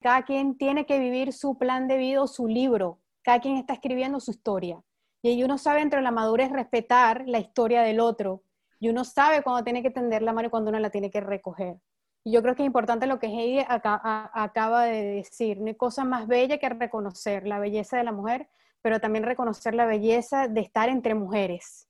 cada quien tiene que vivir su plan de vida su libro, cada quien está escribiendo su historia. Y ahí uno sabe entre la madurez respetar la historia del otro, y uno sabe cuándo tiene que tender la mano y cuándo uno la tiene que recoger. Y yo creo que es importante lo que Heidi acaba de decir, no hay cosa más bella que reconocer la belleza de la mujer, pero también reconocer la belleza de estar entre mujeres.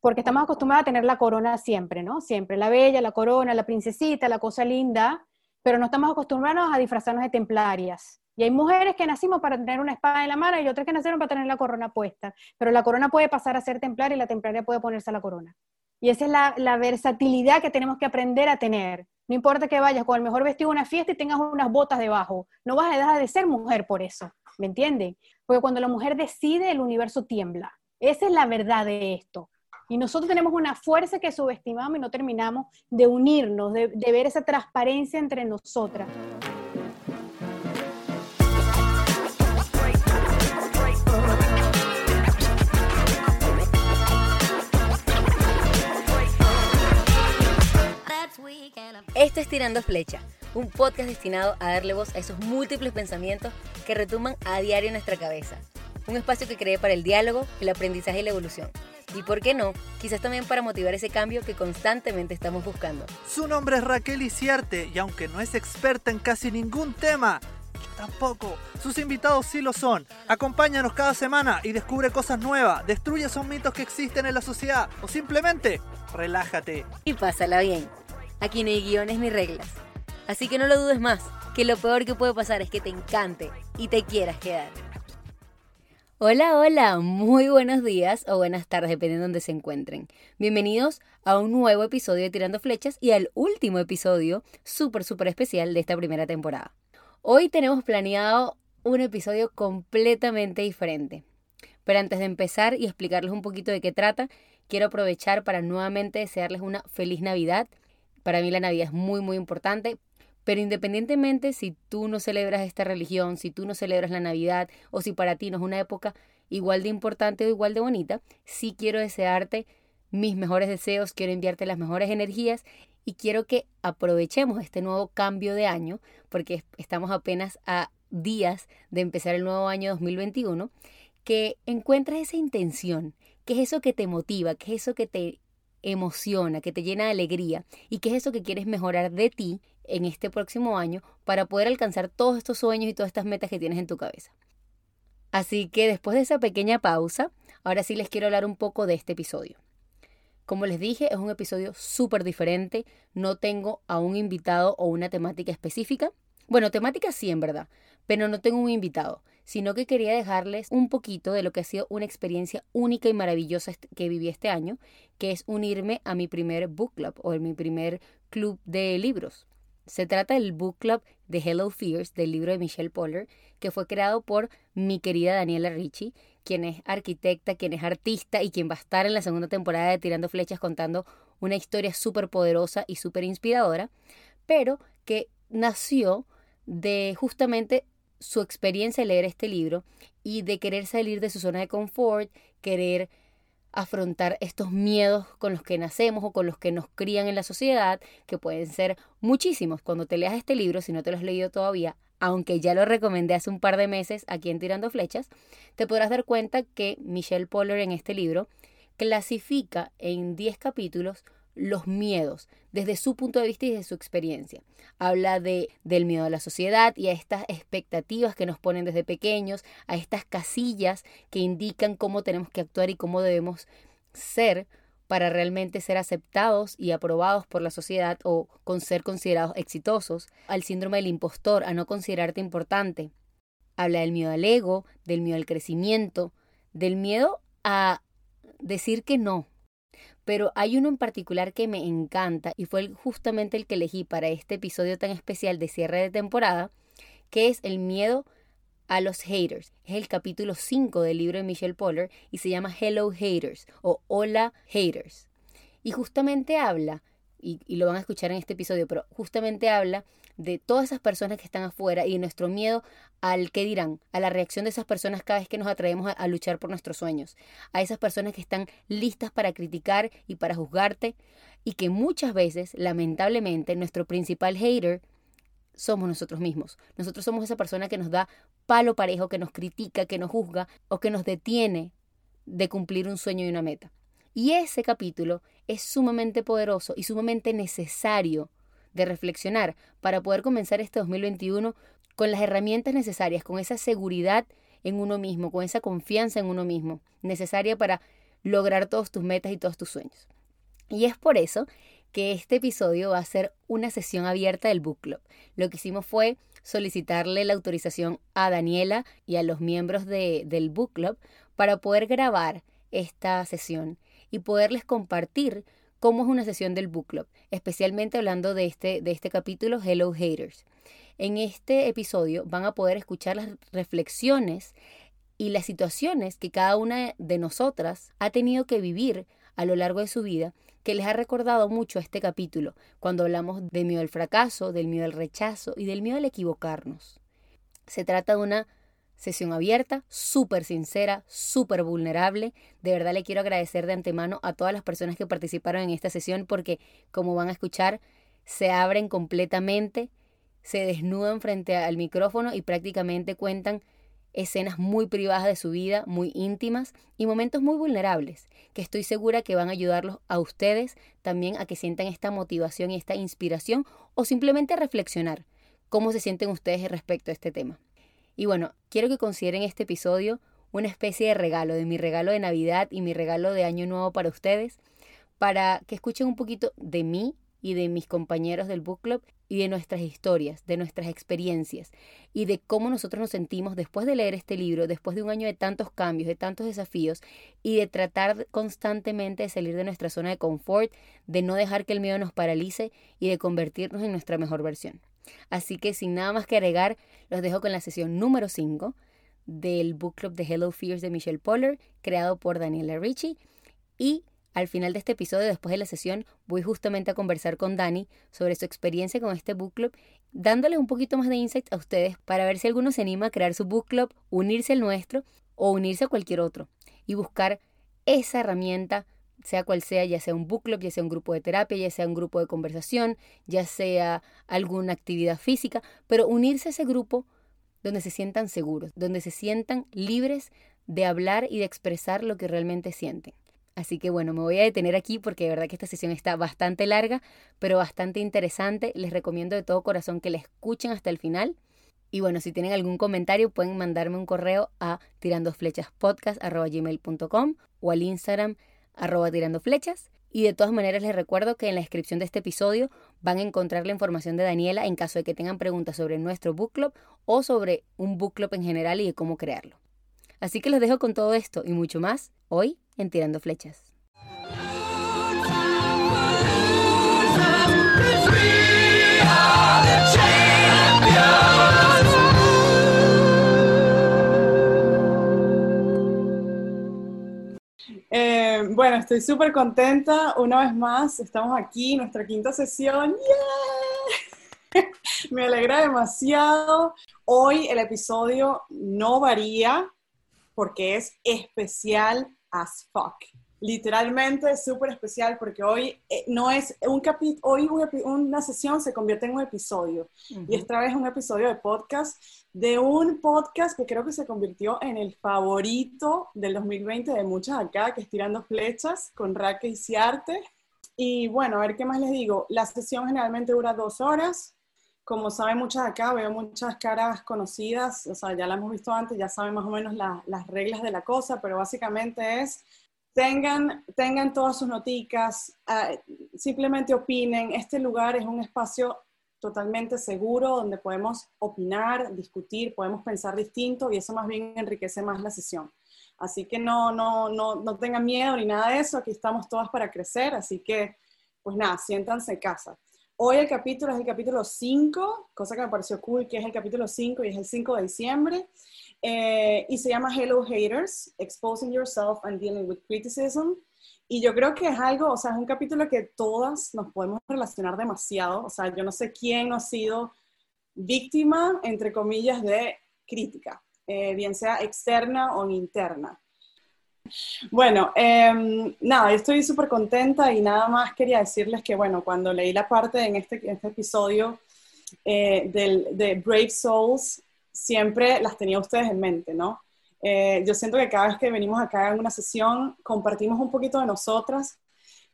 Porque estamos acostumbrados a tener la corona siempre, ¿no? Siempre, la bella, la corona, la princesita, la cosa linda, pero no estamos acostumbrados a disfrazarnos de templarias. Y hay mujeres que nacimos para tener una espada en la mano y otras que nacieron para tener la corona puesta. Pero la corona puede pasar a ser templaria y la templaria puede ponerse la corona. Y esa es la, la versatilidad que tenemos que aprender a tener. No importa que vayas con el mejor vestido a una fiesta y tengas unas botas debajo. No vas a dejar de ser mujer por eso. ¿Me entienden? Porque cuando la mujer decide, el universo tiembla. Esa es la verdad de esto. Y nosotros tenemos una fuerza que subestimamos y no terminamos de unirnos, de, de ver esa transparencia entre nosotras. Esto es Tirando Flecha, un podcast destinado a darle voz a esos múltiples pensamientos que retumban a diario en nuestra cabeza. Un espacio que cree para el diálogo, el aprendizaje y la evolución. Y por qué no, quizás también para motivar ese cambio que constantemente estamos buscando. Su nombre es Raquel Iciarte y aunque no es experta en casi ningún tema, tampoco. Sus invitados sí lo son. Acompáñanos cada semana y descubre cosas nuevas, destruye esos mitos que existen en la sociedad o simplemente relájate. Y pásala bien. Aquí no hay guiones ni reglas. Así que no lo dudes más, que lo peor que puede pasar es que te encante y te quieras quedar. Hola, hola, muy buenos días o buenas tardes, dependiendo de donde se encuentren. Bienvenidos a un nuevo episodio de Tirando Flechas y al último episodio súper, súper especial de esta primera temporada. Hoy tenemos planeado un episodio completamente diferente. Pero antes de empezar y explicarles un poquito de qué trata, quiero aprovechar para nuevamente desearles una feliz Navidad para mí la Navidad es muy, muy importante. Pero independientemente si tú no celebras esta religión, si tú no celebras la Navidad o si para ti no es una época igual de importante o igual de bonita, sí quiero desearte mis mejores deseos, quiero enviarte las mejores energías y quiero que aprovechemos este nuevo cambio de año, porque estamos apenas a días de empezar el nuevo año 2021, que encuentres esa intención, que es eso que te motiva, que es eso que te emociona, que te llena de alegría y que es eso que quieres mejorar de ti en este próximo año para poder alcanzar todos estos sueños y todas estas metas que tienes en tu cabeza. Así que después de esa pequeña pausa, ahora sí les quiero hablar un poco de este episodio. Como les dije, es un episodio súper diferente, no tengo a un invitado o una temática específica. Bueno, temática sí, en verdad, pero no tengo un invitado sino que quería dejarles un poquito de lo que ha sido una experiencia única y maravillosa que viví este año, que es unirme a mi primer book club o mi primer club de libros. Se trata del book club de Hello Fears, del libro de Michelle Poller, que fue creado por mi querida Daniela Ricci, quien es arquitecta, quien es artista y quien va a estar en la segunda temporada de Tirando Flechas contando una historia súper poderosa y súper inspiradora, pero que nació de justamente su experiencia de leer este libro y de querer salir de su zona de confort, querer afrontar estos miedos con los que nacemos o con los que nos crían en la sociedad, que pueden ser muchísimos. Cuando te leas este libro, si no te lo has leído todavía, aunque ya lo recomendé hace un par de meses aquí en Tirando Flechas, te podrás dar cuenta que Michelle Poller en este libro clasifica en 10 capítulos los miedos desde su punto de vista y desde su experiencia. Habla de, del miedo a la sociedad y a estas expectativas que nos ponen desde pequeños, a estas casillas que indican cómo tenemos que actuar y cómo debemos ser para realmente ser aceptados y aprobados por la sociedad o con ser considerados exitosos, al síndrome del impostor, a no considerarte importante. Habla del miedo al ego, del miedo al crecimiento, del miedo a decir que no, pero hay uno en particular que me encanta y fue justamente el que elegí para este episodio tan especial de cierre de temporada, que es el miedo a los haters. Es el capítulo 5 del libro de Michelle Poller y se llama Hello Haters o Hola Haters. Y justamente habla, y, y lo van a escuchar en este episodio, pero justamente habla de todas esas personas que están afuera y de nuestro miedo al qué dirán, a la reacción de esas personas cada vez que nos atrevemos a, luchar por nuestros sueños, a esas personas que están listas para criticar y para juzgarte y que muchas veces, lamentablemente, nuestro principal hater somos nosotros mismos. Nosotros somos esa persona que nos da palo parejo, que nos critica, que nos juzga o que nos detiene de cumplir un sueño y una meta. Y ese capítulo es sumamente poderoso y sumamente necesario de reflexionar para poder comenzar este 2021 con las herramientas necesarias, con esa seguridad en uno mismo, con esa confianza en uno mismo, necesaria para lograr todos tus metas y todos tus sueños. Y es por eso que este episodio va a ser una sesión abierta del Book Club. Lo que hicimos fue solicitarle la autorización a Daniela y a los miembros del Book Club para poder grabar esta sesión y poderles compartir cómo es una sesión del Book Club, especialmente hablando de este, de este capítulo Hello Haters. En este episodio van a poder escuchar las reflexiones y las situaciones que cada una de nosotras ha tenido que vivir a lo largo de su vida que les ha recordado mucho este capítulo, cuando hablamos del miedo al fracaso, del miedo al rechazo y del miedo al equivocarnos. Se trata de una sesión abierta, súper sincera, súper vulnerable. De verdad le quiero agradecer de antemano a todas las personas que participaron en esta sesión porque, como van a escuchar, se abren completamente, se desnudan frente al micrófono y prácticamente cuentan escenas muy privadas de su vida, muy íntimas y momentos muy vulnerables, que estoy segura que van a ayudarlos a ustedes también a que sientan esta motivación y esta inspiración o simplemente a reflexionar cómo se sienten ustedes respecto a este tema. Y bueno, quiero que consideren este episodio una especie de regalo, de mi regalo de Navidad y mi regalo de Año Nuevo para ustedes, para que escuchen un poquito de mí y de mis compañeros del book club y de nuestras historias, de nuestras experiencias y de cómo nosotros nos sentimos después de leer este libro, después de un año de tantos cambios, de tantos desafíos y de tratar constantemente de salir de nuestra zona de confort, de no dejar que el miedo nos paralice y de convertirnos en nuestra mejor versión. Así que sin nada más que agregar, los dejo con la sesión número 5 del book club de Hello Fears de Michelle Poller, creado por Daniela Ricci. Y al final de este episodio, después de la sesión, voy justamente a conversar con Dani sobre su experiencia con este book club, dándoles un poquito más de insight a ustedes para ver si alguno se anima a crear su book club, unirse al nuestro o unirse a cualquier otro y buscar esa herramienta, sea cual sea, ya sea un book club, ya sea un grupo de terapia, ya sea un grupo de conversación, ya sea alguna actividad física, pero unirse a ese grupo donde se sientan seguros, donde se sientan libres de hablar y de expresar lo que realmente sienten. Así que bueno, me voy a detener aquí porque de verdad que esta sesión está bastante larga, pero bastante interesante. Les recomiendo de todo corazón que la escuchen hasta el final. Y bueno, si tienen algún comentario pueden mandarme un correo a tirandoflechaspodcast.gmail.com o al Instagram arroba tirandoflechas. Y de todas maneras les recuerdo que en la descripción de este episodio van a encontrar la información de Daniela en caso de que tengan preguntas sobre nuestro book club o sobre un book club en general y de cómo crearlo. Así que los dejo con todo esto y mucho más hoy en Tirando Flechas. Eh, bueno, estoy súper contenta. Una vez más, estamos aquí, nuestra quinta sesión. Me alegra demasiado. Hoy el episodio no varía porque es especial as fuck. Literalmente es súper especial porque hoy eh, no es un capítulo, hoy una sesión se convierte en un episodio. Y esta vez un episodio de podcast, de un podcast que creo que se convirtió en el favorito del 2020 de muchas acá, que es Tirando Flechas, con Raque y Ciarte. Y bueno, a ver qué más les digo. La sesión generalmente dura dos horas como saben muchas acá, veo muchas caras conocidas, o sea, ya la hemos visto antes, ya saben más o menos las reglas de la cosa, pero básicamente es, tengan, tengan todas sus noticas, ah, simplemente opinen, este lugar es un espacio totalmente seguro donde podemos opinar, discutir, podemos pensar distinto y eso más bien enriquece más la sesión. Así que no, no, no, no tengan miedo ni nada de eso, aquí estamos todas para crecer, así que pues nada, siéntanse en casa. Hoy el capítulo es el capítulo 5, cosa que me pareció cool, que es el capítulo 5 y es el 5 de diciembre. Eh, y se llama Hello Haters, Exposing Yourself and Dealing with Criticism. Y yo creo que es algo, o sea, es un capítulo que todas nos podemos relacionar demasiado. O sea, yo no sé quién ha sido víctima, entre comillas, de crítica, eh, bien sea externa o interna. Bueno, eh, nada, estoy súper contenta y nada más quería decirles que, bueno, cuando leí la parte en este, este episodio eh, de Brave Souls siempre las tenía ustedes en mente, ¿no? Eh, yo siento que cada vez que venimos acá en una sesión compartimos un poquito de nosotras,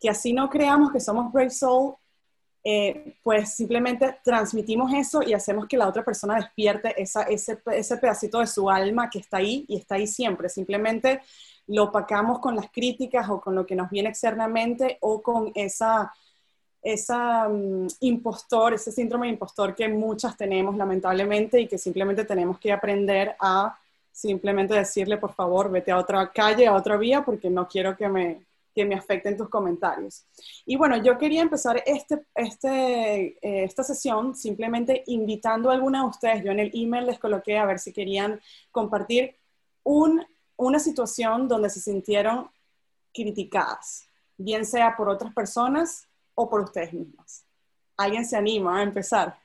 que así no creamos que somos Brave Soul, eh, pues simplemente transmitimos eso y hacemos que la otra persona despierte esa, ese, ese pedacito de su alma que está ahí y está ahí siempre. Simplemente lo opacamos con las críticas o con lo que nos viene externamente o con esa, esa mm, impostor, ese síndrome de impostor que muchas tenemos lamentablemente y que simplemente tenemos que aprender a simplemente decirle, por favor, vete a otra calle, a otra vía, porque no quiero que me, que me afecten tus comentarios. Y bueno, yo quería empezar este, este, eh, esta sesión simplemente invitando a alguna de ustedes. Yo en el email les coloqué a ver si querían compartir un una situación donde se sintieron criticadas, bien sea por otras personas o por ustedes mismas. ¿Alguien se anima a empezar?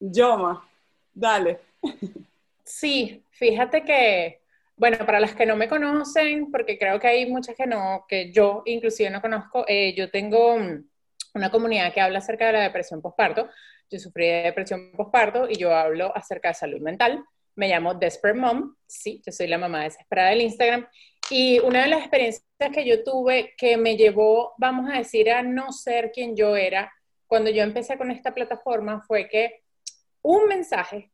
Yoma, dale. Sí, fíjate que, bueno, para las que no me conocen, porque creo que hay muchas que no, que yo inclusive no conozco, eh, yo tengo una comunidad que habla acerca de la depresión postparto. Yo sufrí de depresión postparto y yo hablo acerca de salud mental me llamo Desperate Mom, sí, yo soy la mamá desesperada del Instagram, y una de las experiencias que yo tuve que me llevó, vamos a decir, a no ser quien yo era cuando yo empecé con esta plataforma fue que un mensaje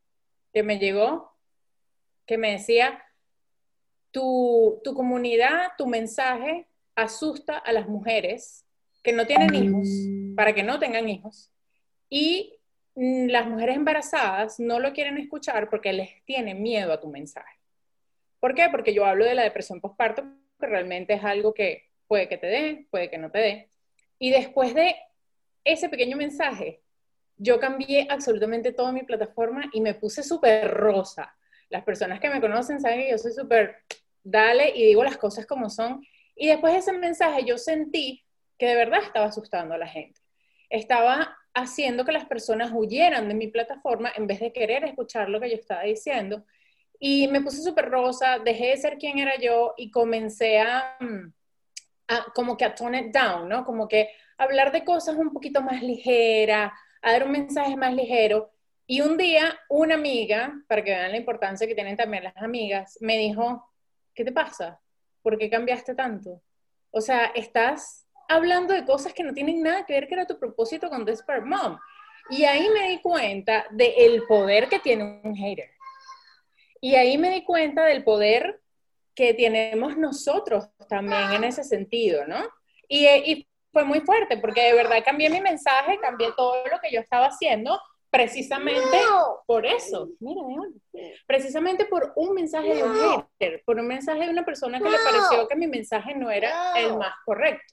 que me llegó que me decía, tu, tu comunidad, tu mensaje asusta a las mujeres que no tienen hijos para que no tengan hijos y Mm, las mujeres embarazadas no lo quieren escuchar porque les tiene miedo a tu mensaje. ¿Por qué? Porque yo hablo de la depresión postparto, que realmente es algo que puede que te dé, puede que no te dé. Y después de ese pequeño mensaje, yo cambié absolutamente toda mi plataforma y me puse súper rosa. Las personas que me conocen saben que yo soy súper dale y digo las cosas como son. Y después de ese mensaje yo sentí que de verdad estaba asustando a la gente. Estaba haciendo que las personas huyeran de mi plataforma en vez de querer escuchar lo que yo estaba diciendo. Y me puse súper rosa, dejé de ser quien era yo y comencé a, mm, a, como que a tone it down, ¿no? Como que hablar de cosas un poquito más ligeras, a dar un mensaje más ligero. Y un día una amiga, para que vean la importancia que tienen también las amigas, me dijo, ¿qué te pasa? ¿Por qué cambiaste tanto? O sea, estás hablando de cosas que no tienen nada que ver que era tu propósito con Desperate Mom. Y ahí me di cuenta del poder que tiene un hater. Y ahí me di cuenta del poder que tenemos nosotros también en ese sentido, ¿no? Y, y fue muy fuerte porque de verdad cambié mi mensaje, cambié todo lo que yo estaba haciendo precisamente por eso. Mira, precisamente por un mensaje de un hater, por un mensaje de una persona que le pareció que mi mensaje no era el más correcto.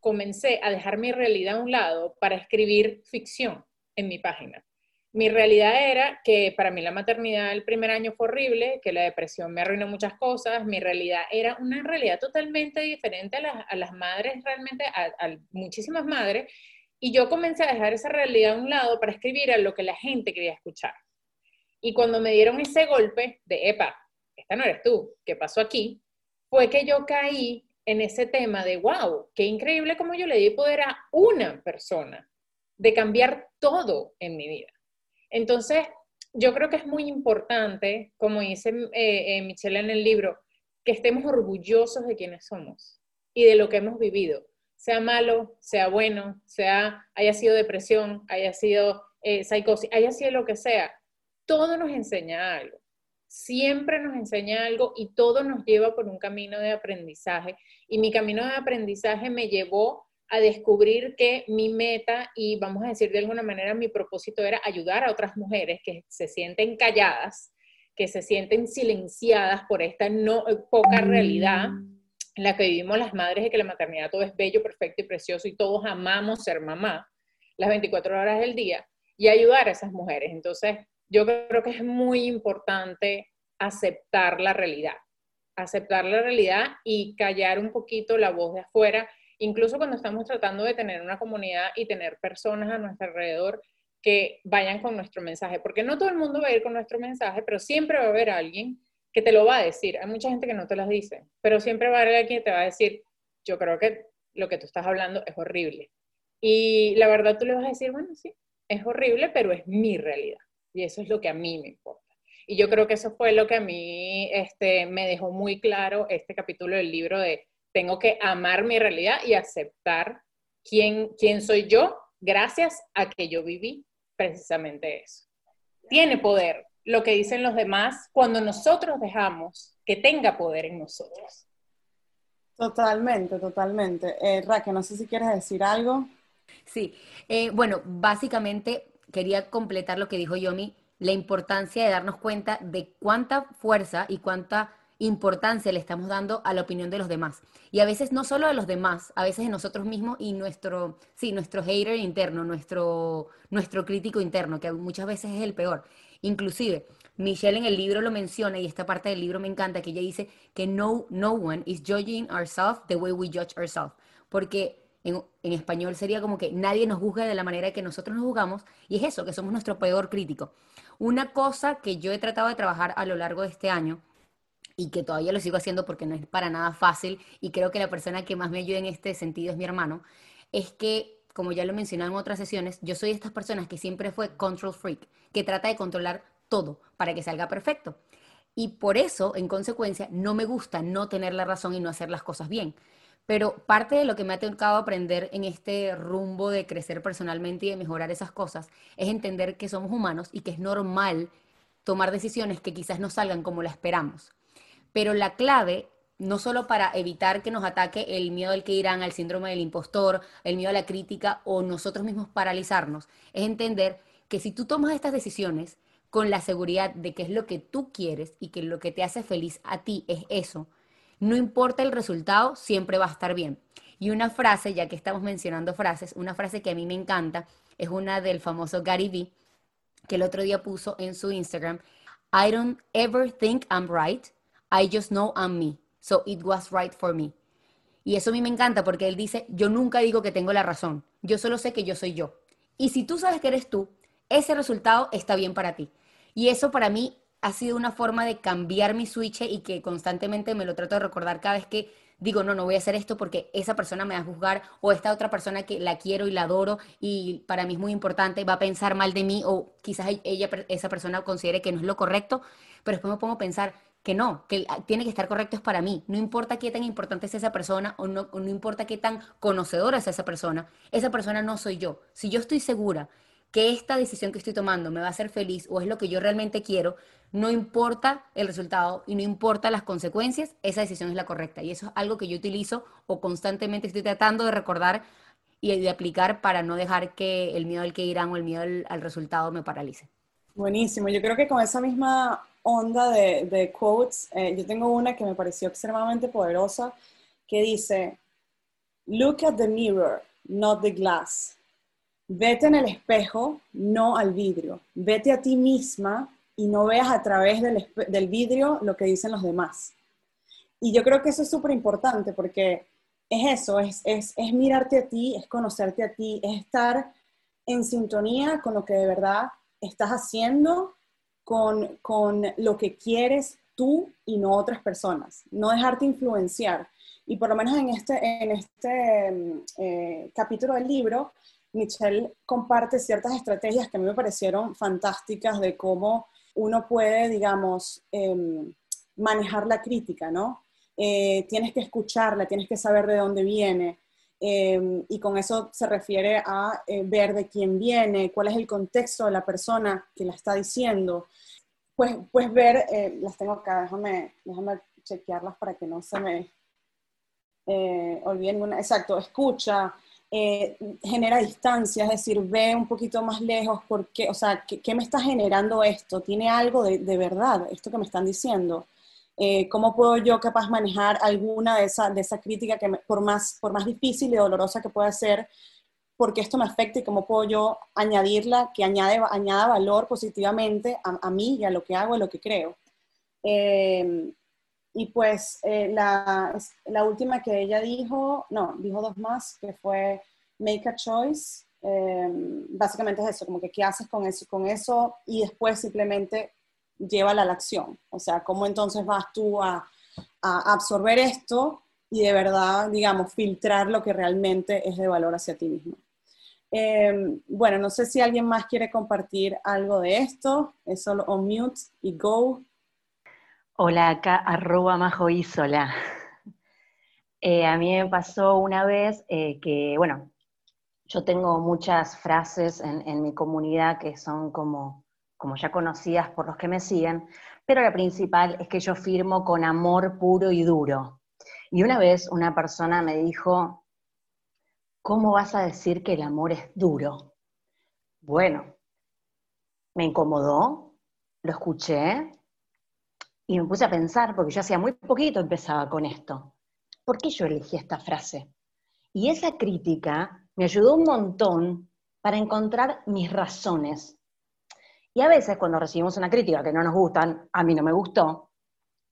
Comencé a dejar mi realidad a un lado para escribir ficción en mi página. Mi realidad era que para mí la maternidad el primer año fue horrible, que la depresión me arruinó muchas cosas. Mi realidad era una realidad totalmente diferente a las, madres, realmente a, muchísimas madres. Y yo comencé a dejar esa realidad a un lado para escribir a lo que la gente quería escuchar. Y cuando me dieron ese golpe de, epa, esta no eres tú, ¿qué pasó aquí? Fue que yo caí en ese tema de, wow, qué increíble como yo le di poder a una persona de cambiar todo en mi vida. Entonces, yo creo que es muy importante, como dice eh, eh, Michelle en el libro, que estemos orgullosos de quienes somos y de lo que hemos vivido, sea malo, sea bueno, sea haya sido depresión, haya sido eh, psicosis, haya sido lo que sea, todo nos enseña algo siempre nos enseña algo y todo nos lleva por un camino de aprendizaje. Y mi camino de aprendizaje me llevó a descubrir que mi meta y vamos a decir de alguna manera mi propósito era ayudar a otras mujeres que se sienten calladas, que se sienten silenciadas por esta no poca realidad en la que vivimos las madres de que la maternidad todo es bello, perfecto y precioso y todos amamos ser mamá las 24 horas del día y ayudar a esas mujeres. Entonces, yo creo que es muy importante aceptar la realidad, aceptar la realidad y callar un poquito la voz de afuera, incluso cuando estamos tratando de tener una comunidad y tener personas a nuestro alrededor que vayan con nuestro mensaje, porque no todo el mundo va a ir con nuestro mensaje, pero siempre va a haber alguien que te lo va a decir. Hay mucha gente que no te las dice, pero siempre va a haber alguien que te va a decir, yo creo que lo que tú estás hablando es horrible. Y la verdad tú le vas a decir, bueno, sí, es horrible, pero es mi realidad. Y eso es lo que a mí me importa. Y yo creo que eso fue lo que a mí este, me dejó muy claro este capítulo del libro de tengo que amar mi realidad y aceptar quién, quién soy yo gracias a que yo viví precisamente eso. Tiene poder lo que dicen los demás cuando nosotros dejamos que tenga poder en nosotros. Totalmente, totalmente. Eh, Raquel, no sé si quieres decir algo. Sí, eh, bueno, básicamente quería completar lo que dijo Yomi la importancia de darnos cuenta de cuánta fuerza y cuánta importancia le estamos dando a la opinión de los demás. Y a veces no solo de los demás, a veces de nosotros mismos y nuestro, sí, nuestro hater interno, nuestro, nuestro crítico interno, que muchas veces es el peor. Inclusive, Michelle en el libro lo menciona y esta parte del libro me encanta, que ella dice que no, no one is judging ourselves the way we judge ourselves. Porque en, en, español sería como que nadie nos juzga de la manera que nosotros nos juzgamos y es eso, que somos nuestro peor crítico. Una cosa que yo he tratado de trabajar a lo largo de este año y que todavía lo sigo haciendo porque no es para nada fácil y creo que la persona que más me ayuda en este sentido es mi hermano, es que, como ya lo he mencionado en otras sesiones, yo soy de estas personas que siempre fue control freak, que trata de controlar todo para que salga perfecto. Y por eso, en consecuencia, no me gusta no tener la razón y no hacer las cosas bien. Pero parte de lo que me ha tocado aprender en este rumbo de crecer personalmente y de mejorar esas cosas es entender que somos humanos y que es normal tomar decisiones que quizás no salgan como la esperamos. Pero la clave, no solo para evitar que nos ataque el miedo al que irán, al síndrome del impostor, el miedo a la crítica o nosotros mismos paralizarnos, es entender que si tú tomas estas decisiones con la seguridad de que es lo que tú quieres y que lo que te hace feliz a ti es eso, no importa el resultado, siempre va a estar bien. Y una frase, ya que estamos mencionando frases, una frase que a mí me encanta es una del famoso Gary Vee, que el otro día puso en su Instagram, I don't ever think I'm right, I just know I'm me, so it was right for me. Y eso a mí me encanta porque él dice, yo nunca digo que tengo la razón, yo solo sé que yo soy yo. Y si tú sabes que eres tú, ese resultado está bien para ti. Y eso para mí ha sido una forma de cambiar mi switch y que constantemente me lo trato de recordar cada vez que digo, no, no voy a hacer esto porque esa persona me va a juzgar o esta otra persona que la quiero y la adoro y para mí es muy importante, va a pensar mal de mí o quizás ella, esa persona considere que no es lo correcto, pero después me pongo a pensar que no, que tiene que estar correcto es para mí. No importa qué tan importante es esa persona o no, o no importa qué tan conocedora es esa persona, esa persona no soy yo. Si yo estoy segura que esta decisión que estoy tomando me va a hacer feliz o es lo que yo realmente quiero, no importa el resultado y no importa las consecuencias, esa decisión es la correcta. Y eso es algo que yo utilizo o constantemente estoy tratando de recordar y de aplicar para no dejar que el miedo al que irán o el miedo al, resultado me paralice. Buenísimo. Yo creo que con esa misma onda de, quotes, eh, yo tengo una que me pareció extremadamente poderosa que dice, look at the mirror, not the glass. Vete en el espejo, no al vidrio. Vete a ti misma y no veas a través del, vidrio lo que dicen los demás. Y yo creo que eso es súper importante porque es eso, es, es, mirarte a ti, es conocerte a ti, es estar en sintonía con lo que de verdad estás haciendo, con, con lo que quieres tú y no otras personas. No dejarte influenciar. Y por lo menos en este, en este mm, eh, capítulo del libro, Michelle comparte ciertas estrategias que a mí me parecieron fantásticas de cómo uno puede, digamos, em, manejar la crítica, ¿no? Eh, tienes que escucharla, tienes que saber de dónde viene. Em, y con eso se refiere a eh, ver de quién viene, cuál es el contexto de la persona que la está diciendo. Pues, pues ver, eh, las tengo acá, déjame, déjame chequearlas para que no se me olviden una. Exacto, escucha, eh, genera distancia, es decir, ve un poquito más lejos, porque, o sea, ¿qué, me está generando esto? ¿Tiene algo de, verdad esto que me están diciendo? Eh, ¿Cómo puedo yo capaz manejar alguna de esa, de esa crítica que por, más, por más difícil y dolorosa que pueda ser, porque esto me afecta y cómo puedo yo añadirla, que añade, añada valor positivamente a, mí y a lo que hago, a lo que creo? Eh, y pues eh, la, la, última que ella dijo, no, dijo dos más, que fue make a choice. Em, básicamente es eso, como que qué haces con eso, con eso y después simplemente llévala a la acción. O sea, cómo entonces vas tú a, absorber esto y de verdad, digamos, filtrar lo que realmente es de valor hacia ti mismo. Em, bueno, no sé si alguien más quiere compartir algo de esto. Es solo on mute y go. Hola, acá arroba majo isola. Eh, a mí me pasó una vez eh, que, bueno, yo tengo muchas frases en, mi comunidad que son como, como ya conocidas por los que me siguen, pero la principal es que yo firmo con amor puro y duro. Y una vez una persona me dijo, ¿cómo vas a decir que el amor es duro? Bueno, me incomodó, lo escuché y me puse a pensar, porque yo hacía muy poquito empezaba con esto. ¿Por qué yo elegí esta frase? Y esa crítica me ayudó un montón para encontrar mis razones. Y a veces cuando recibimos una crítica que no nos gustan, a mí no me gustó,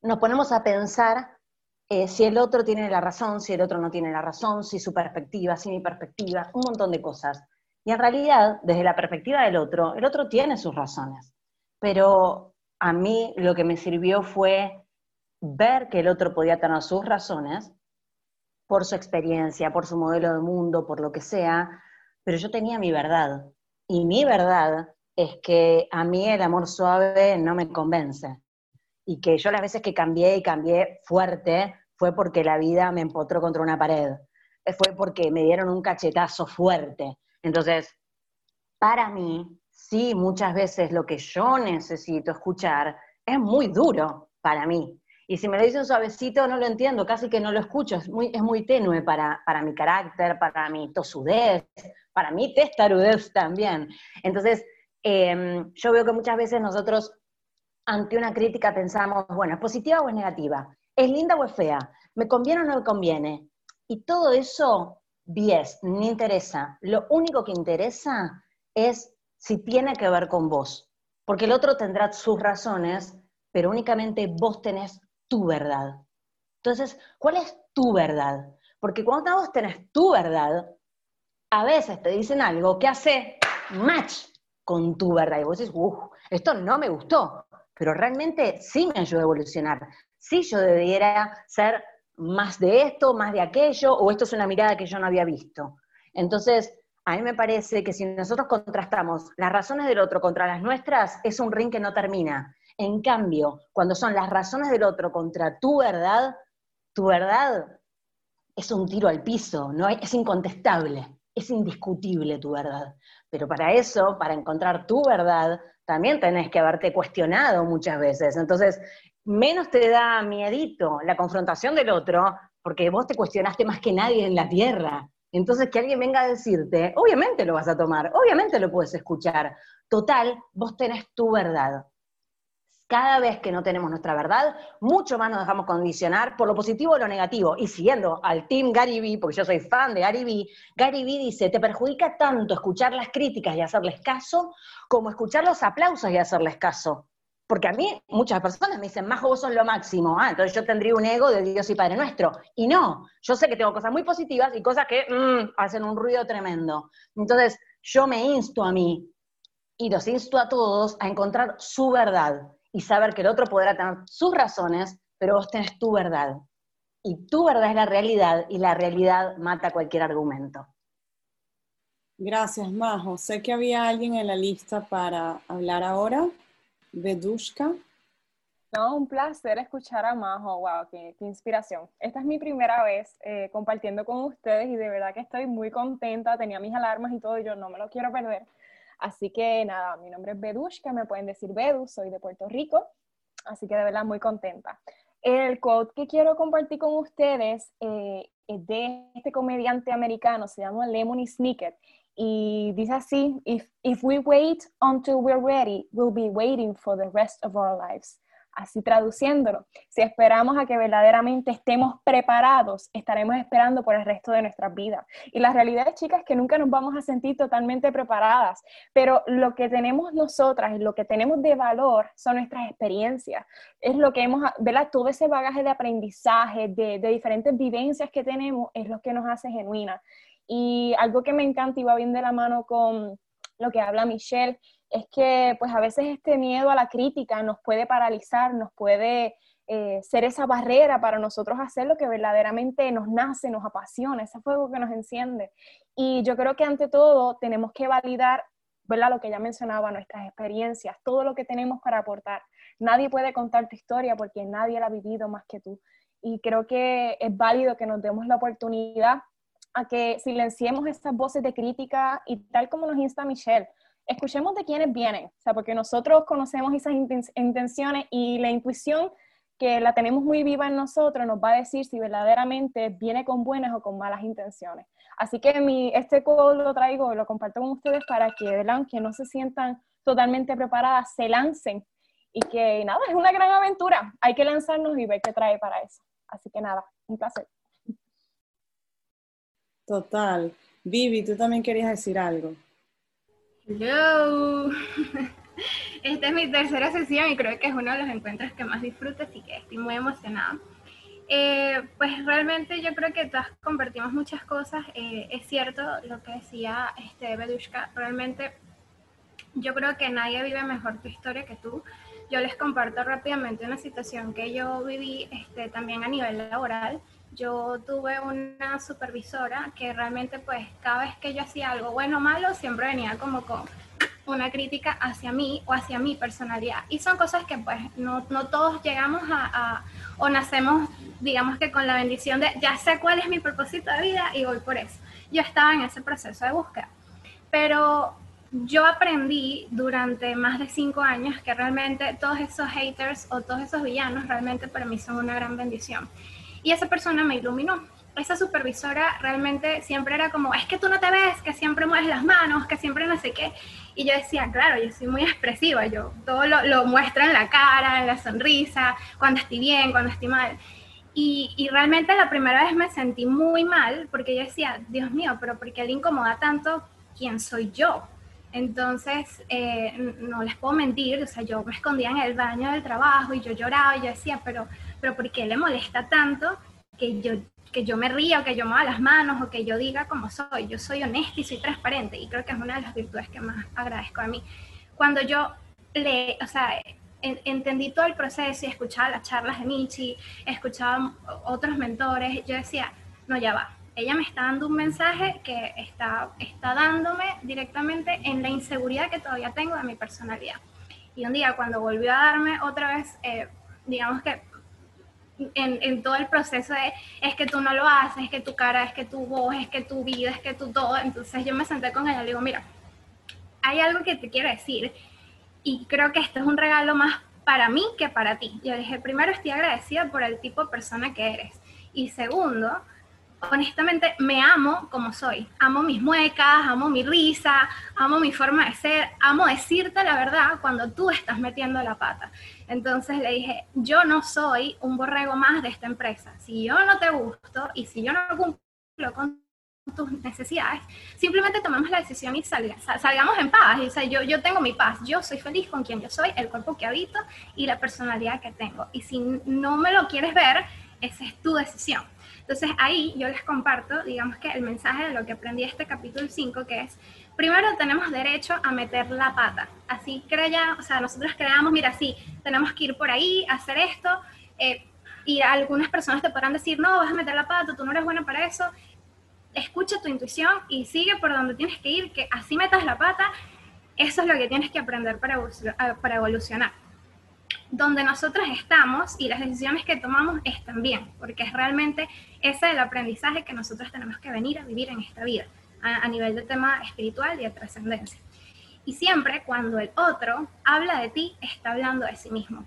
nos ponemos a pensar eh, si el otro tiene la razón, si el otro no tiene la razón, si su perspectiva, si mi perspectiva, un montón de cosas. Y en realidad, desde la perspectiva del otro, el otro tiene sus razones. Pero a mí lo que me sirvió fue ver que el otro podía tener sus razones por su experiencia, por su modelo de mundo, por lo que sea, pero yo tenía mi verdad. Y mi verdad es que a mí el amor suave no me convence. Y que yo las veces que cambié y cambié fuerte fue porque la vida me empotró contra una pared. Fue porque me dieron un cachetazo fuerte. Entonces, para mí, sí, muchas veces lo que yo necesito escuchar es muy duro para mí. Y si me lo dicen suavecito, no lo entiendo, casi que no lo escucho, es muy, es muy tenue para, para mi carácter, para mi tosudez, para mi testarudez también. Entonces, em, yo veo que muchas veces nosotros ante una crítica pensamos, bueno, ¿es positiva o es negativa? ¿Es linda o es fea? ¿Me conviene o no me conviene? Y todo eso, bies, ni interesa. Lo único que interesa es si tiene que ver con vos. Porque el otro tendrá sus razones, pero únicamente vos tenés tu verdad. Entonces, ¿cuál es tu verdad? Porque cuando vos tenés tu verdad, a veces te dicen algo que hace match con tu verdad. Y vos decís, uff, esto no me gustó, pero realmente sí me ayudó a evolucionar. Sí yo debiera ser más de esto, más de aquello, o esto es una mirada que yo no había visto. Entonces, a mí me parece que si nosotros contrastamos las razones del otro contra las nuestras, es un ring que no termina. En cambio, cuando son las razones del otro contra tu verdad, tu verdad es un tiro al piso, ¿no? es incontestable, es indiscutible tu verdad. Pero para eso, para encontrar tu verdad, también tenés que haberte cuestionado muchas veces. Entonces, menos te da miedito la confrontación del otro, porque vos te cuestionaste más que nadie en la tierra. Entonces, que alguien venga a decirte, obviamente lo vas a tomar, obviamente lo puedes escuchar. Total, vos tenés tu verdad cada vez que no tenemos nuestra verdad, mucho más nos dejamos condicionar por lo positivo o lo negativo. Y siguiendo al team Gary Vee, porque yo soy fan de Gary Vee, Gary Vee dice, te perjudica tanto escuchar las críticas y hacerles caso, como escuchar los aplausos y hacerles caso. Porque a mí muchas personas me dicen, Majo, vos sos lo máximo. Ah, entonces yo tendría un ego de Dios y Padre Nuestro. Y no, yo sé que tengo cosas muy positivas y cosas que mm, hacen un ruido tremendo. Entonces yo me insto a mí y los insto a todos a encontrar su verdad y saber que el otro podrá tener sus razones, pero vos tenés tu verdad. Y tu verdad es la realidad y la realidad mata cualquier argumento. Gracias, Majo. Sé que había alguien en la lista para hablar ahora. Vedushka. No, un placer escuchar a Majo. Wow, qué, inspiración. Esta es mi primera vez eh, compartiendo con ustedes y de verdad que estoy muy contenta. Tenía mis alarmas y todo, y yo no me lo quiero perder. Así que nada, mi nombre es Bedushka, me pueden decir Bedu, soy de Puerto Rico, así que de verdad muy contenta. El quote que quiero compartir con ustedes eh, es de este comediante americano, se llama Lemony Snicket, y dice así, if, if we wait until we're ready, we'll be waiting for the rest of our lives. Así traduciéndolo, si esperamos a que verdaderamente estemos preparados, estaremos esperando por el resto de nuestras vidas. Y la realidad, chicas, es que nunca nos vamos a sentir totalmente preparadas, pero lo que tenemos nosotras y lo que tenemos de valor son nuestras experiencias. Es lo que hemos, ¿verdad? Todo ese bagaje de aprendizaje, de, de diferentes vivencias que tenemos, es lo que nos hace genuina. Y algo que me encanta y va bien de la mano con lo que habla Michelle, es que pues a veces este miedo a la crítica nos puede paralizar, nos puede eh, ser esa barrera para nosotros hacer lo que verdaderamente nos nace, nos apasiona, ese fuego que nos enciende. Y yo creo que ante todo tenemos que validar, ¿verdad? Lo que ya mencionaba, nuestras experiencias, todo lo que tenemos para aportar. Nadie puede contar tu historia porque nadie la ha vivido más que tú. Y creo que es válido que nos demos la oportunidad a que silenciemos esas voces de crítica y tal como nos insta Michelle, escuchemos de quiénes vienen, o sea, porque nosotros conocemos esas intenciones y la intuición que la tenemos muy viva en nosotros nos va a decir si verdaderamente viene con buenas o con malas intenciones. Así que mi, este código lo traigo, lo comparto con ustedes para que, ¿verdad? que no se sientan totalmente preparadas, se lancen y que nada, es una gran aventura. Hay que lanzarnos y ver qué trae para eso. Así que nada, un placer. Total. Vivi, tú también querías decir algo. Hello. Esta es mi tercera sesión y creo que es uno de los encuentros que más disfruto, así que estoy muy emocionada. Eh, pues realmente yo creo que todas compartimos muchas cosas. Eh, es cierto lo que decía este Bedushka, realmente yo creo que nadie vive mejor tu historia que tú. Yo les comparto rápidamente una situación que yo viví este, también a nivel laboral. Yo tuve una supervisora que realmente pues cada vez que yo hacía algo bueno o malo siempre venía como con una crítica hacia mí o hacia mi personalidad. Y son cosas que pues no, no todos llegamos a, o nacemos, digamos que con la bendición de ya sé cuál es mi propósito de vida y voy por eso. Yo estaba en ese proceso de búsqueda. Pero yo aprendí durante más de cinco años que realmente todos esos haters o todos esos villanos realmente para mí son una gran bendición. Y esa persona me iluminó esa supervisora realmente siempre era como, es que tú no te ves, que siempre mueves las manos, que siempre no sé qué. Y yo decía, claro, yo soy muy expresiva, yo todo lo, lo muestro en la cara, en la sonrisa, cuando estoy bien, cuando estoy mal. Y, y, realmente la primera vez me sentí muy mal porque yo decía, Dios mío, pero ¿por qué le incomoda tanto quién soy yo? Entonces, eh, no les puedo mentir, o sea, yo me escondía en el baño del trabajo y yo lloraba y yo decía, pero, pero ¿por qué le molesta tanto que yo que yo me ría o que yo mueva las manos o que yo diga como soy. Yo soy honesta y soy transparente y creo que es una de las virtudes que más agradezco a mí. Cuando yo le, o sea, entendí todo el proceso y escuchaba las charlas de Michi, escuchaba otros mentores, yo decía, no, ya va. Ella me está dando un mensaje que está, está dándome directamente en la inseguridad que todavía tengo de mi personalidad. Y un día cuando volvió a darme otra vez, eh, digamos que en, todo el proceso de es que tú no lo haces, es que tu cara, es que tu voz, es que tu vida, es que tu todo. Entonces yo me senté con ella y le digo, mira, hay algo que te quiero decir y creo que esto es un regalo más para mí que para ti. Yo dije, primero estoy agradecida por el tipo de persona que eres y segundo, honestamente me amo como soy. Amo mis muecas, amo mi risa, amo mi forma de ser, amo decirte la verdad cuando tú estás metiendo la pata. Entonces le dije, yo no soy un borrego más de esta empresa. Si yo no te gusto y si yo no cumplo con tus necesidades, simplemente tomemos la decisión y salgamos en paz. O sea, yo, yo tengo mi paz, yo soy feliz con quien yo soy, el cuerpo que habito y la personalidad que tengo. Y si no me lo quieres ver, esa es tu decisión. Entonces ahí yo les comparto, digamos que el mensaje de lo que aprendí este capítulo 5, que es, primero tenemos derecho a meter la pata. Así creya, o sea, nosotros creamos, mira, sí, tenemos que ir por ahí, hacer esto, eh, y algunas personas te podrán decir, no, vas a meter la pata, tú no eres bueno para eso. Escucha tu intuición y sigue por donde tienes que ir, que así metas la pata, eso es lo que tienes que aprender para, para evolucionar donde nosotros estamos y las decisiones que tomamos están bien, porque es realmente ese el aprendizaje que nosotros tenemos que venir a vivir en esta vida, a, nivel de tema espiritual y de trascendencia. Y siempre cuando el otro habla de ti, está hablando de sí mismo.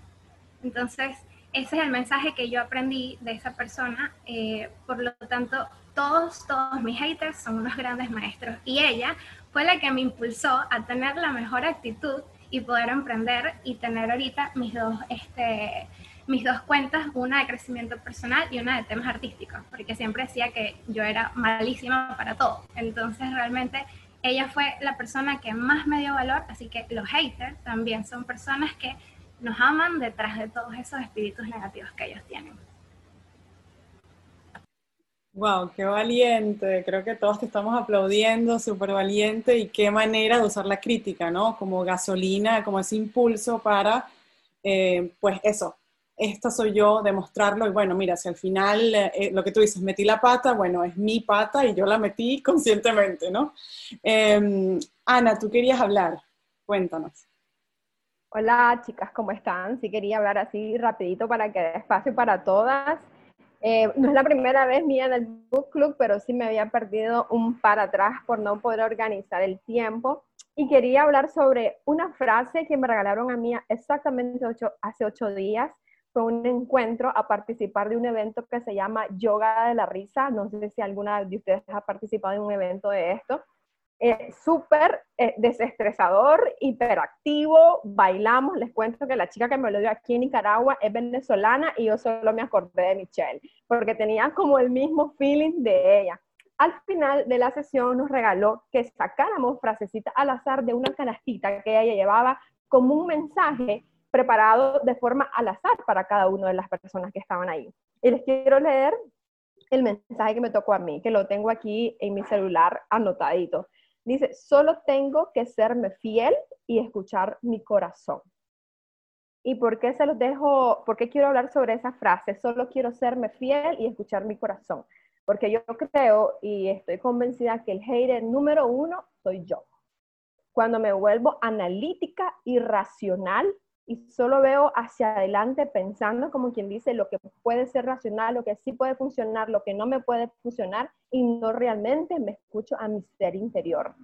Entonces, ese es el mensaje que yo aprendí de esa persona. Eh, por lo tanto, todos, todos mis haters son unos grandes maestros. Y ella fue la que me impulsó a tener la mejor actitud y poder emprender y tener ahorita mis dos, este, mis dos cuentas, una de crecimiento personal y una de temas artísticos, porque siempre decía que yo era malísima para todo. Entonces realmente ella fue la persona que más me dio valor, así que los haters también son personas que nos aman detrás de todos esos espíritus negativos que ellos tienen. Wow, qué valiente. Creo que todos te estamos aplaudiendo, súper valiente y qué manera de usar la crítica, ¿no? Como gasolina, como ese impulso para, eh, pues eso, esta soy yo, demostrarlo y bueno, mira, si al final eh, lo que tú dices, metí la pata, bueno, es mi pata y yo la metí conscientemente, ¿no? Em, Ana, tú querías hablar, cuéntanos. Hola chicas, ¿cómo están? Sí quería hablar así rapidito para que dé espacio para todas. Eh, no es la primera vez mía en el book club, pero sí me había perdido un par atrás por no poder organizar el tiempo. Y quería hablar sobre una frase que me regalaron a mí exactamente hace ocho días fue un encuentro a participar de un evento que se llama Yoga de la Risa. No sé si alguna de ustedes ha participado en un evento de esto. Eh, Súper eh, desestresador, hiperactivo, bailamos. Les cuento que la chica que me lo dio aquí en Nicaragua es venezolana y yo solo me acordé de Michelle, porque tenía como el mismo feeling de ella. Al final de la sesión nos regaló que sacáramos frasecitas al azar de una canastita que ella llevaba como un mensaje preparado de forma al azar para cada una de las personas que estaban ahí. Y les quiero leer el mensaje que me tocó a mí, que lo tengo aquí en mi celular anotadito. Dice, solo tengo que serme fiel y escuchar mi corazón. ¿Y por qué se los dejo? ¿Por qué quiero hablar sobre esa frase? Solo quiero serme fiel y escuchar mi corazón. Porque yo creo y estoy convencida que el hater número uno soy yo. Cuando me vuelvo analítica y racional y solo veo hacia adelante pensando como quien dice lo que puede ser racional, lo que sí puede funcionar, lo que no me puede funcionar y no realmente me escucho a mi ser interior,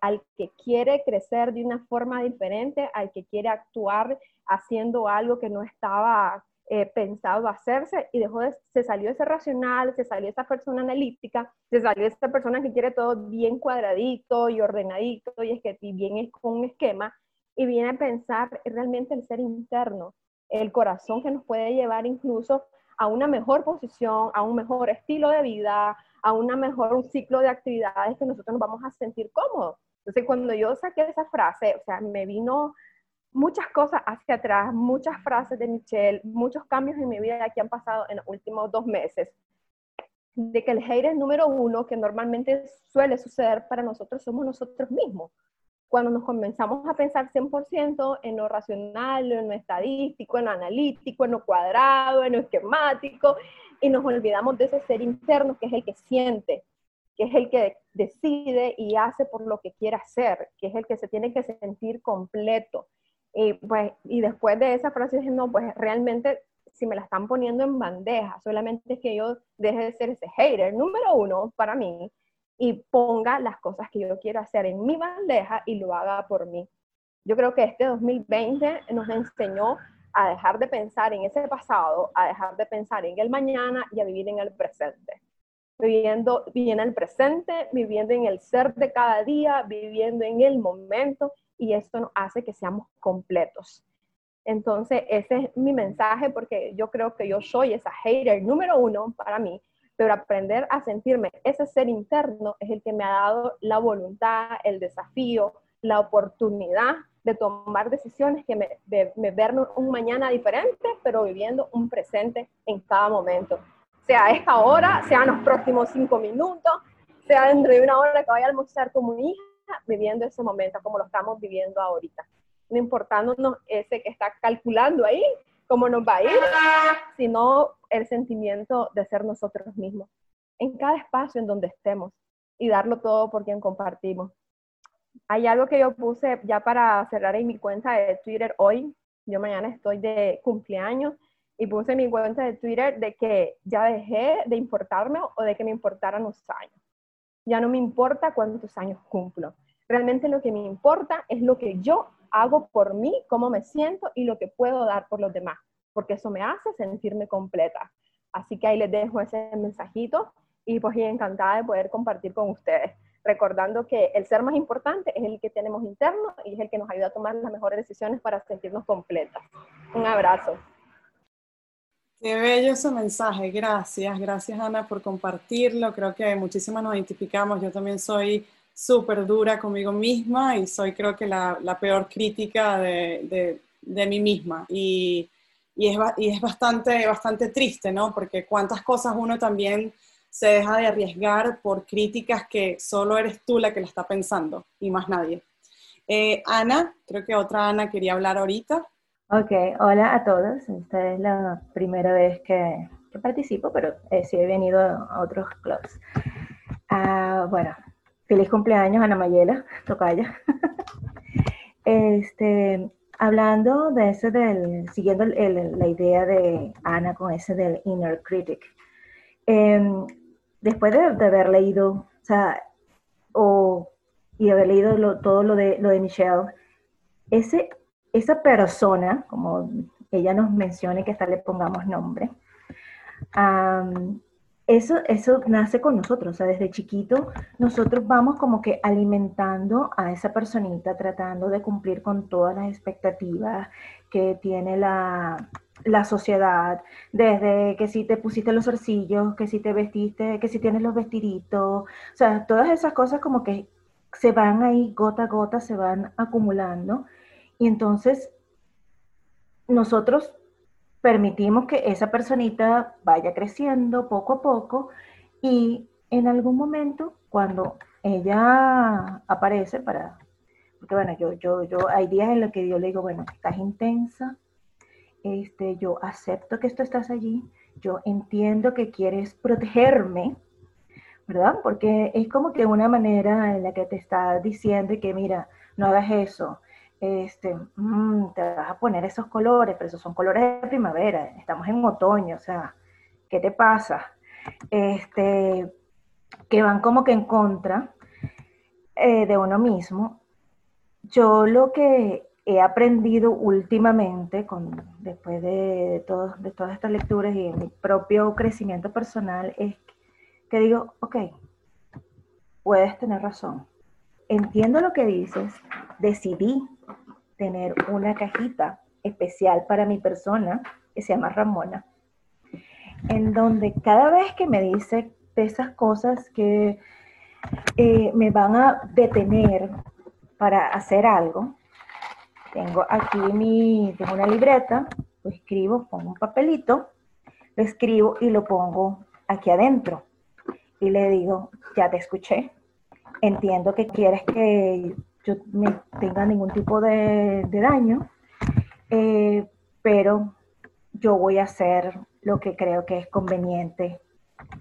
al que quiere crecer de una forma diferente, al que quiere actuar haciendo algo que no estaba eh, pensado hacerse y dejó de, se salió ese racional, se salió esa persona analítica, se salió esa persona que quiere todo bien cuadradito y ordenadito y es que bien es con un esquema y viene a pensar realmente el ser interno, el corazón que nos puede llevar incluso a una mejor posición, a un mejor estilo de vida, a una mejor un ciclo de actividades que nosotros nos vamos a sentir cómodos. Entonces, cuando yo saqué esa frase, o sea, me vino muchas cosas hacia atrás, muchas frases de Michelle, muchos cambios en mi vida que han pasado en los últimos dos meses. De que el hater número uno, que normalmente suele suceder para nosotros, somos nosotros mismos cuando nos comenzamos a pensar 100% en lo racional, en lo estadístico, en lo analítico, en lo cuadrado, en lo esquemático, y nos olvidamos de ese ser interno que es el que siente, que es el que decide y hace por lo que quiere hacer, que es el que se tiene que sentir completo. Y, pues, y después de esa frase dije, no, pues realmente si me la están poniendo en bandeja, solamente es que yo deje de ser ese hater número uno para mí y ponga las cosas que yo quiero hacer en mi bandeja y lo haga por mí. Yo creo que este 2020 nos enseñó a dejar de pensar en ese pasado, a dejar de pensar en el mañana y a vivir en el presente. Viviendo, viviendo en el presente, viviendo en el ser de cada día, viviendo en el momento y esto nos hace que seamos completos. Entonces, ese es mi mensaje porque yo creo que yo soy esa hater número uno para mí pero aprender a sentirme ese ser interno es el que me ha dado la voluntad, el desafío, la oportunidad de tomar decisiones que me, de, verme un mañana diferente, pero viviendo un presente en cada momento. Sea esta hora, sea en los próximos cinco minutos, sea dentro de una hora que vaya a almorzar con mi hija, viviendo ese momento como lo estamos viviendo ahorita. No importándonos ese que está calculando ahí, cómo nos va a ir, sino el sentimiento de ser nosotros mismos en cada espacio en donde estemos y darlo todo por quien compartimos. Hay algo que yo puse ya para cerrar en mi cuenta de Twitter hoy. Yo mañana estoy de cumpleaños y puse en mi cuenta de Twitter de que ya dejé de importarme o de que me importaran los años. Ya no me importa cuántos años cumplo. Realmente lo que me importa es lo que yo hago por mí, cómo me siento y lo que puedo dar por los demás, porque eso me hace sentirme completa. Así que ahí les dejo ese mensajito y pues encantada de poder compartir con ustedes, recordando que el ser más importante es el que tenemos interno y es el que nos ayuda a tomar las mejores decisiones para sentirnos completas. Un abrazo. Qué bello ese mensaje, gracias, gracias Ana por compartirlo, creo que muchísimas nos identificamos, yo también soy súper dura conmigo misma y soy creo que la, la peor crítica de, de, de, mí misma. Y, y, es, y es bastante, bastante triste, ¿no? Porque cuántas cosas uno también se deja de arriesgar por críticas que solo eres tú la que la está pensando y más nadie. Eh, Ana, creo que otra Ana quería hablar ahorita. Ok, hola a todos. Esta es la primera vez que, que participo, pero eh, sí he venido a otros clubs. Ah, bueno, feliz cumpleaños Ana Mayela, tocaya. este, hablando de ese del, siguiendo el- el- la idea de Ana con ese del inner critic. Em, después de, de haber leído, o sea, o, y haber leído lo- todo lo de, lo de Michelle, ese, esa persona, como ella nos menciona que hasta le pongamos nombre, am, eso, eso nace con nosotros, o sea, desde chiquito nosotros vamos como que alimentando a esa personita, tratando de cumplir con todas las expectativas que tiene la, la sociedad, desde que si te pusiste los zarcillos, que si te vestiste, que si tienes los vestiditos, o sea, todas esas cosas como que se van ahí gota a gota, se van acumulando. Y entonces nosotros permitimos que esa personita vaya creciendo poco a poco y en algún momento cuando ella aparece para, porque bueno, yo, yo, yo, hay días en los que yo le digo, bueno, estás intensa, este, yo acepto que tú estás allí, yo entiendo que quieres protegerme, ¿verdad? Porque es como que una manera en la que te está diciendo que mira, no hagas eso, este, mm, te vas a poner esos colores, pero esos son colores de primavera, estamos en otoño, o sea, ¿qué te pasa? Este, que van como que en contra eh, de uno mismo. Yo lo que he aprendido últimamente, con, después de, todo- de todas estas lecturas y en mi propio crecimiento personal, es que digo, ok, puedes tener razón. Entiendo lo que dices, decidí tener una cajita especial para mi persona que se llama Ramona, en donde cada vez que me dice esas cosas que eh, me van a detener para hacer algo, tengo aquí mi, tengo una libreta, lo escribo, pongo un papelito, lo escribo y lo pongo aquí adentro. Y le digo, ya te escuché, entiendo que quieres que yo me tenga ningún tipo de, daño, eh, pero yo voy a hacer lo que creo que es conveniente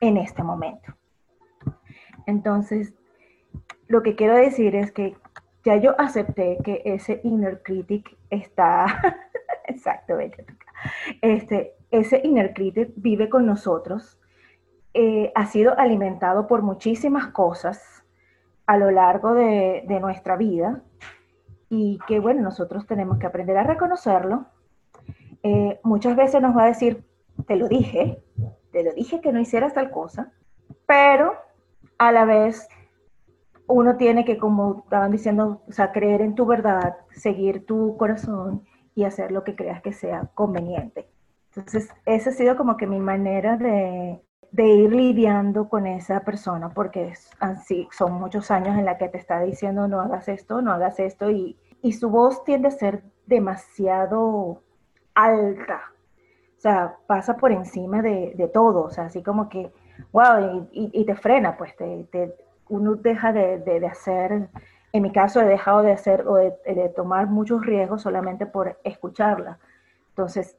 en este momento. Entonces, lo que quiero decir es que ya yo acepté que ese inner critic está, exacto, este, ese inner critic vive con nosotros, eh, ha sido alimentado por muchísimas cosas a lo largo de, nuestra vida y que, bueno, nosotros tenemos que aprender a reconocerlo. Eh, muchas veces nos va a decir, te lo dije, te lo dije que no hicieras tal cosa, pero a la vez uno tiene que, como estaban diciendo, o sea, creer en tu verdad, seguir tu corazón y hacer lo que creas que sea conveniente. Entonces, esa ha sido como que mi manera de, de ir lidiando con esa persona, porque así, son muchos años en la que te está diciendo no hagas esto, no hagas esto, y, y su voz tiende a ser demasiado alta. O sea, pasa por encima de, de todo, o sea, así como que, wow, y, y- te frena, pues, te, te- uno deja de, de- de hacer, en mi caso he dejado de hacer o de, de tomar muchos riesgos solamente por escucharla. Entonces,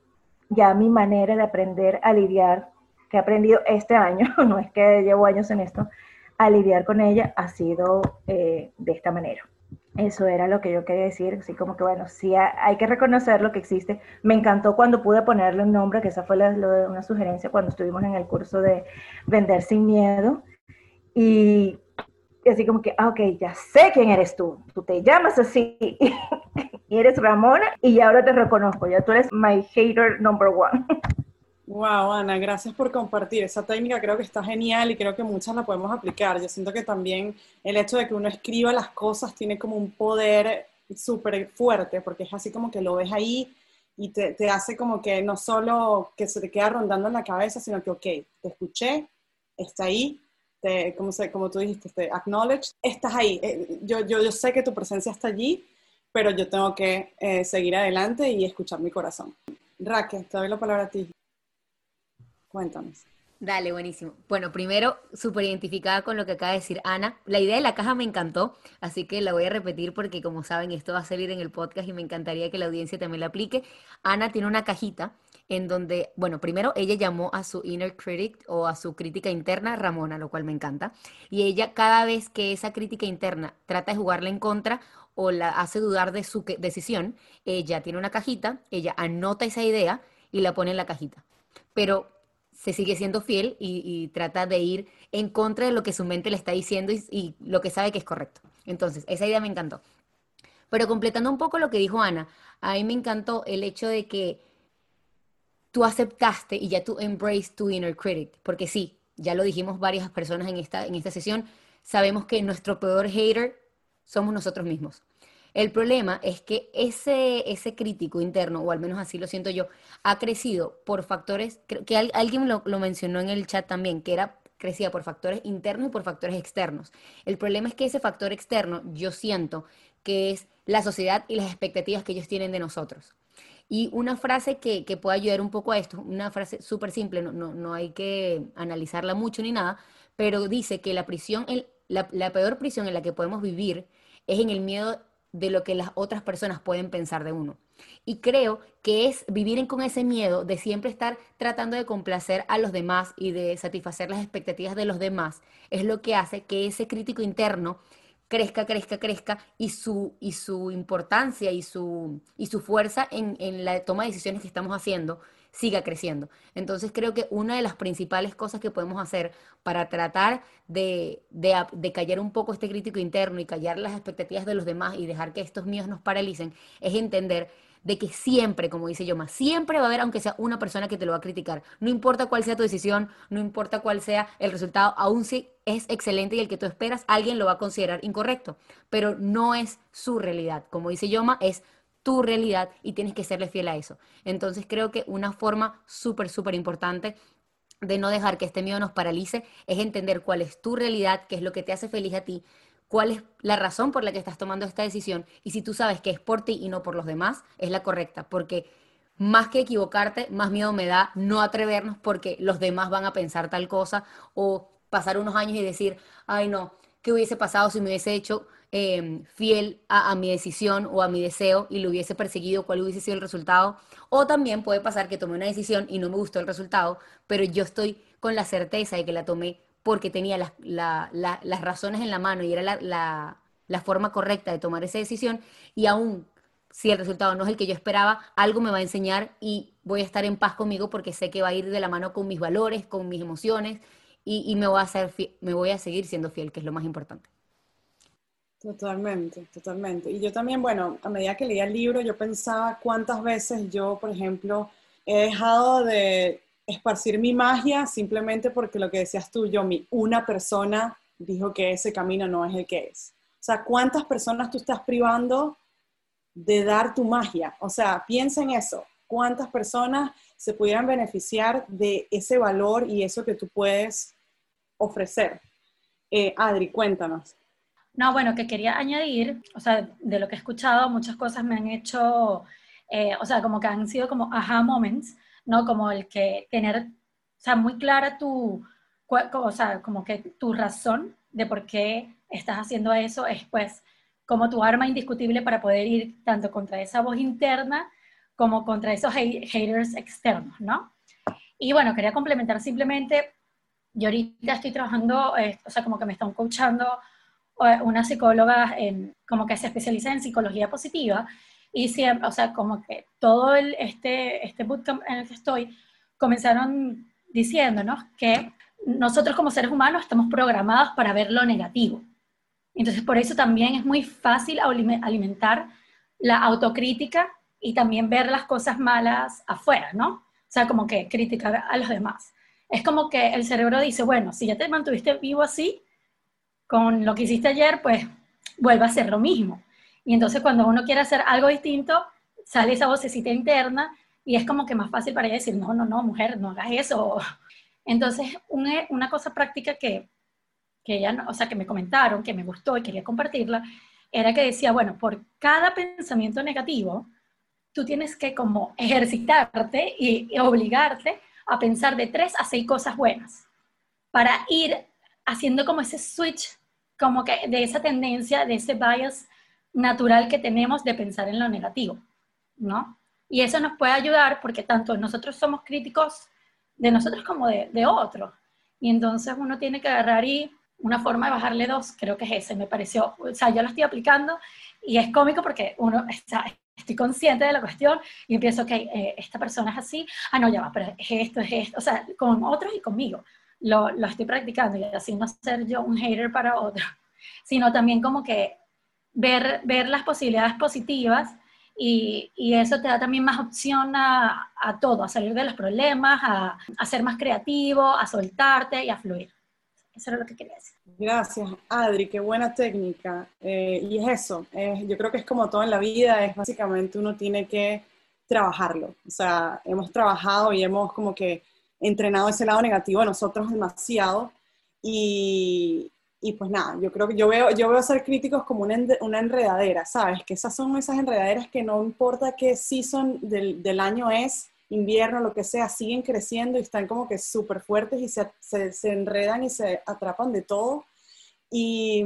ya mi manera de aprender a lidiar, que he aprendido este año, no es que llevo años en esto, a lidiar con ella ha sido eh, de esta manera. Eso era lo que yo quería decir, así como que bueno, sí ha- hay que reconocer lo que existe. Me encantó cuando pude ponerle un nombre, que esa fue la- de una sugerencia cuando estuvimos en el curso de Vender sin Miedo. Y así como que, ah, ok, ya sé quién eres tú, tú te llamas así, y eres Ramona, y ahora te reconozco, ya tú eres my hater number one. Wow, Ana, gracias por compartir. Esa técnica creo que está genial y creo que muchas la podemos aplicar. Yo siento que también el hecho de que uno escriba las cosas tiene como un poder súper fuerte, porque es así como que lo ves ahí y te, te hace como que no solo que se te queda rondando en la cabeza, sino que, ok, te escuché, está ahí, te, como, se, como tú dijiste, te acknowledge, estás ahí. Eh, Yo, yo, yo sé que tu presencia está allí, pero yo tengo que eh, seguir adelante y escuchar mi corazón. Raquel, te doy la palabra a ti. Cuéntanos. Dale, buenísimo. Bueno, primero, súper identificada con lo que acaba de decir Ana. La idea de la caja me encantó, así que la voy a repetir porque como saben, esto va a salir en el podcast y me encantaría que la audiencia también la aplique. Ana tiene una cajita en donde, bueno, primero ella llamó a su inner critic o a su crítica interna Ramona, lo cual me encanta. Y ella cada vez que esa crítica interna trata de jugarla en contra o la hace dudar de su decisión, ella tiene una cajita, ella anota esa idea y la pone en la cajita. Pero se sigue siendo fiel y, y trata de ir en contra de lo que su mente le está diciendo y, y lo que sabe que es correcto. Entonces, esa idea me encantó. Pero completando un poco lo que dijo Ana, a mí me encantó el hecho de que tú aceptaste y ya tú embrace tu inner critic, porque sí, ya lo dijimos varias personas en esta, en esta sesión, sabemos que nuestro peor hater somos nosotros mismos. El problema es que ese, ese crítico interno, o al menos así lo siento yo, ha crecido por factores, que al- alguien lo, lo mencionó en el chat también, que era crecía por factores internos y por factores externos. El problema es que ese factor externo yo siento que es la sociedad y las expectativas que ellos tienen de nosotros. Y una frase que, que puede ayudar un poco a esto, una frase súper simple, no, no, no hay que analizarla mucho ni nada, pero dice que la prisión, el- la peor prisión en la que podemos vivir es en el miedo de lo que las otras personas pueden pensar de uno. Y creo que es vivir con ese miedo de siempre estar tratando de complacer a los demás y de satisfacer las expectativas de los demás, es lo que hace que ese crítico interno crezca, crezca, crezca y su, y su importancia y su, y su fuerza en, en la toma de decisiones que estamos haciendo siga creciendo. Entonces creo que una de las principales cosas que podemos hacer para tratar de, de, callar un poco este crítico interno y callar las expectativas de los demás y dejar que estos míos nos paralicen es entender de que siempre, como dice Yoma, siempre va a haber, aunque sea una persona que te lo va a criticar. No importa cuál sea tu decisión, no importa cuál sea el resultado, aun si es excelente y el que tú esperas, alguien lo va a considerar incorrecto. Pero no es su realidad. Como dice Yoma, es tu realidad y tienes que serle fiel a eso. Entonces creo que una forma súper, súper importante de no dejar que este miedo nos paralice es entender cuál es tu realidad, qué es lo que te hace feliz a ti, cuál es la razón por la que estás tomando esta decisión y si tú sabes que es por ti y no por los demás, es la correcta, porque más que equivocarte, más miedo me da no atrevernos porque los demás van a pensar tal cosa o pasar unos años y decir, ay no, ¿qué hubiese pasado si me hubiese hecho eh, fiel a, mi decisión o a mi deseo y lo hubiese perseguido, cuál hubiese sido el resultado? O también puede pasar que tomé una decisión y no me gustó el resultado, pero yo estoy con la certeza de que la tomé porque tenía las, la- la- las razones en la mano y era la, forma correcta de tomar esa decisión y aún si el resultado no es el que yo esperaba, algo me va a enseñar y voy a estar en paz conmigo porque sé que va a ir de la mano con mis valores, con mis emociones y, me, voy a fie- me voy a seguir siendo fiel, que es lo más importante. Totalmente, totalmente. Y yo también, bueno, a medida que leía el libro, yo pensaba cuántas veces yo, por ejemplo, he dejado de esparcir mi magia simplemente porque lo que decías tú, yo, mi una persona dijo que ese camino no es el que es. O sea, ¿cuántas personas tú estás privando de dar tu magia? O sea, piensa en eso. ¿Cuántas personas se pudieran beneficiar de ese valor y eso que tú puedes ofrecer? Eh, Adri, cuéntanos. No, bueno, que quería añadir, o sea, de lo que he escuchado, muchas cosas me han hecho, eh, o sea, como que han sido como aha moments, ¿no? Como el que tener, o sea, muy clara tu, o sea, como que tu razón de por qué estás haciendo eso es pues como tu arma indiscutible para poder ir tanto contra esa voz interna como contra esos hate- haters externos, ¿no? Y bueno, quería complementar simplemente, yo ahorita estoy trabajando, eh, o sea, como que me están coachando una psicóloga en, como que se especializa en psicología positiva y siempre, o sea, como que todo el, este, este bootcamp en el que estoy, comenzaron diciéndonos que nosotros como seres humanos estamos programados para ver lo negativo. Entonces, por eso también es muy fácil alime- alimentar la autocrítica y también ver las cosas malas afuera, ¿no? O sea, como que criticar a los demás. Es como que el cerebro dice, bueno, si ya te mantuviste vivo así, con lo que hiciste ayer, pues vuelve a hacer lo mismo. Y entonces cuando uno quiere hacer algo distinto, sale esa vocecita interna y es como que más fácil para ella decir, no, no, no, mujer, no hagas eso. Entonces, una, cosa práctica que, que ella, o sea, que me comentaron, que me gustó y quería compartirla, era que decía, bueno, por cada pensamiento negativo, tú tienes que como ejercitarte y, y obligarte a pensar de tres a seis cosas buenas, para ir haciendo como ese switch, como que de esa tendencia, de ese bias natural que tenemos de pensar en lo negativo, ¿no? Y eso nos puede ayudar porque tanto nosotros somos críticos de nosotros como de, otros. Y entonces uno tiene que agarrar y una forma de bajarle dos, creo que es ese, me pareció, o sea, yo lo estoy aplicando y es cómico porque uno está, estoy consciente de la cuestión y empiezo, que eh, esta persona es así, ah, no, ya va, pero es esto, es esto, o sea, con otros y conmigo, lo, lo estoy practicando y así no ser yo un hater para otro, sino también como que ver, ver las posibilidades positivas y, y, eso te da también más opción a, a, todo, a salir de los problemas, a, a ser más creativo, a soltarte y a fluir. Eso era lo que quería decir. Gracias, Adri, qué buena técnica. Eh, y es eso, yo creo que es como todo en la vida, es básicamente uno tiene que trabajarlo. O sea, hemos trabajado y hemos como que entrenado ese lado negativo nosotros demasiado. Y, y pues nada, yo creo que yo veo, yo veo ser críticos como una, una, enredadera, ¿sabes? Que esas son esas enredaderas que no importa qué season del, del año es, invierno, lo que sea, siguen creciendo y están como que súper fuertes y se, se, enredan y se atrapan de todo. Y,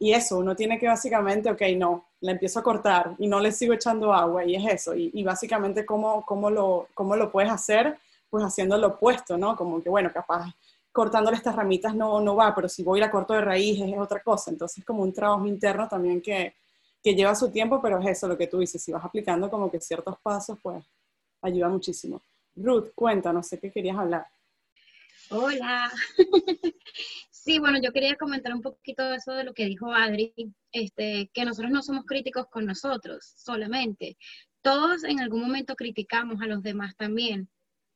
y, eso, uno tiene que básicamente, ok, no, la empiezo a cortar y no le sigo echando agua y es eso. Y, y básicamente, ¿cómo, cómo, lo, ¿cómo lo puedes hacer? Pues haciendo lo opuesto, ¿no? Como que, bueno, capaz cortándole estas ramitas no, no va, pero si voy y la corto de raíz es otra cosa. Entonces, como un trabajo interno también que, que lleva su tiempo, pero es eso lo que tú dices. Si vas aplicando como que ciertos pasos, pues ayuda muchísimo. Ruth, cuéntanos, sé que querías hablar. Hola. Sí, bueno, yo quería comentar un poquito eso de lo que dijo Adri, este, que nosotros no somos críticos con nosotros solamente. Todos en algún momento criticamos a los demás también.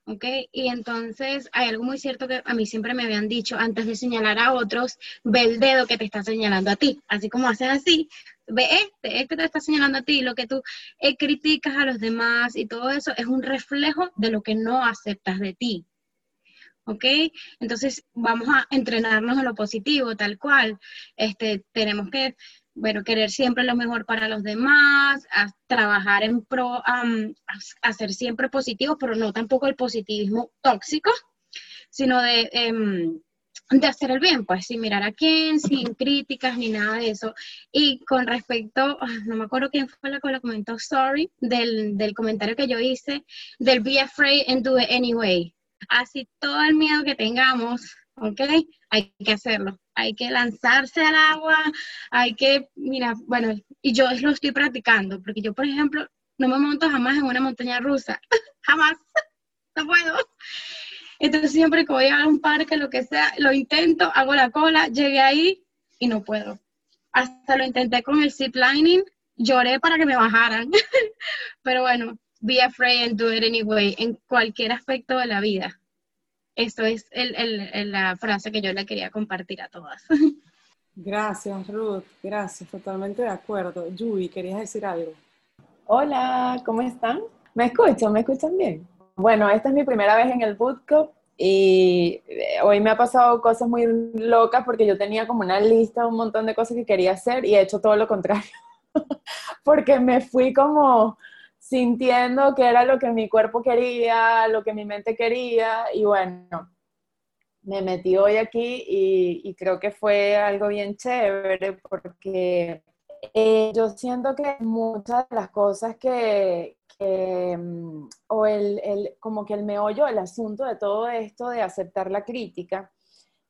¿Ok? Y entonces hay algo muy cierto que a mí siempre me habían dicho, antes de señalar a otros, ve el dedo que te está señalando a ti. Así como hacen así, ve este, este te está señalando a ti, lo que tú eh, criticas a los demás y todo eso es un reflejo de lo que no aceptas de ti. ¿Ok? Entonces vamos a entrenarnos en lo positivo, tal cual. Este, tenemos que, bueno, querer siempre lo mejor para los demás, trabajar en pro, hacer siempre positivo, pero no tampoco el positivismo tóxico, sino de... Em, de hacer el bien, pues sin mirar a quién, sin críticas ni nada de eso. Y con respecto, ah, no me acuerdo quién fue la que lo comentó, sorry, del, del comentario que yo hice, del be afraid and do it anyway. Así todo el miedo que tengamos, ¿ok? Hay que hacerlo. Hay que lanzarse al agua, hay que, mira, bueno, y yo lo estoy practicando, porque yo, por ejemplo, no me monto jamás en una montaña rusa, jamás, no puedo. Entonces siempre que voy a un parque, lo que sea, lo intento, hago la cola, llegué ahí y no puedo. Hasta lo intenté con el zip lining, lloré para que me bajaran. Pero bueno, be afraid and do it anyway, en cualquier aspecto de la vida. Esto es el, el, la frase que yo le quería compartir a todas. Gracias, Ruth. Gracias, totalmente de acuerdo. Yui, ¿querías decir algo? Hola, ¿cómo están? ¿Me escuchan? ¿Me escuchan bien? Bueno, esta es mi primera vez en el bootcamp y eh, hoy me ha pasado cosas muy locas porque yo tenía como una lista, un montón de cosas que quería hacer y he hecho todo lo contrario. porque me fui como sintiendo que era lo que mi cuerpo quería, lo que mi mente quería y bueno, me metí hoy aquí y, creo que fue algo bien chévere porque eh, yo siento que muchas de las cosas que, Em, o el, el, como que el meollo, el asunto de todo esto de aceptar la crítica,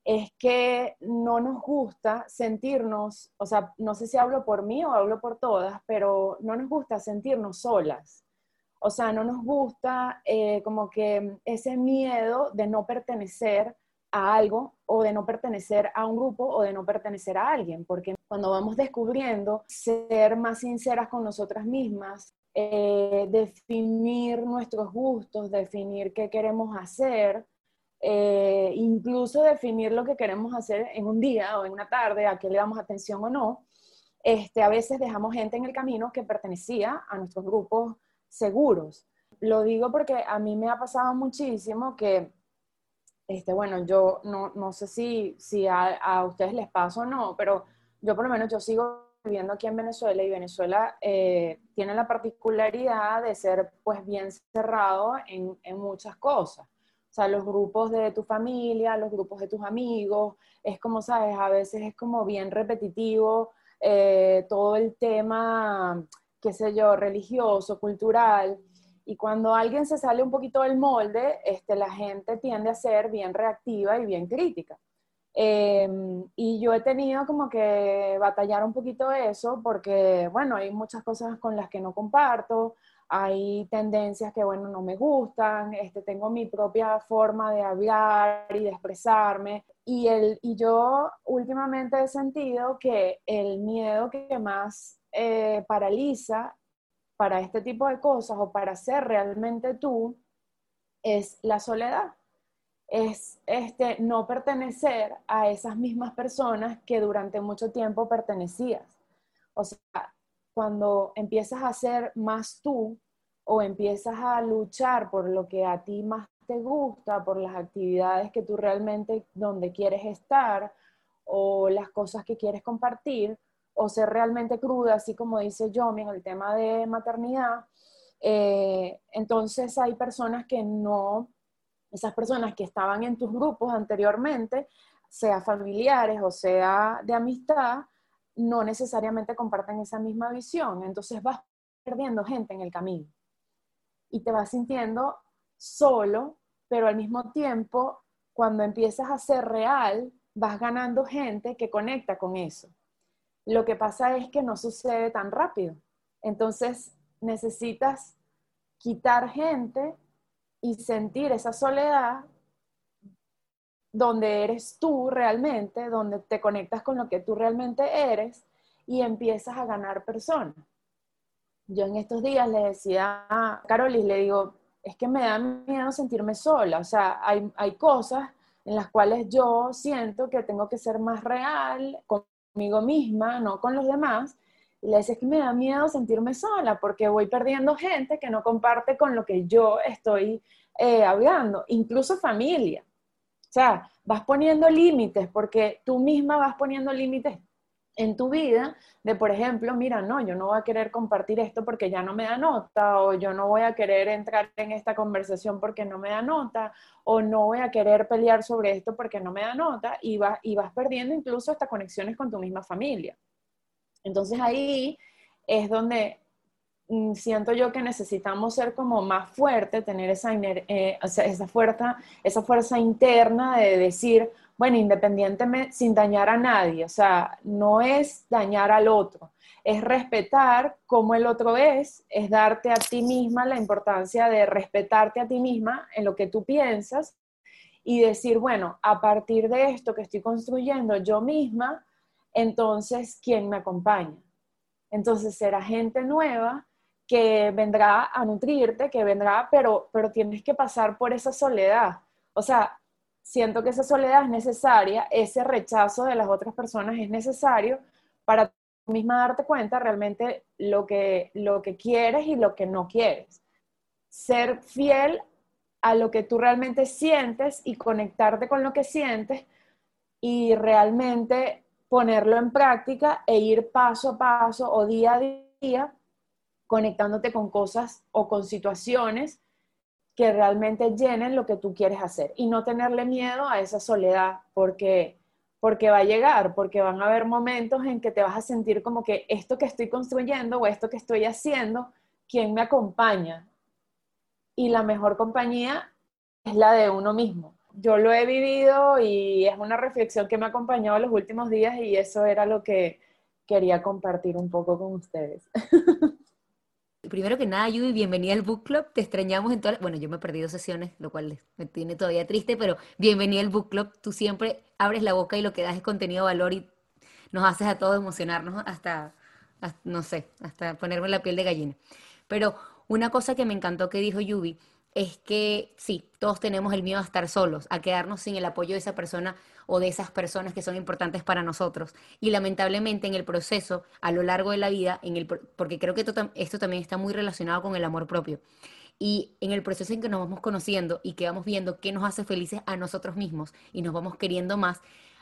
es que no nos gusta sentirnos, o sea, no sé si hablo por mí o hablo por todas, pero no nos gusta sentirnos solas. O sea, no nos gusta eh, como que ese miedo de no pertenecer a algo o de no pertenecer a un grupo o de no pertenecer a alguien, porque cuando vamos descubriendo ser más sinceras con nosotras mismas, eh, definir nuestros gustos, definir qué queremos hacer, eh, incluso definir lo que queremos hacer en un día o en una tarde, a qué le damos atención o no. Este, a veces dejamos gente en el camino que pertenecía a nuestros grupos seguros. Lo digo porque a mí me ha pasado muchísimo que, este, bueno, yo no, no sé si, si a, a ustedes les pasa o no, pero yo por lo menos yo sigo viviendo aquí en Venezuela y Venezuela eh, tiene la particularidad de ser pues bien cerrado en, en, muchas cosas. Sea, los grupos de tu familia, los grupos de tus amigos, es como, sabes, a veces es como bien repetitivo eh, todo el tema, qué sé yo, religioso, cultural. Y cuando alguien se sale un poquito del molde, este, la gente tiende a ser bien reactiva y bien crítica. Em, y yo he tenido como que batallar un poquito eso porque, bueno, hay muchas cosas con las que no comparto, hay tendencias que, bueno, no me gustan, este, tengo mi propia forma de hablar y de expresarme. Y, el, y yo últimamente he sentido que el miedo que más eh, paraliza para este tipo de cosas o para ser realmente tú es la soledad es este, no pertenecer a esas mismas personas que durante mucho tiempo pertenecías. O sea, cuando empiezas a ser más tú o empiezas a luchar por lo que a ti más te gusta, por las actividades que tú realmente donde quieres estar o las cosas que quieres compartir, o ser realmente cruda, así como dice Yomi en el tema de maternidad, eh, entonces hay personas que no esas personas que estaban en tus grupos anteriormente, sea familiares o sea de amistad, no necesariamente comparten esa misma visión. Entonces vas perdiendo gente en el camino y te vas sintiendo solo, pero al mismo tiempo, cuando empiezas a ser real, vas ganando gente que conecta con eso. Lo que pasa es que no sucede tan rápido. Entonces necesitas quitar gente y sentir esa soledad donde eres tú realmente, donde te conectas con lo que tú realmente eres y empiezas a ganar personas. Yo en estos días le decía a Carolis, le digo, es que me da miedo sentirme sola, o sea, hay, hay cosas en las cuales yo siento que tengo que ser más real conmigo misma, no con los demás, y le decía, es que me da miedo sentirme sola porque voy perdiendo gente que no comparte con lo que yo estoy eh, hablando, incluso familia. O sea, vas poniendo límites porque tú misma vas poniendo límites en tu vida de, por ejemplo, mira, no, yo no voy a querer compartir esto porque ya no me da nota, o yo no voy a querer entrar en esta conversación porque no me da nota, o no voy a querer pelear sobre esto porque no me da nota, y, y vas perdiendo incluso hasta conexiones con tu misma familia. Entonces ahí es donde siento yo que necesitamos ser como más fuerte, tener esa, eh, esa, fuerza, esa fuerza interna de decir, bueno, independientemente, sin dañar a nadie, o sea, no es dañar al otro, es respetar cómo el otro es, es darte a ti misma la importancia de respetarte a ti misma en lo que tú piensas y decir, bueno, a partir de esto que estoy construyendo yo misma, entonces, ¿quién me acompaña? Entonces será gente nueva que vendrá a nutrirte, que vendrá, pero, pero tienes que pasar por esa soledad. O sea, siento que esa soledad es necesaria, ese rechazo de las otras personas es necesario para tú misma darte cuenta realmente lo que, lo que quieres y lo que no quieres. Ser fiel a lo que tú realmente sientes y conectarte con lo que sientes y realmente ponerlo en práctica e ir paso a paso o día a día conectándote con cosas o con situaciones que realmente llenen lo que tú quieres hacer y no tenerle miedo a esa soledad porque porque va a llegar, porque van a haber momentos en que te vas a sentir como que esto que estoy construyendo o esto que estoy haciendo, ¿quién me acompaña? Y la mejor compañía es la de uno mismo yo lo he vivido y es una reflexión que me ha acompañado los últimos días y eso era lo que quería compartir un poco con ustedes. Primero que nada, Yubi, bienvenida al Book Club. Te extrañamos en todas... Bueno, yo me he perdido sesiones, lo cual me tiene todavía triste, pero bienvenida al Book Club. Tú siempre abres la boca y lo que das es contenido valor y nos haces a todos emocionarnos hasta, hasta no sé, hasta ponerme la piel de gallina. Pero una cosa que me encantó que dijo Yubi es que sí, todos tenemos el miedo a estar solos, a quedarnos sin el apoyo de esa persona o de esas personas que son importantes para nosotros. Y lamentablemente en el proceso, a lo largo de la vida, en el, porque creo que esto, esto también está muy relacionado con el amor propio. Y en el proceso en que nos vamos conociendo y que vamos viendo qué nos hace felices a nosotros mismos y nos vamos queriendo más,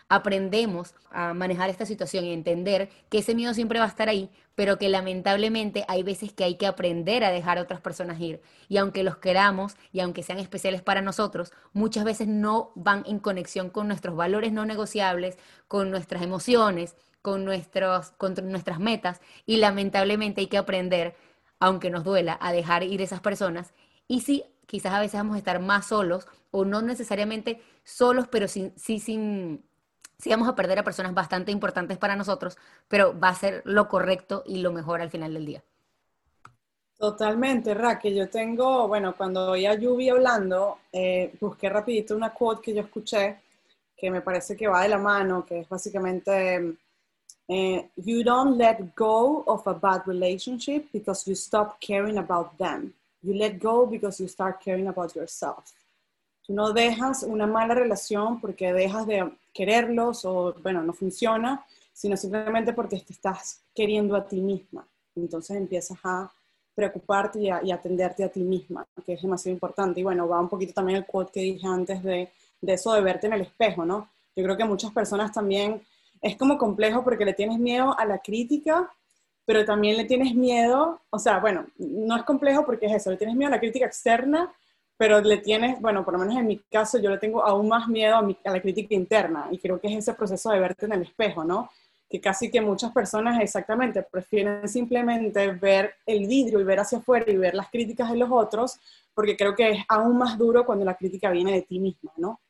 aprendemos a manejar esta situación y entender que ese miedo siempre va a estar ahí, pero que lamentablemente hay veces que hay que aprender a dejar a otras personas ir. Y aunque los queramos y aunque sean especiales para nosotros, muchas veces no van en conexión con nuestros valores no negociables, con nuestras emociones, con, nuestros, con nuestras metas. Y lamentablemente hay que aprender, aunque nos duela, a dejar ir esas personas. Y sí, quizás a veces vamos a estar más solos o no necesariamente solos, pero sí, sí sin sí vamos a perder a personas bastante importantes para nosotros, pero va a ser lo correcto y lo mejor al final del día. Totalmente, Raquel. Yo tengo, bueno, cuando oí a hablando, eh, busqué rapidito una quote que yo escuché que me parece que va de la mano, que es básicamente, eh, you don't let go of a bad relationship because you stop caring about them. You let go because you start caring about yourself. Tú no dejas una mala relación porque dejas de quererlos o, bueno, no funciona, sino simplemente porque te estás queriendo a ti misma. Entonces empiezas a preocuparte y, a, atenderte a ti misma, que es demasiado importante. Y bueno, va un poquito también el quote que dije antes de, de eso de verte en el espejo, ¿no? Yo creo que muchas personas también es como complejo porque le tienes miedo a la crítica, pero también le tienes miedo, o sea, bueno, no es complejo porque es eso, le tienes miedo a la crítica externa, pero le tienes, bueno, por lo menos en mi caso, yo le tengo aún más miedo a, la crítica interna y creo que es ese proceso de verte en el espejo, ¿no? Que casi que muchas personas exactamente prefieren simplemente ver el vidrio y ver hacia afuera y ver las críticas de los otros, porque creo que es aún más duro cuando la crítica viene de ti misma, ¿no?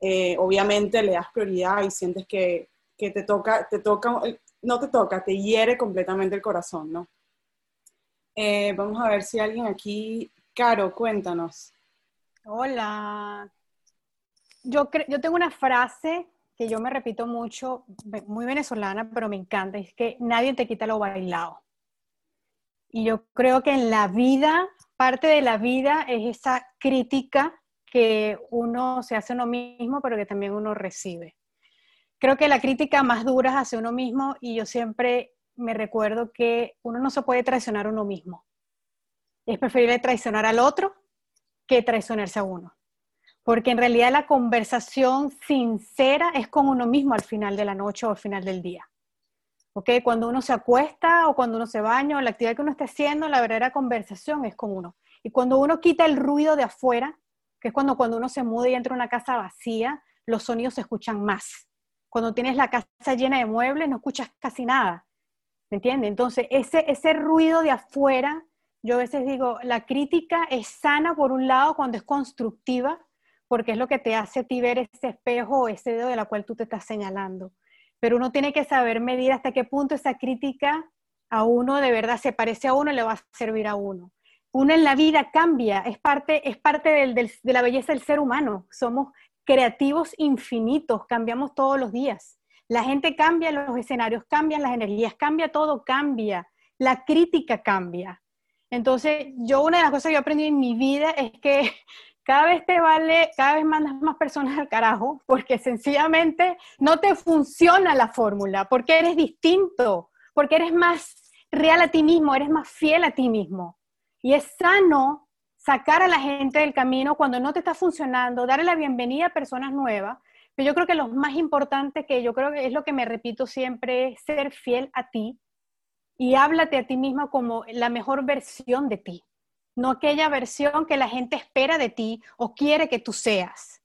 Eh, obviamente le das prioridad y sientes que, que te toca, te toca, no te toca, te hiere completamente el corazón, ¿no? Eh, vamos a ver si alguien aquí, Caro, cuéntanos. Hola. Yo, yo tengo una frase que yo me repito mucho, muy venezolana, pero me encanta, es que nadie te quita lo bailado. Y yo creo que en la vida, parte de la vida es esa crítica que uno se hace a uno mismo, pero que también uno recibe. Creo que la crítica más dura es hacia uno mismo y yo siempre me recuerdo que uno no se puede traicionar a uno mismo. Es preferible traicionar al otro que traicionarse a uno. Porque en realidad la conversación sincera es con uno mismo al final de la noche o al final del día. ¿Ok? Cuando uno se acuesta o cuando uno se baña o la actividad que uno esté haciendo, la verdadera conversación es con uno. Y cuando uno quita el ruido de afuera, que es cuando, cuando uno se muda y entra a una casa vacía, los sonidos se escuchan más. Cuando tienes la casa llena de muebles, no escuchas casi nada. ¿Me entiendes? Entonces, ese, ese ruido de afuera yo a veces digo, la crítica es sana por un lado cuando es constructiva, porque es lo que te hace a ti ver ese espejo o ese dedo de la cual tú te estás señalando. Pero uno tiene que saber medir hasta qué punto esa crítica a uno de verdad se parece a uno y le va a servir a uno. Uno en la vida cambia, es parte, es parte de la belleza del ser humano. Somos creativos infinitos, cambiamos todos los días. La gente cambia, los escenarios cambian, las energías cambian, todo cambia. La crítica cambia. Entonces, yo una de las cosas que yo aprendí en mi vida es que cada vez te vale, cada vez mandas más personas al carajo, porque sencillamente no te funciona la fórmula, porque eres distinto, porque eres más real a ti mismo, eres más fiel a ti mismo. Y es sano sacar a la gente del camino cuando no te está funcionando, darle la bienvenida a personas nuevas. Pero yo creo que lo más importante que yo creo que es lo que me repito siempre es ser fiel a ti, y háblate a ti misma como la mejor versión de ti, no aquella versión que la gente espera de ti o quiere que tú seas.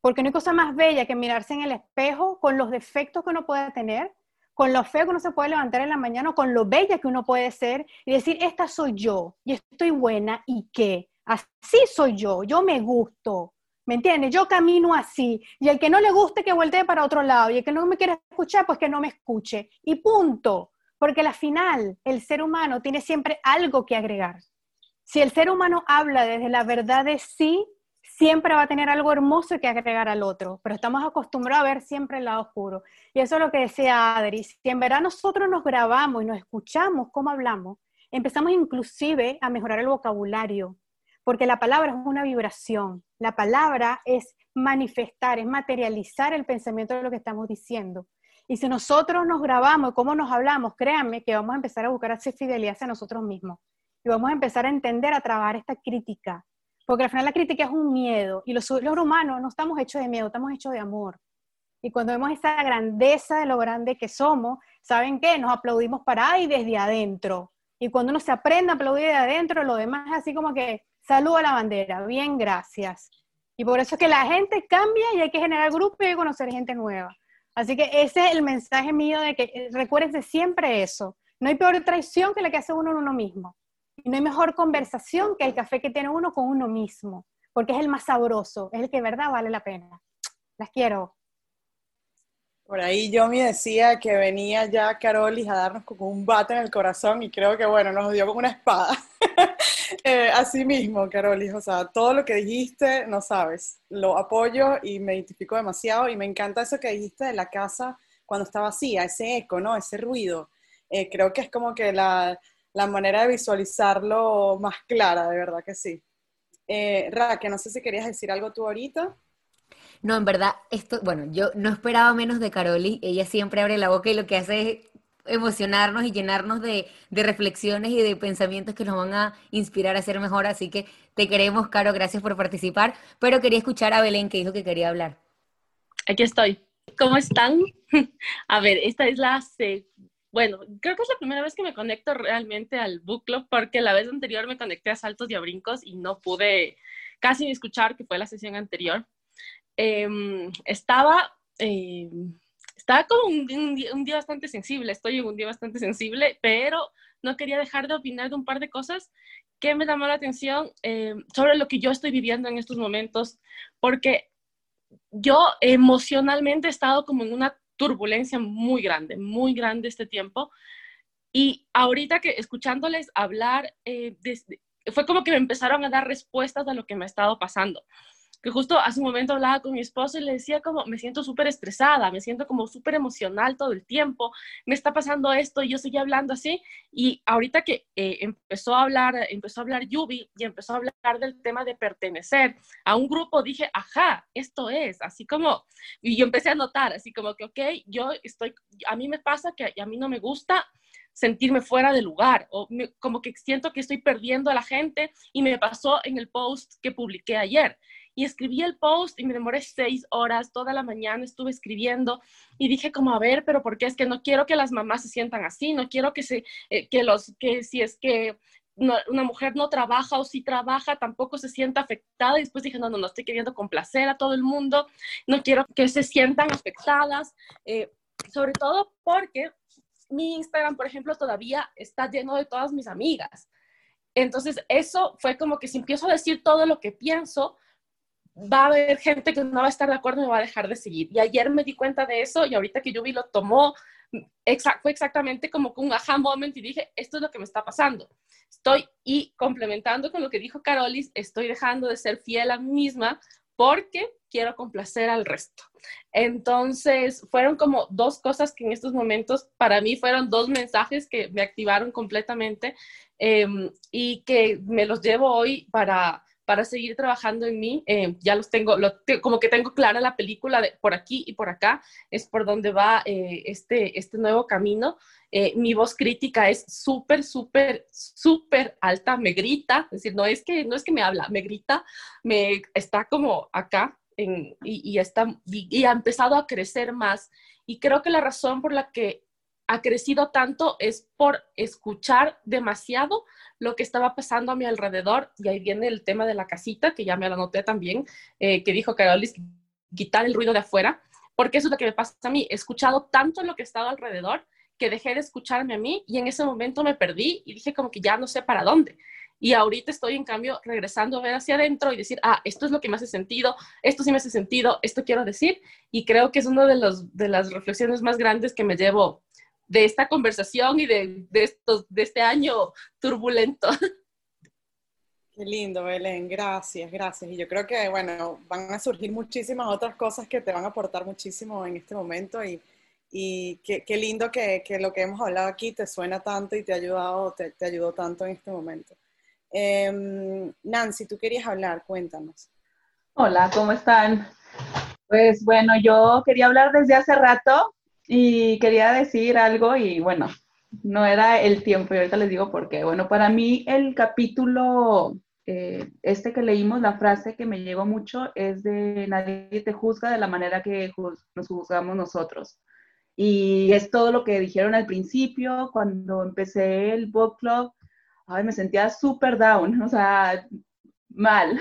Porque no hay cosa más bella que mirarse en el espejo con los defectos que uno puede tener, con lo feo que uno se puede levantar en la mañana, con lo bella que uno puede ser y decir, esta soy yo y estoy buena y qué, así soy yo, yo me gusto. ¿Me entiendes? Yo camino así. Y el que no le guste, que voltee para otro lado. Y el que no me quiere escuchar, pues que no me escuche. Y punto. Porque al final el ser humano tiene siempre algo que agregar. Si el ser humano habla desde la verdad de sí, siempre va a tener algo hermoso que agregar al otro, pero estamos acostumbrados a ver siempre el lado oscuro. Y eso es lo que decía Adri, si en verdad nosotros nos grabamos y nos escuchamos cómo hablamos, empezamos inclusive a mejorar el vocabulario, porque la palabra es una vibración, la palabra es manifestar, es materializar el pensamiento de lo que estamos diciendo. Y si nosotros nos grabamos cómo nos hablamos, créanme que vamos a empezar a buscar hacer fidelidad hacia nosotros mismos. Y vamos a empezar a entender, a trabajar esta crítica. Porque al final la crítica es un miedo. Y los, los humanos no estamos hechos de miedo, estamos hechos de amor. Y cuando vemos esa grandeza de lo grande que somos, ¿saben qué? Nos aplaudimos para ahí desde adentro. Y cuando uno se aprende a aplaudir de adentro, lo demás es así como que saludo a la bandera, bien, gracias. Y por eso es que la gente cambia y hay que generar grupos y conocer gente nueva. Así que ese es el mensaje mío de que recuérdense siempre eso. No hay peor traición que la que hace uno en uno mismo. Y no hay mejor conversación que el café que tiene uno con uno mismo, porque es el más sabroso, es el que de verdad vale la pena. Las quiero. Por ahí yo me decía que venía ya Carolis a darnos como un bate en el corazón y creo que bueno, nos dio como una espada. eh, así mismo, Carolis, o sea, todo lo que dijiste, no sabes, lo apoyo y me identifico demasiado y me encanta eso que dijiste de la casa cuando está vacía, ese eco, ¿no? Ese ruido. Eh, creo que es como que la, la, manera de visualizarlo más clara, de verdad que sí. Eh, Raque, no sé si querías decir algo tú ahorita. No, en verdad, esto, bueno, yo no esperaba menos de Caroli. Ella siempre abre la boca y lo que hace es emocionarnos y llenarnos de, reflexiones y de pensamientos que nos van a inspirar a ser mejor. Así que te queremos, Caro, gracias por participar. Pero quería escuchar a Belén que dijo que quería hablar. Aquí estoy. ¿Cómo están? A ver, esta es la... Bueno, creo que es la primera vez que me conecto realmente al book club porque la vez anterior me conecté a saltos y a brincos y no pude casi escuchar, que fue la sesión anterior. Em, estaba, em, estaba como un, día, bastante sensible, estoy en un día bastante sensible, pero no quería dejar de opinar de un par de cosas que me llamó la atención em, sobre lo que yo estoy viviendo en estos momentos, porque yo emocionalmente he estado como en una turbulencia muy grande, muy grande este tiempo. Y ahorita que escuchándoles hablar, eh, fue como que me empezaron a dar respuestas a lo que me ha estado pasando que justo hace un momento hablaba con mi esposo y le decía como, me siento súper estresada, me siento como súper emocional todo el tiempo, me está pasando esto y yo seguía hablando así. Y ahorita que eh, empezó a hablar, empezó a hablar Yubi y empezó a hablar del tema de pertenecer a un grupo, dije, ajá, esto es, así como, y yo empecé a notar, así como que, ok, yo estoy, a mí me pasa que a mí no me gusta sentirme fuera de lugar o como que siento que estoy perdiendo a la gente y me pasó en el post que publiqué ayer y escribí el post y me demoré seis horas, toda la mañana estuve escribiendo y dije como, a ver, pero ¿por qué es que no quiero que las mamás se sientan así? No quiero que, se, eh, que, los, que si es que una mujer no trabaja o si trabaja tampoco se sienta afectada y después dije, no, no, no estoy queriendo complacer a todo el mundo, no quiero que se sientan afectadas, eh, sobre todo porque mi Instagram, por ejemplo, todavía está lleno de todas mis amigas. Entonces, eso fue como que si empiezo a decir todo lo que pienso, va a haber gente que no va a estar de acuerdo y me va a dejar de seguir. Y ayer me di cuenta de eso y ahorita que yo vi lo tomó, fue exactamente como un aha moment y dije, esto es lo que me está pasando. Estoy, y complementando con lo que dijo Carolis, estoy dejando de ser fiel a mí misma porque quiero complacer al resto. Entonces, fueron como dos cosas que en estos momentos para mí fueron dos mensajes que me activaron completamente em, y que me los llevo hoy para para seguir trabajando en mí. Eh, ya los tengo, como que tengo clara la película de por aquí y por acá, es por donde va eh, este, este nuevo camino. Eh, mi voz crítica es súper, súper, súper alta, me grita, es decir, no es, que, no es que me habla, me grita, me está como acá y, está, y ha empezado a crecer más. Y creo que la razón por la que ha crecido tanto es por escuchar demasiado lo que estaba pasando a mi alrededor. Y ahí viene el tema de la casita, que ya me lo anoté también, eh, que dijo Carolis, quitar el ruido de afuera, porque eso es lo que me pasa a mí. He escuchado tanto lo que estaba alrededor que dejé de escucharme a mí y en ese momento me perdí y dije como que ya no sé para dónde. Y ahorita estoy, en cambio, regresando a ver hacia adentro y decir, ah, esto es lo que me hace sentido, esto sí me hace sentido, esto quiero decir. Y creo que es una de, los, de las reflexiones más grandes que me llevo de esta conversación y de, de, estos, de este año turbulento. Qué lindo, Belén, gracias, gracias. Y yo creo que, bueno, van a surgir muchísimas otras cosas que te van a aportar muchísimo en este momento y, y qué, qué lindo que, que, lo que hemos hablado aquí te suena tanto y te ha ayudado, te, te ayudó tanto en este momento. Em, Nancy, tú querías hablar, cuéntanos. Hola, ¿cómo están? Pues bueno, yo quería hablar desde hace rato, y quería decir algo y bueno, no era el tiempo y ahorita les digo por qué. Bueno, para mí el capítulo eh, este que leímos, la frase que me llegó mucho es de nadie te juzga de la manera que nos juzgamos nosotros. Y es todo lo que dijeron al principio, cuando empecé el book club, ay, me sentía súper down, o sea, mal.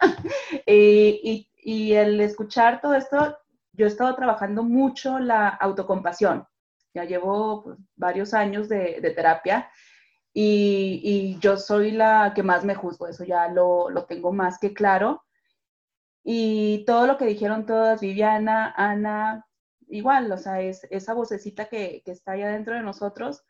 y, y, el escuchar todo esto, yo he estado trabajando mucho la autocompasión. Ya llevo pues, varios años de, de terapia y, y, yo soy la que más me juzgo, eso ya lo, lo tengo más que claro. Y todo lo que dijeron todas, Viviana, Ana, igual, o sea, es esa vocecita que, que está ahí adentro de nosotros.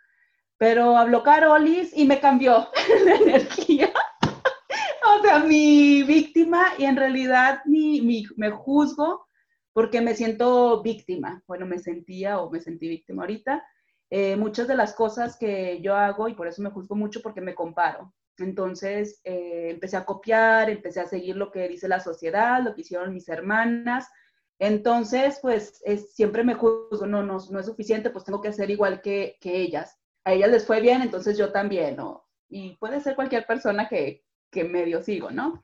Pero habló Carolis y me cambió la energía. o sea, mi víctima y en realidad mi, mi, me juzgo porque me siento víctima. Bueno, me sentía o me sentí víctima ahorita. Eh, muchas de las cosas que yo hago, y por eso me juzgo mucho, porque me comparo. Entonces eh, empecé a copiar, empecé a seguir lo que dice la sociedad, lo que hicieron mis hermanas, entonces, pues siempre me juzgo, no, no, no es suficiente, pues tengo que hacer igual que, ellas. A ellas les fue bien, entonces yo también, ¿no? Y puede ser cualquier persona que, que medio sigo, ¿no?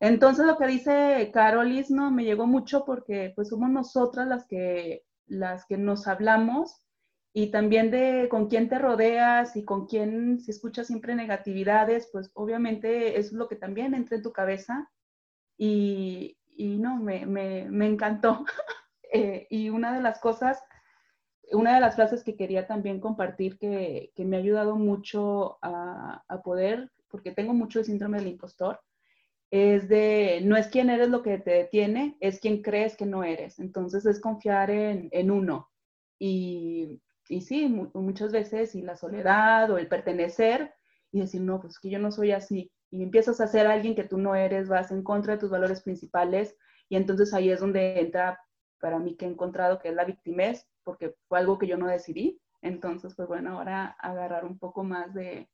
Entonces lo que dice Carolis, ¿no? Me llegó mucho porque pues somos nosotras las que, las que nos hablamos y también de con quién te rodeas y con quién si escuchas siempre negatividades, pues obviamente es lo que también entra en tu cabeza y, y no, me, me, me encantó. Eh, y una de las cosas, una de las frases que quería también compartir que, que me ha ayudado mucho a, a, poder, porque tengo mucho el síndrome del impostor, es de no es quién eres lo que te detiene, es quién crees que no eres. Entonces es confiar en, en uno. Y, y sí, muchas veces, y la soledad o el pertenecer, y decir, no, pues que yo no soy así y empiezas a ser alguien que tú no eres, vas en contra de tus valores principales y entonces ahí es donde entra para mí que he encontrado que es la victimez, porque fue algo que yo no decidí. Entonces, pues bueno, ahora agarrar un poco más de,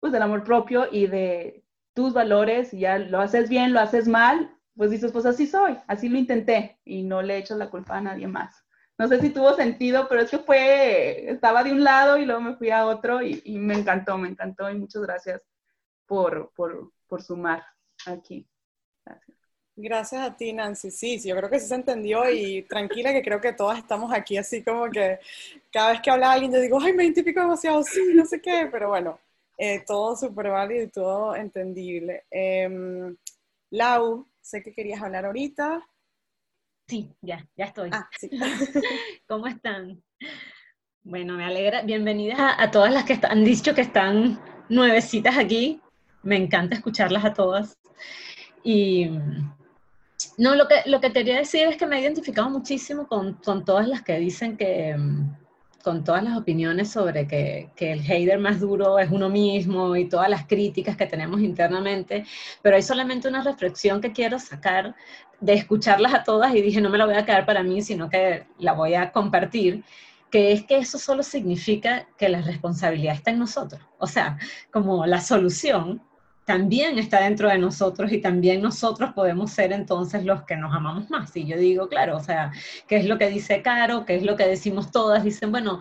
pues del amor propio y de tus valores, y ya lo haces bien, lo haces mal, pues dices, pues así soy, así lo intenté y no le echas la culpa a nadie más. No sé si tuvo sentido, pero es que fue, estaba de un lado y luego me fui a otro y, y me encantó, me encantó y muchas gracias por, por, por sumar aquí. Gracias. Gracias a ti, Nancy. Sí, sí, yo creo que sí se entendió y tranquila que creo que todas estamos aquí así como que cada vez que habla alguien yo digo, ay, me identifico demasiado, sí, no sé qué, pero bueno, eh, todo súper válido y todo entendible. Eh, Lau, sé que querías hablar ahorita. Sí, ya, ya estoy. Ah, sí. ¿Cómo están? Bueno, me alegra. Bienvenidas a, a todas las que han dicho que están nuevecitas aquí me encanta escucharlas a todas. Y no, lo que, lo que quería decir es que me he identificado muchísimo con, con todas las que dicen que, con todas las opiniones sobre que, el hater más duro es uno mismo y todas las críticas que tenemos internamente, pero hay solamente una reflexión que quiero sacar de escucharlas a todas y dije no me la voy a quedar para mí, sino que la voy a compartir que es que eso solo significa que la responsabilidad está en nosotros. O sea, como la solución también está dentro de nosotros y también nosotros podemos ser entonces los que nos amamos más. Y yo digo, claro, o sea, ¿qué es lo que dice Caro? ¿Qué es lo que decimos todas? Dicen, bueno,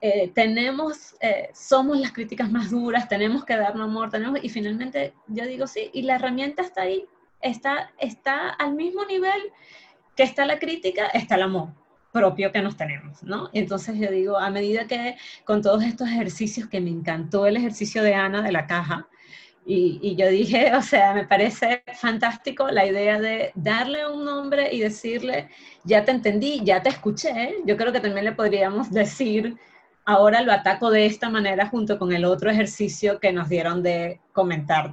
eh, tenemos, eh, somos las críticas más duras, tenemos que darnos amor, tenemos, y finalmente yo digo, sí, y la herramienta está ahí, está, está al mismo nivel que está la crítica, está el amor propio que nos tenemos, ¿no? Entonces yo digo, a medida que con todos estos ejercicios, que me encantó el ejercicio de Ana de la caja, y, yo dije, o sea, me parece fantástico la idea de darle un nombre y decirle, ya te entendí, ya te escuché. Yo creo que también le podríamos decir, ahora lo ataco de esta manera junto con el otro ejercicio que nos dieron de comentar.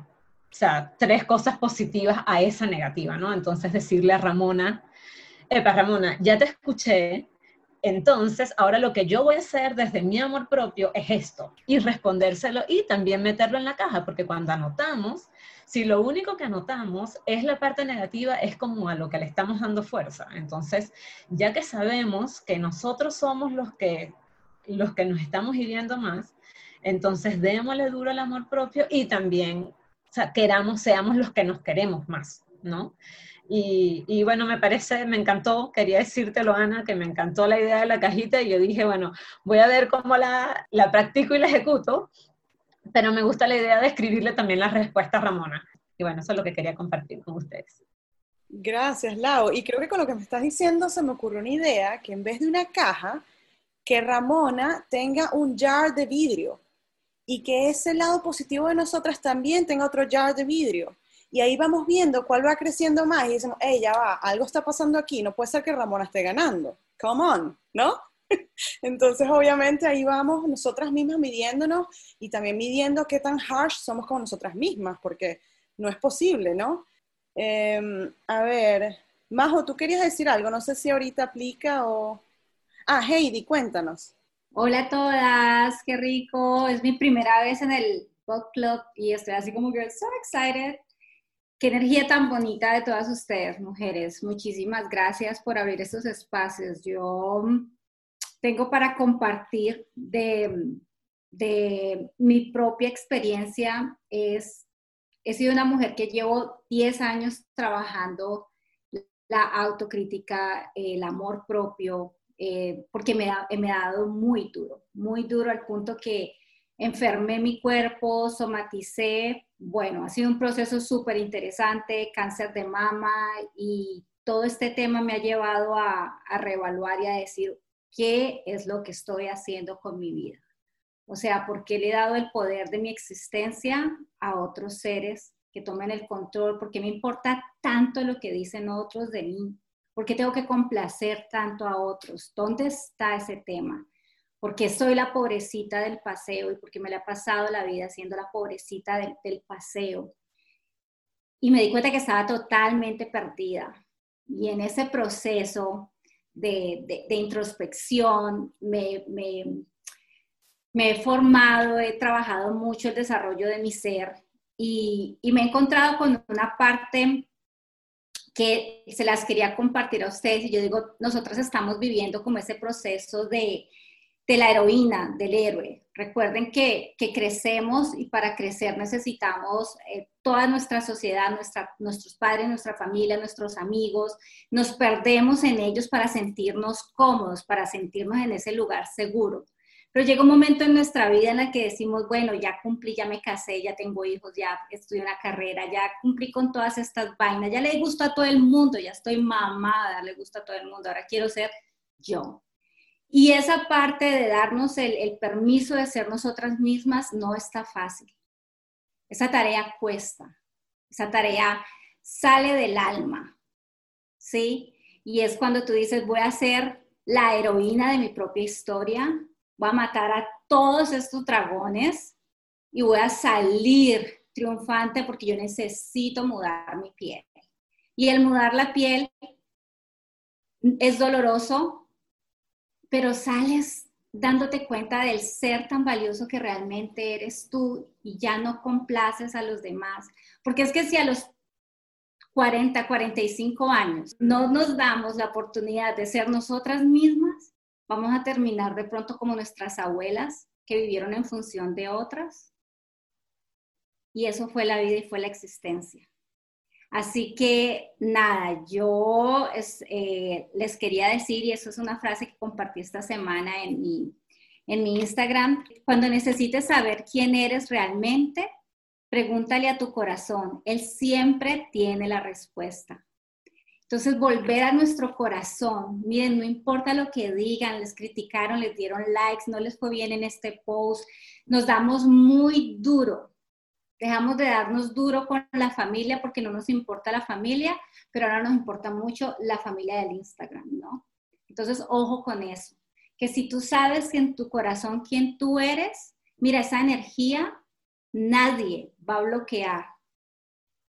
O sea, tres cosas positivas a esa negativa, ¿no? Entonces decirle a Ramona, Epa, Ramona, ya te escuché, entonces, ahora lo que yo voy a hacer desde mi amor propio es esto y respondérselo y también meterlo en la caja, porque cuando anotamos, si lo único que anotamos es la parte negativa, es como a lo que le estamos dando fuerza. Entonces, ya que sabemos que nosotros somos los que, los que nos estamos hiriendo más, entonces démosle duro al amor propio y también, queramos, seamos los que nos queremos más, ¿no? Y, bueno, me parece, me encantó, quería decírtelo, Ana, que me encantó la idea de la cajita y yo dije, bueno, voy a ver cómo la, la practico y la ejecuto, pero me gusta la idea de escribirle también las respuestas a Ramona. Y bueno, eso es lo que quería compartir con ustedes. Gracias, Lau. Y creo que con lo que me estás diciendo se me ocurrió una idea que en vez de una caja, que Ramona tenga un jar de vidrio y que ese lado positivo de nosotras también tenga otro jar de vidrio. Y ahí vamos viendo cuál va creciendo más y decimos, hey, ya va, algo está pasando aquí, no puede ser que Ramona esté ganando. Come on, ¿no? Entonces, obviamente, ahí vamos nosotras mismas midiéndonos y también midiendo qué tan harsh somos con nosotras mismas, porque no es posible, ¿no? Em, a ver, Majo, tú querías decir algo, no sé si ahorita aplica o... Ah, Heidi, cuéntanos. Hola a todas, qué rico, es mi primera vez en el book club y estoy así como que so excited. Qué energía tan bonita de todas ustedes, mujeres. Muchísimas gracias por abrir estos espacios. Yo tengo para compartir de, de mi propia experiencia. Es, he sido una mujer que llevo 10 años trabajando la autocrítica, el amor propio, eh, porque me, me ha dado muy duro, muy duro al punto que enfermé mi cuerpo, somaticé. Bueno, ha sido un proceso súper interesante, cáncer de mama y todo este tema me ha llevado a, a reevaluar y a decir qué es lo que estoy haciendo con mi vida. O sea, ¿por qué le he dado el poder de mi existencia a otros seres que tomen el control? ¿Por qué me importa tanto lo que dicen otros de mí? ¿Por qué tengo que complacer tanto a otros? ¿Dónde está ese tema? ¿Por qué soy la pobrecita del paseo y por qué me la he pasado la vida siendo la pobrecita del, paseo? Y me di cuenta que estaba totalmente perdida. Y en ese proceso de, introspección me, me, he formado, he trabajado mucho el desarrollo de mi ser y, y me he encontrado con una parte que se las quería compartir a ustedes y yo digo, nosotros estamos viviendo como ese proceso de, de la heroína, del héroe. Recuerden que, que, crecemos y para crecer necesitamos eh, toda nuestra sociedad, nuestros padres, nuestra familia, nuestros amigos. Nos perdemos en ellos para sentirnos cómodos, para sentirnos en ese lugar seguro. Pero llega un momento en nuestra vida en el que decimos, bueno, ya cumplí, ya me casé, ya tengo hijos, ya estudié una carrera, ya cumplí con todas estas vainas, ya le gusta a todo el mundo, ya estoy mamada, le gusta a todo el mundo, ahora quiero ser yo. Y esa parte de darnos el, permiso de ser nosotras mismas no está fácil. Esa tarea cuesta, esa tarea sale del alma, ¿sí? Y es cuando tú dices, voy a ser la heroína de mi propia historia, voy a matar a todos estos dragones y voy a salir triunfante porque yo necesito mudar mi piel. Y el mudar la piel es doloroso, pero sales dándote cuenta del ser tan valioso que realmente eres tú y ya no complaces a los demás. Porque es que si a los 40, 45 años no nos damos la oportunidad de ser nosotras mismas, vamos a terminar de pronto como nuestras abuelas que vivieron en función de otras. Y eso fue la vida y fue la existencia. Así que nada, yo eh, les quería decir, y eso es una frase que compartí esta semana en mi, en mi Instagram, cuando necesites saber quién eres realmente, pregúntale a tu corazón, él siempre tiene la respuesta. Entonces, volver a nuestro corazón. Miren, no importa lo que digan, les criticaron, les dieron likes, no les fue bien en este post, nos damos muy duro. Dejamos de darnos duro con la familia porque no nos importa la familia, pero ahora nos importa mucho la familia del Instagram, ¿no? Entonces, ojo con eso. Que si tú sabes en tu corazón quién tú eres, mira, esa energía nadie va a bloquear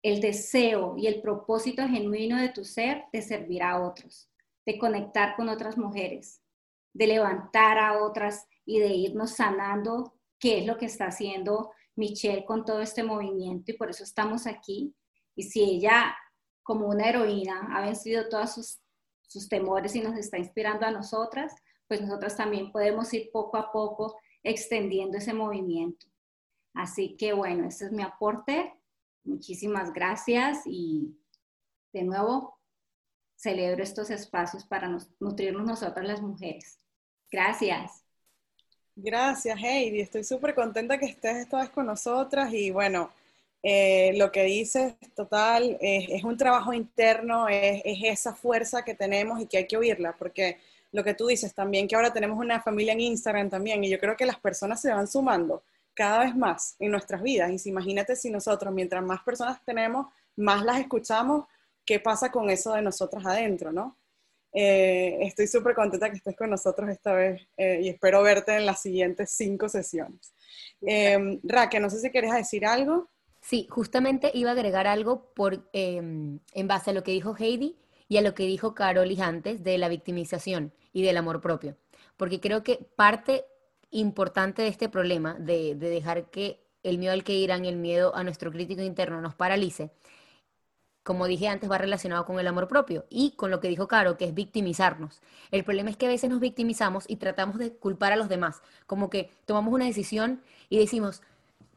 el deseo y el propósito genuino de tu ser de servir a otros, de conectar con otras mujeres, de levantar a otras y de irnos sanando, qué es lo que está haciendo Michelle con todo este movimiento y por eso estamos aquí. Y si ella, como una heroína, ha vencido todos sus, sus temores y nos está inspirando a nosotras, pues nosotras también podemos ir poco a poco extendiendo ese movimiento. Así que bueno, ese es mi aporte Muchísimas gracias y de nuevo celebro estos espacios para nutrirnos nosotras las mujeres. Gracias. Gracias, Heidi. Estoy súper contenta que estés esta vez con nosotras y bueno, eh, lo que dices, total, es un trabajo interno, es, es, esa fuerza que tenemos y que hay que oírla, porque lo que tú dices también, que ahora tenemos una familia en Instagram también, y yo creo que las personas se van sumando cada vez más en nuestras vidas. Y si imagínate si nosotros, mientras más personas tenemos, más las escuchamos, ¿qué pasa con eso de nosotras adentro, no? Eh, estoy súper contenta que estés con nosotros esta vez eh, y espero verte en las siguientes cinco sesiones. Eh, Raque, no sé si quieres decir algo. Sí, justamente iba a agregar algo por, em, en base a lo que dijo Heidi y a lo que dijo Carol antes de la victimización y del amor propio. Porque creo que parte importante de este problema, de, de dejar que el miedo al que irán el miedo a nuestro crítico interno nos paralice, como dije antes, va relacionado con el amor propio y con lo que dijo Caro, que es victimizarnos. El problema es que a veces nos victimizamos y tratamos de culpar a los demás, como que tomamos una decisión y decimos,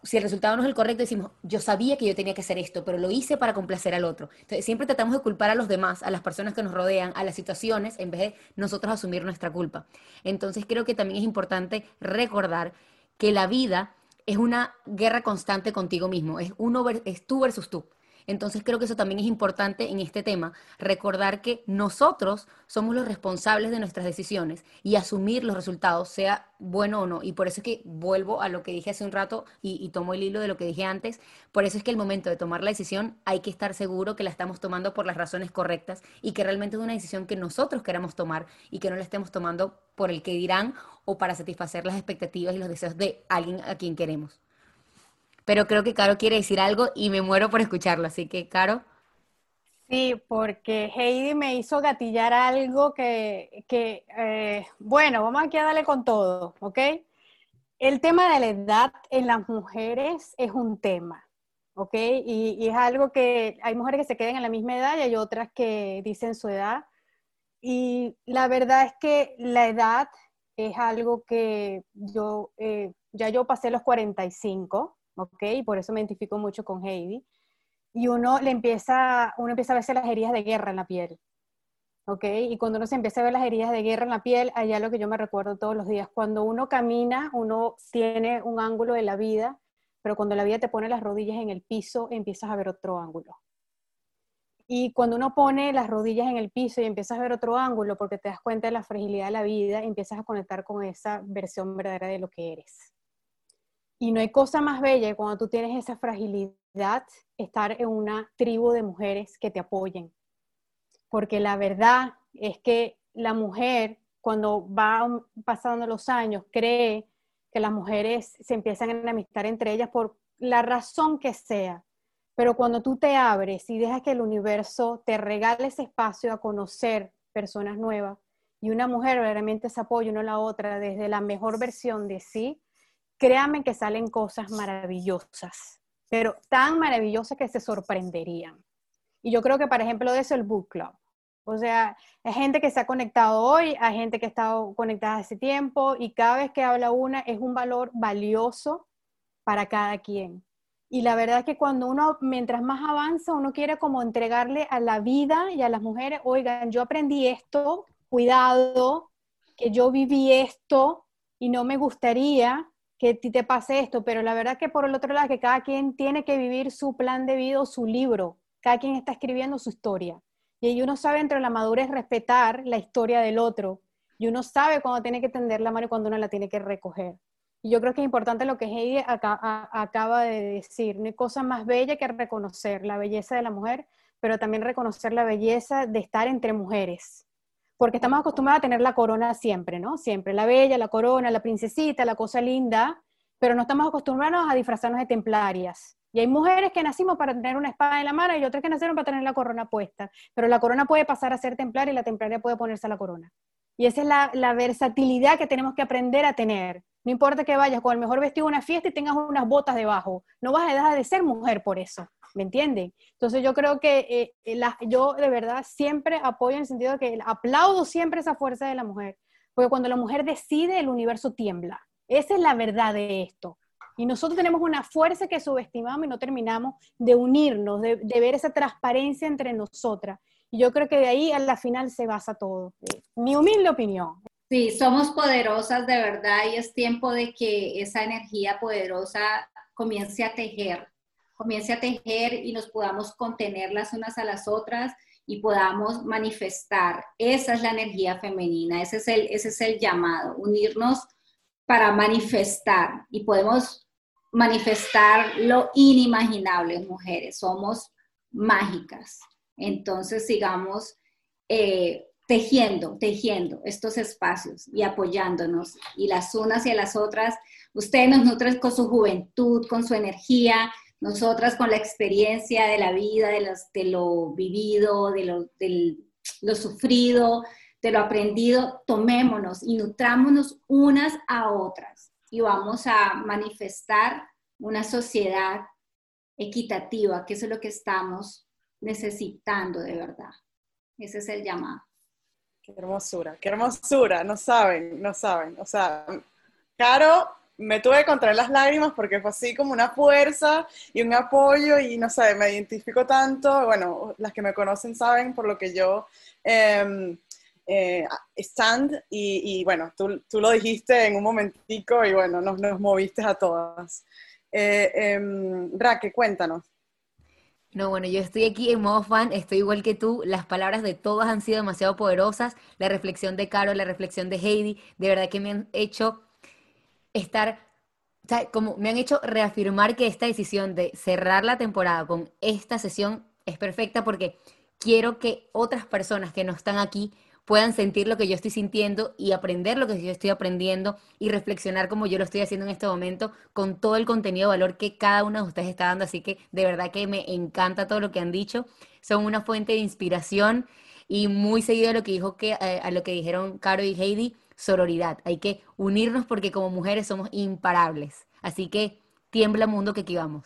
si el resultado no es el correcto, decimos, yo sabía que yo tenía que hacer esto, pero lo hice para complacer al otro. Entonces, siempre tratamos de culpar a los demás, a las personas que nos rodean, a las situaciones, en vez de nosotros asumir nuestra culpa. Entonces, creo que también es importante recordar que la vida es una guerra constante contigo mismo, es, uno, es tú versus tú. Entonces creo que eso también es importante en este tema, recordar que nosotros somos los responsables de nuestras decisiones y asumir los resultados, sea bueno o no. Y por eso es que vuelvo a lo que dije hace un rato y, tomo el hilo de lo que dije antes, por eso es que el momento de tomar la decisión hay que estar seguro que la estamos tomando por las razones correctas y que realmente es una decisión que nosotros queramos tomar y que no la estemos tomando por el que dirán o para satisfacer las expectativas y los deseos de alguien a quien queremos pero creo que Caro quiere decir algo y me muero por escucharlo, así que Caro. Sí, porque Heidi me hizo gatillar algo que, eh, bueno, vamos aquí a darle con todo, ¿ok? El tema de la edad en las mujeres es un tema, ¿ok? Y, y, es algo que hay mujeres que se quedan en la misma edad y hay otras que dicen su edad. Y la verdad es que la edad es algo que yo, eh, ya yo pasé los 45, ¿ok? Por eso me identifico mucho con Heidi. Y uno le empieza, uno empieza a verse las heridas de guerra en la piel, ¿ok? Y cuando uno se empieza a ver las heridas de guerra en la piel, allá lo que yo me recuerdo todos los días, cuando uno camina, uno tiene un ángulo de la vida, pero cuando la vida te pone las rodillas en el piso, empiezas a ver otro ángulo. Y cuando uno pone las rodillas en el piso y empiezas a ver otro ángulo, porque te das cuenta de la fragilidad de la vida, empiezas a conectar con esa versión verdadera de lo que eres. Y no hay cosa más bella cuando tú tienes esa fragilidad, estar en una tribu de mujeres que te apoyen. Porque la verdad es que la mujer, cuando va pasando los años, cree que las mujeres se empiezan a enemistar entre ellas por la razón que sea. Pero cuando tú te abres y dejas que el universo te regale ese espacio a conocer personas nuevas y una mujer realmente se apoya una a la otra desde la mejor versión de sí, créanme que salen cosas maravillosas, pero tan maravillosas que se sorprenderían. Y yo creo que, por ejemplo, de eso el book club. O sea, hay gente que se ha conectado hoy, hay gente que ha estado conectada hace tiempo y cada vez que habla una es un valor valioso para cada quien. Y la verdad es que cuando uno, mientras más avanza, uno quiere como entregarle a la vida y a las mujeres, oigan, yo aprendí esto, cuidado, que yo viví esto y no me gustaría que te pase esto, pero la verdad que por el otro lado que cada quien tiene que vivir su plan de vida, su libro, cada quien está escribiendo su historia. Y uno sabe entre la madurez respetar la historia del otro, y uno sabe cuando tiene que tender la mano y cuando uno la tiene que recoger. Y yo creo que es importante lo que Heidi acaba de decir, no hay cosa más bella que reconocer la belleza de la mujer, pero también reconocer la belleza de estar entre mujeres porque estamos acostumbrados a tener la corona siempre, ¿no? Siempre, la bella, la corona, la princesita, la cosa linda, pero no estamos acostumbrados a disfrazarnos de templarias. Y hay mujeres que nacimos para tener una espada en la mano y otras que nacieron para tener la corona puesta, pero la corona puede pasar a ser templaria y la templaria puede ponerse la corona. Y esa es la, la, versatilidad que tenemos que aprender a tener. No importa que vayas con el mejor vestido a una fiesta y tengas unas botas debajo, no vas a dejar de ser mujer por eso. ¿Me entienden? Entonces yo creo que eh, eh, yo de verdad siempre apoyo en el sentido de que aplaudo siempre esa fuerza de la mujer, porque cuando la mujer decide el universo tiembla. Esa es la verdad de esto. Y nosotros tenemos una fuerza que subestimamos y no terminamos de unirnos, de, ver esa transparencia entre nosotras. Y yo creo que de ahí a la final se basa todo. Mi humilde opinión. Sí, somos poderosas de verdad y es tiempo de que esa energía poderosa comience a tejer, comience a tejer y nos podamos contener las unas a las otras y podamos manifestar. Esa es la energía femenina, ese es el, ese es el llamado, unirnos para manifestar y podemos manifestar lo inimaginable, mujeres, somos mágicas. Entonces sigamos eh, tejiendo, tejiendo estos espacios y apoyándonos y las unas y las otras. Ustedes nos nutren con su juventud, con su energía, nosotras con la experiencia de la vida, de, de lo vivido, de lo, de lo sufrido, de lo aprendido, tomémonos y nutrámonos unas a otras y vamos a manifestar una sociedad equitativa, que es lo que estamos necesitando de verdad. Ese es el llamado. Qué hermosura, qué hermosura, no saben, no saben. O sea, Caro, me tuve que contraer las lágrimas porque fue así como una fuerza y un apoyo y no sé, me identifico tanto. Bueno, las que me conocen saben por lo que yo eh, eh, stand y, bueno, tú, tú, lo dijiste en un momentico y bueno, nos, nos moviste a todas. Eh, em, Raque, cuéntanos. No, bueno, yo estoy aquí en modo fan, estoy igual que tú, las palabras de todas han sido demasiado poderosas, la reflexión de Caro, la reflexión de Heidi, de verdad que me han hecho estar, o sea, como me han hecho reafirmar que esta decisión de cerrar la temporada con esta sesión es perfecta porque quiero que otras personas que no están aquí puedan sentir lo que yo estoy sintiendo y aprender lo que yo estoy aprendiendo y reflexionar como yo lo estoy haciendo en este momento con todo el contenido de valor que cada uno de ustedes está dando. Así que de verdad que me encanta todo lo que han dicho. Son una fuente de inspiración y muy seguido a lo que dijo que eh, a lo que dijeron Caro y Heidi, sororidad. Hay que unirnos porque como mujeres somos imparables. Así que tiembla mundo que aquí vamos.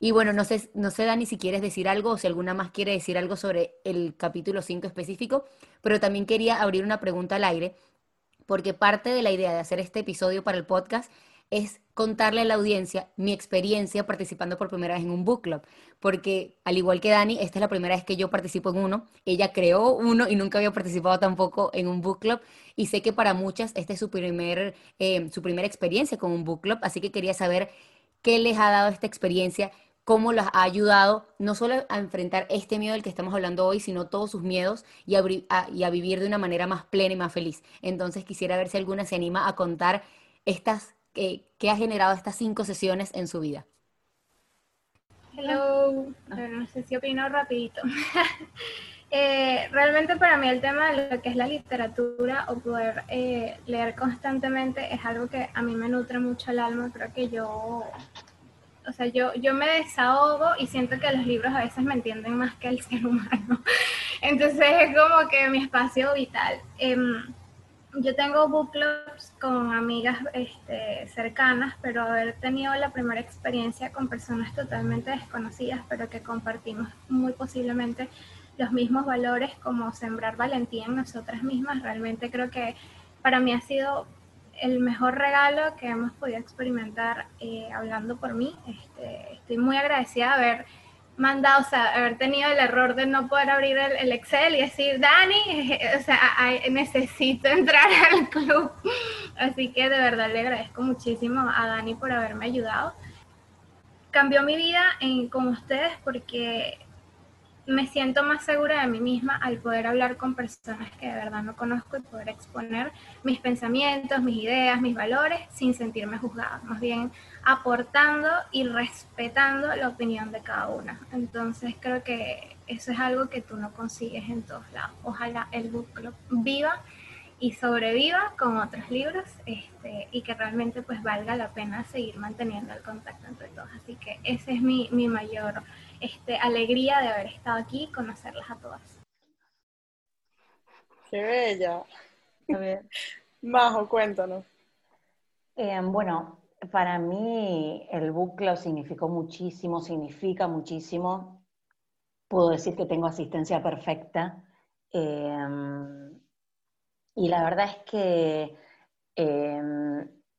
Y bueno, no sé, no sé, Dani, si quieres decir algo o si alguna más quiere decir algo sobre el capítulo 5 específico, pero también quería abrir una pregunta al aire, porque parte de la idea de hacer este episodio para el podcast es contarle a la audiencia mi experiencia participando por primera vez en un book club, porque al igual que Dani, esta es la primera vez que yo participo en uno, ella creó uno y nunca había participado tampoco en un book club, y sé que para muchas esta es su, primer, eh, su primera experiencia con un book club, así que quería saber qué les ha dado esta experiencia, cómo las ha ayudado no solo a enfrentar este miedo del que estamos hablando hoy, sino todos sus miedos y a, vivir de una manera más plena y más feliz. Entonces quisiera ver si alguna se anima a contar estas, qué ha generado estas cinco sesiones en su vida. Hello, no sé si opino rapidito. Eh, realmente para mí el tema de lo que es la literatura o poder eh, leer constantemente es algo que a mí me nutre mucho el alma. Creo que yo o sea, yo, yo me desahogo y siento que los libros a veces me entienden más que el ser humano. Entonces es como que mi espacio vital. Em, yo tengo book clubs con amigas este, cercanas, pero haber tenido la primera experiencia con personas totalmente desconocidas, pero que compartimos muy posiblemente los mismos valores como sembrar valentía en nosotras mismas, realmente creo que para mí ha sido el mejor regalo que hemos podido experimentar eh, hablando por mí. Este, estoy muy agradecida de haber mandado, o sea, haber tenido el error de no poder abrir el, Excel y decir, Dani, o sea, necesito entrar al club. Así que de verdad le agradezco muchísimo a Dani por haberme ayudado. Cambió mi vida con ustedes porque me siento más segura de mí misma al poder hablar con personas que de verdad no conozco y poder exponer mis pensamientos, mis ideas, mis valores sin sentirme juzgada, más bien aportando y respetando la opinión de cada una. Entonces creo que eso es algo que tú no consigues en todos lados. Ojalá el book club viva y sobreviva con otros libros este, y que realmente pues valga la pena seguir manteniendo el contacto entre todos. Así que ese es mi, mi mayor este, alegría de haber estado aquí y conocerlas a todas. Qué bella. A ver. Majo, cuéntanos. Eh, bueno, para mí el club significó muchísimo, significa muchísimo. Puedo decir que tengo asistencia perfecta. Eh, y la verdad es que eh,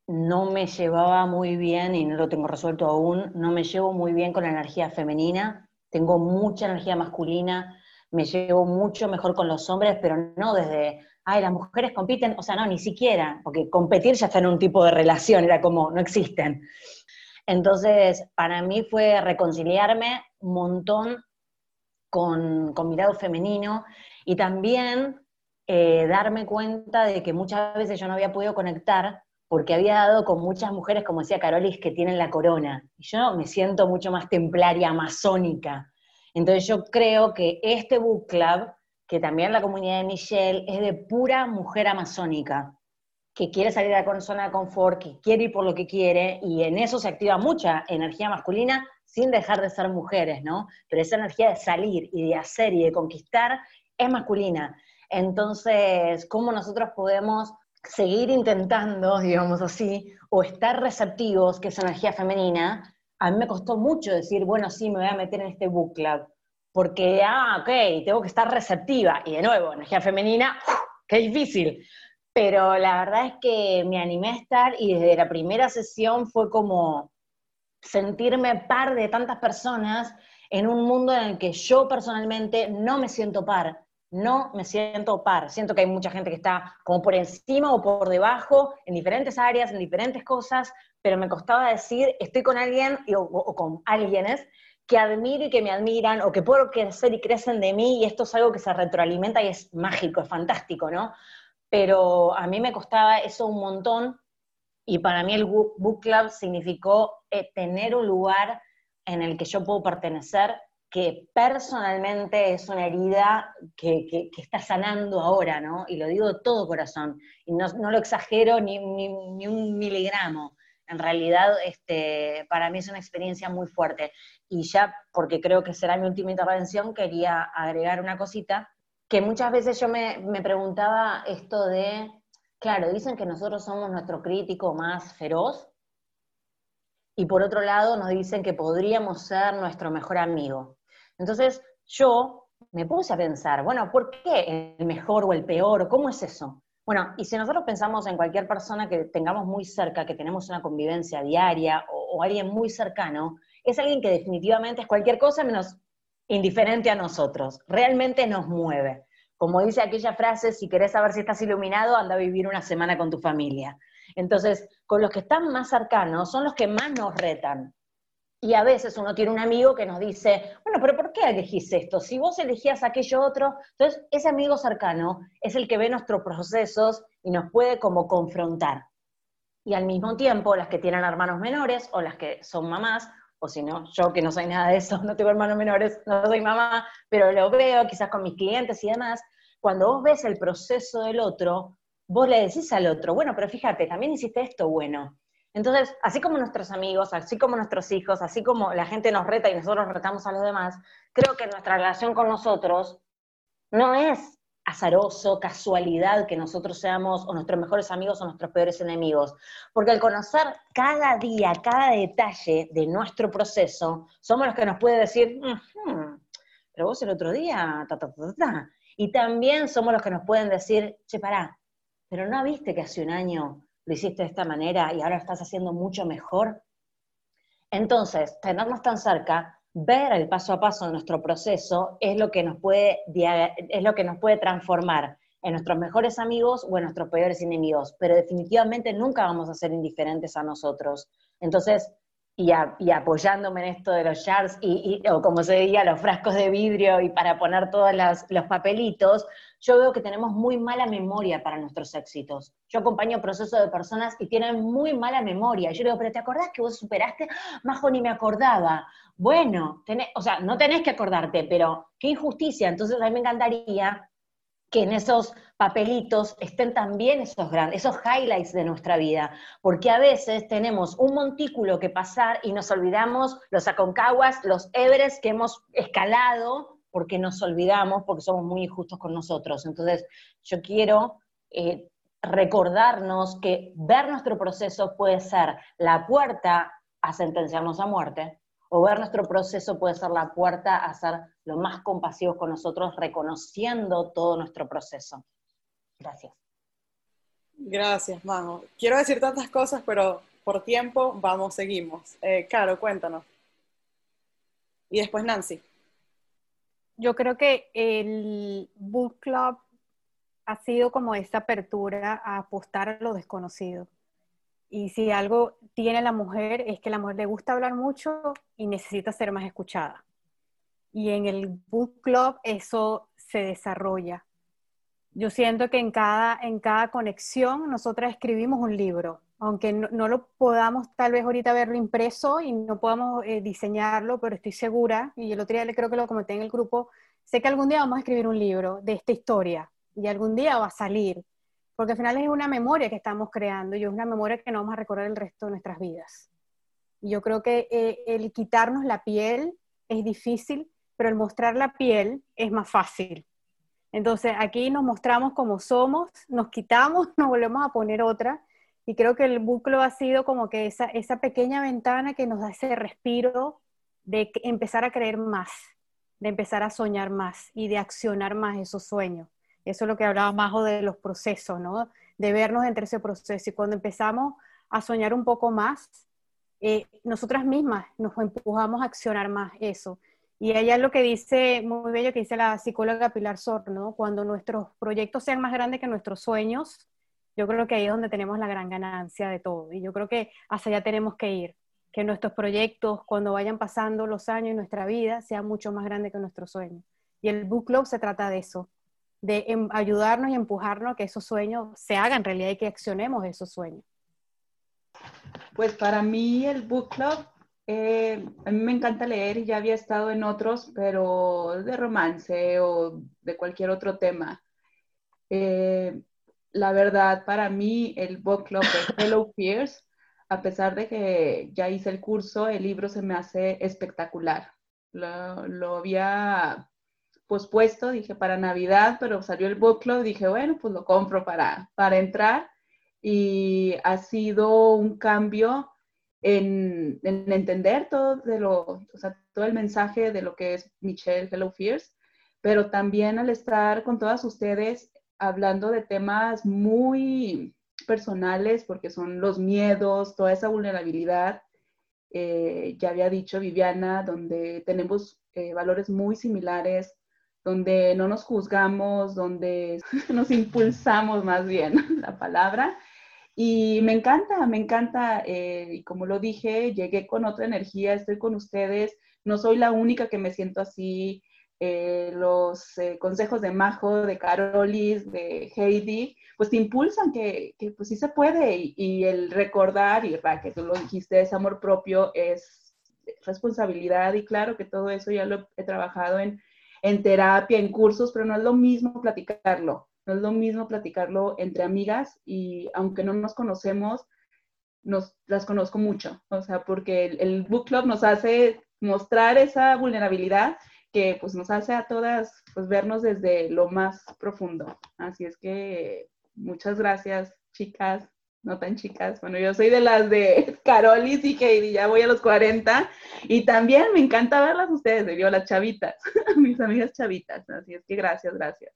no me llevaba muy bien, y no lo tengo resuelto aún, no me llevo muy bien con la energía femenina, tengo mucha energía masculina, me llevo mucho mejor con los hombres, pero no desde, ay, las mujeres compiten, o sea, no, ni siquiera, porque competir ya está en un tipo de relación, era como, no existen. Entonces, para mí fue reconciliarme un montón con, con mi lado femenino y también eh, darme cuenta de que muchas veces yo no había podido conectar porque había dado con muchas mujeres, como decía Carolis, que tienen la corona. Y yo me siento mucho más templaria, amazónica. Entonces yo creo que este book club, que también la comunidad de Michelle, es de pura mujer amazónica, que quiere salir de la zona de confort, que quiere ir por lo que quiere, y en eso se activa mucha energía masculina sin dejar de ser mujeres, ¿no? Pero esa energía de salir y de hacer y de conquistar es masculina. Entonces, ¿cómo nosotros podemos seguir intentando, digamos así, o estar receptivos, que es energía femenina, a mí me costó mucho decir, bueno, sí, me voy a meter en este book club, porque, ah, ok, tengo que estar receptiva, y de nuevo, energía femenina, qué difícil, pero la verdad es que me animé a estar y desde la primera sesión fue como sentirme par de tantas personas en un mundo en el que yo personalmente no me siento par, no me siento par. Siento que hay mucha gente que está como por encima o por debajo, en diferentes áreas, en diferentes cosas, pero me costaba decir, estoy con alguien o, con alguienes que admiro y que me admiran, o que puedo crecer y crecen de mí, y esto es algo que se retroalimenta y es mágico, es fantástico, ¿no? Pero a mí me costaba eso un montón, y para mí el book club significó eh, tener un lugar en el que yo puedo pertenecer que personalmente es una herida que, está sanando ahora, ¿no? Y lo digo de todo corazón, y no, lo exagero ni, un miligramo. En realidad, este, para mí es una experiencia muy fuerte. Y ya, porque creo que será mi última intervención, quería agregar una cosita, que muchas veces yo me, me preguntaba esto de, claro, dicen que nosotros somos nuestro crítico más feroz, y por otro lado nos dicen que podríamos ser nuestro mejor amigo. Entonces yo me puse a pensar, bueno, ¿por qué el mejor o el peor? ¿Cómo es eso? Bueno, y si nosotros pensamos en cualquier persona que tengamos muy cerca, que tenemos una convivencia diaria o, alguien muy cercano, es alguien que definitivamente es cualquier cosa menos indiferente a nosotros, realmente nos mueve. Como dice aquella frase, si querés saber si estás iluminado, anda a vivir una semana con tu familia. Entonces, con los que están más cercanos son los que más nos retan, y a veces uno tiene un amigo que nos dice, bueno, pero ¿por qué elegís esto? Si vos elegías aquello otro, entonces ese amigo cercano es el que ve nuestros procesos y nos puede como confrontar. Y al mismo tiempo, las que tienen hermanos menores o las que son mamás, o si no, yo que no soy nada de eso, no tengo hermanos menores, no soy mamá, pero lo veo quizás con mis clientes y demás, cuando vos ves el proceso del otro, vos le decís al otro, bueno, pero fíjate, también hiciste esto bueno. Entonces, así como nuestros amigos, así como nuestros hijos, así como la gente nos reta y nosotros retamos a los demás, creo que nuestra relación con nosotros no es azaroso, casualidad que nosotros seamos o nuestros mejores amigos o nuestros peores enemigos. Porque al conocer cada día, cada detalle de nuestro proceso, somos los que nos puede decir, pero vos el otro día, ta, ta, ta, ta. Y también somos los que nos pueden decir, che, pará, pero no viste que hace un año lo hiciste de esta manera y ahora estás haciendo mucho mejor. Entonces, tenernos tan cerca, ver el paso a paso de nuestro proceso es lo que nos puede, es lo que nos puede transformar en nuestros mejores amigos o en nuestros peores enemigos, pero definitivamente nunca vamos a ser indiferentes a nosotros. Entonces, y, apoyándome en esto de los jars, y, o como se diría, los frascos de vidrio y para poner todos los papelitos, yo veo que tenemos muy mala memoria para nuestros éxitos. Yo acompaño procesos de personas y tienen muy mala memoria. Yo digo, pero ¿te acordás que vos superaste? Majo, ni me acordaba. Bueno, o sea, no tenés que acordarte, pero qué injusticia. Entonces a mí me encantaría que en esos papelitos estén también esos grandes, esos highlights de nuestra vida, porque a veces tenemos un montículo que pasar y nos olvidamos los Aconcaguas, los Everest que hemos escalado, porque nos olvidamos, porque somos muy injustos con nosotros. Entonces, yo quiero eh, recordarnos que ver nuestro proceso puede ser la puerta a sentenciarnos a muerte, o ver nuestro proceso puede ser la puerta a ser lo más compasivos con nosotros, reconociendo todo nuestro proceso. Gracias. Gracias, Majo. Quiero decir tantas cosas, pero por tiempo, vamos, seguimos. Eh, Caro, cuéntanos. Y después Nancy. Yo creo que el book club ha sido como esta apertura a apostar a lo desconocido. Y si algo tiene la mujer es que la mujer le gusta hablar mucho y necesita ser más escuchada. Y en el book club eso se desarrolla. Yo siento que en cada, en cada conexión nosotras escribimos un libro, aunque no, lo podamos tal vez ahorita verlo impreso y no podamos eh, diseñarlo, pero estoy segura, y el otro día creo que lo comenté en el grupo, sé que algún día vamos a escribir un libro de esta historia y algún día va a salir, porque al final es una memoria que estamos creando y es una memoria que no vamos a recordar el resto de nuestras vidas. Y yo creo que eh, el quitarnos la piel es difícil, pero el mostrar la piel es más fácil. Entonces aquí nos mostramos como somos, nos quitamos, nos volvemos a poner otra. Y creo que el buclo ha sido como que esa, esa pequeña ventana que nos da ese respiro de empezar a creer más, de empezar a soñar más y de accionar más esos sueños. Eso es lo que hablaba Majo de los procesos, ¿no? De vernos entre ese proceso. Y cuando empezamos a soñar un poco más, eh, nosotras mismas nos empujamos a accionar más eso. Y ella es lo que dice, muy bello, que dice la psicóloga Pilar Sor, ¿no? Cuando nuestros proyectos sean más grandes que nuestros sueños, yo creo que ahí es donde tenemos la gran ganancia de todo. Y yo creo que hacia allá tenemos que ir. Que nuestros proyectos, cuando vayan pasando los años en nuestra vida, sean mucho más grandes que nuestros sueños. Y el Book Club se trata de eso, de em, ayudarnos y empujarnos a que esos sueños se hagan realidad y que accionemos esos sueños. Pues para mí el Book Club eh, a mí me encanta leer y ya había estado en otros, pero de romance o de cualquier otro tema. Eh, la verdad, para mí, el book club de Hello Fears, a pesar de que ya hice el curso, el libro se me hace espectacular. Lo, lo había pospuesto, dije para Navidad, pero salió el book club, dije, bueno, pues lo compro para, para entrar. Y ha sido un cambio en, entender todo, de lo, todo el mensaje de lo que es Michelle Hello Fears, pero también al estar con todas ustedes hablando de temas muy personales, porque son los miedos, toda esa vulnerabilidad. Eh, ya había dicho Viviana, donde tenemos eh, valores muy similares, donde no nos juzgamos, donde nos impulsamos más bien la palabra y me encanta, me encanta, eh, y como lo dije, llegué con otra energía, estoy con ustedes, no soy la única que me siento así. Eh, los eh, consejos de Majo, de Carolis, de Heidi, pues te impulsan que, pues sí se puede y, el recordar, y que tú lo dijiste, es amor propio, es responsabilidad y claro que todo eso ya lo he trabajado en, en terapia, en cursos, pero no es lo mismo platicarlo. No es lo mismo platicarlo entre amigas y aunque no nos conocemos, nos las conozco mucho. O sea, porque el, book club nos hace mostrar esa vulnerabilidad que pues nos hace a todas pues vernos desde lo más profundo. Así es que muchas gracias, chicas, no tan chicas. Bueno, yo soy de las de Carolis y Heidi, ya voy a los 40 y también me encanta verlas ustedes, yo las chavitas, mis amigas chavitas. Así es que gracias, gracias.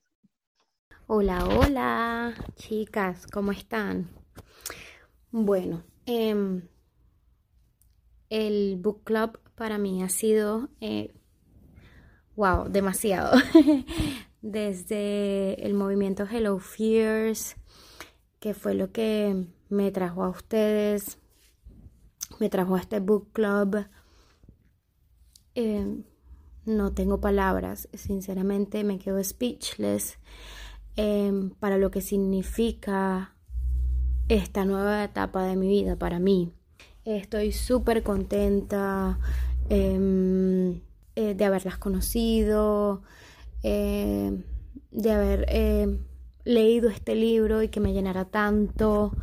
Hola, hola, chicas, ¿cómo están? Bueno, em, el book club para mí ha sido, wow, eh, demasiado. Desde el movimiento Hello Fears, que fue lo que me trajo a ustedes, me trajo a este book club. Em, no tengo palabras, sinceramente me quedo speechless Em, para lo que significa esta nueva etapa de mi vida para mí. Estoy súper contenta em, eh, de haberlas conocido, em, de haber leído este libro y que me llenara tanto.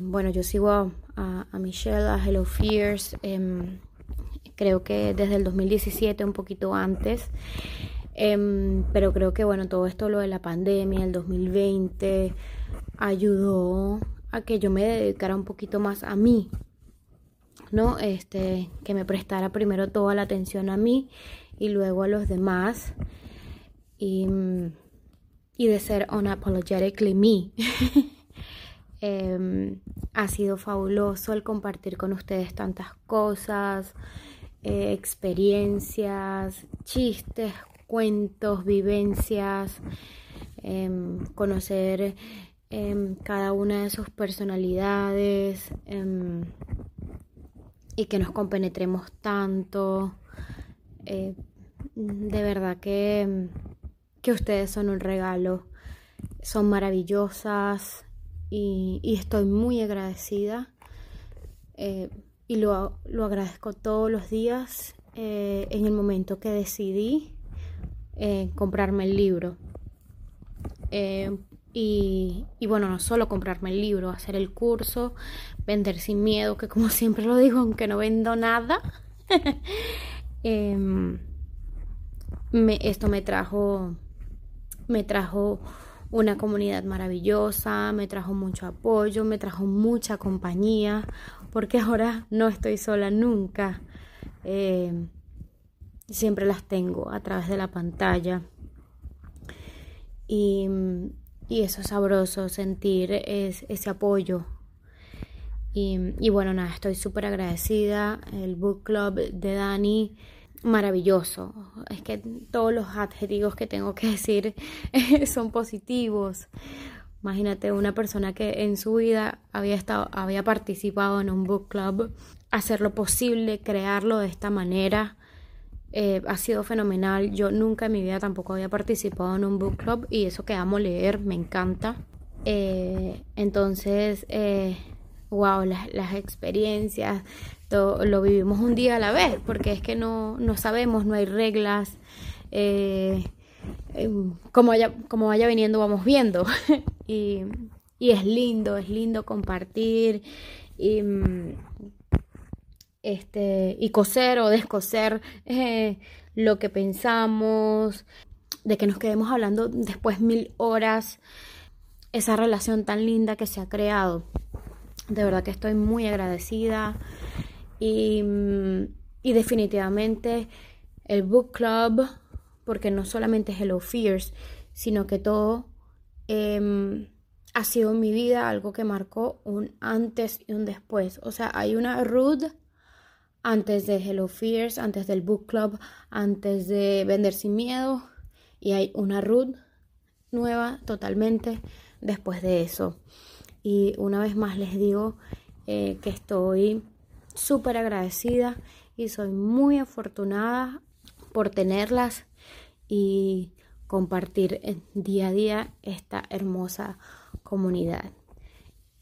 bueno, yo sigo a, a, Michelle, a Hello Fears, creo que desde el 2017, un poquito antes. Em, pero creo que bueno, todo esto, lo de la pandemia, el 2020, ayudó a que yo me dedicara un poquito más a mí, ¿no? Este, que me prestara primero toda la atención a mí y luego a los demás. Y, y de ser unapologetically me. Em, ha sido fabuloso el compartir con ustedes tantas cosas, eh, experiencias, chistes, cuentos, vivencias, em, conocer em, cada una de sus personalidades y que nos compenetremos tanto. Eh, de verdad que, que ustedes son un regalo, son maravillosas y, estoy muy agradecida eh, y lo, lo, agradezco todos los días eh, en el momento que decidí comprarme el libro. Y, bueno, no solo comprarme el libro, hacer el curso, vender sin miedo, que como siempre lo digo, aunque no vendo nada, em, esto me trajo, me trajo una comunidad maravillosa, me trajo mucho apoyo, me trajo mucha compañía, porque ahora no estoy sola nunca. Em, siempre las tengo a través de la pantalla. Y, y eso es sabroso, sentir ese apoyo. Y, bueno, nada, estoy súper agradecida. El book club de Dani, maravilloso. Es que todos los adjetivos que tengo que decir son positivos. Imagínate una persona que en su vida había estado, había participado en un book club, hacer lo posible, crearlo de esta manera, eh, ha sido fenomenal. Yo nunca en mi vida tampoco había participado en un book club y eso que amo leer, me encanta. Eh, entonces, wow, eh, las, experiencias, todo, lo vivimos un día a la vez, porque es que no, no sabemos, no hay reglas. Em, como, vaya, como vaya viniendo, vamos viendo. y, y es lindo, es lindo compartir. Y, mm, este, y coser o descoser eh, lo que pensamos, de que nos quedemos hablando después mil horas, esa relación tan linda que se ha creado. De verdad que estoy muy agradecida y, y definitivamente el book club, porque no solamente Hello Fears, sino que todo em, ha sido en mi vida algo que marcó un antes y un después. O sea, hay una Ruth antes de Hello Fears, antes del Book Club, antes de Vender sin Miedo. Y hay una Ruth nueva totalmente después de eso. Y una vez más les digo eh, que estoy súper agradecida y soy muy afortunada por tenerlas y compartir día a día esta hermosa comunidad.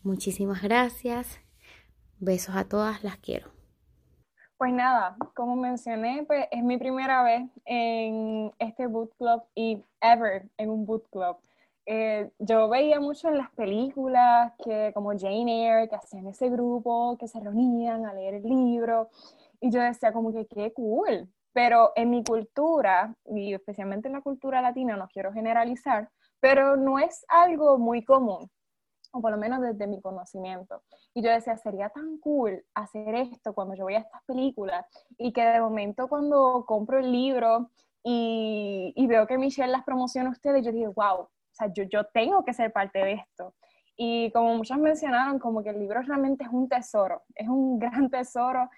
Muchísimas gracias. Besos a todas, las quiero. Pues nada, como mencioné, pues es mi primera vez en este boot club y ever en un boot club. Eh, yo veía mucho en las películas que como Jane Eyre, que hacían ese grupo, que se reunían a leer el libro, y yo decía como que qué cool, pero en mi cultura, y especialmente en la cultura latina, no quiero generalizar, pero no es algo muy común o por lo menos desde mi conocimiento. Y yo decía, sería tan cool hacer esto cuando yo veía estas películas y que de momento cuando compro el libro y, y veo que Michelle las promociona a ustedes, yo digo, wow, sea, yo, yo tengo que ser parte de esto. Y como muchas mencionaron, como que el libro realmente es un tesoro, es un gran tesoro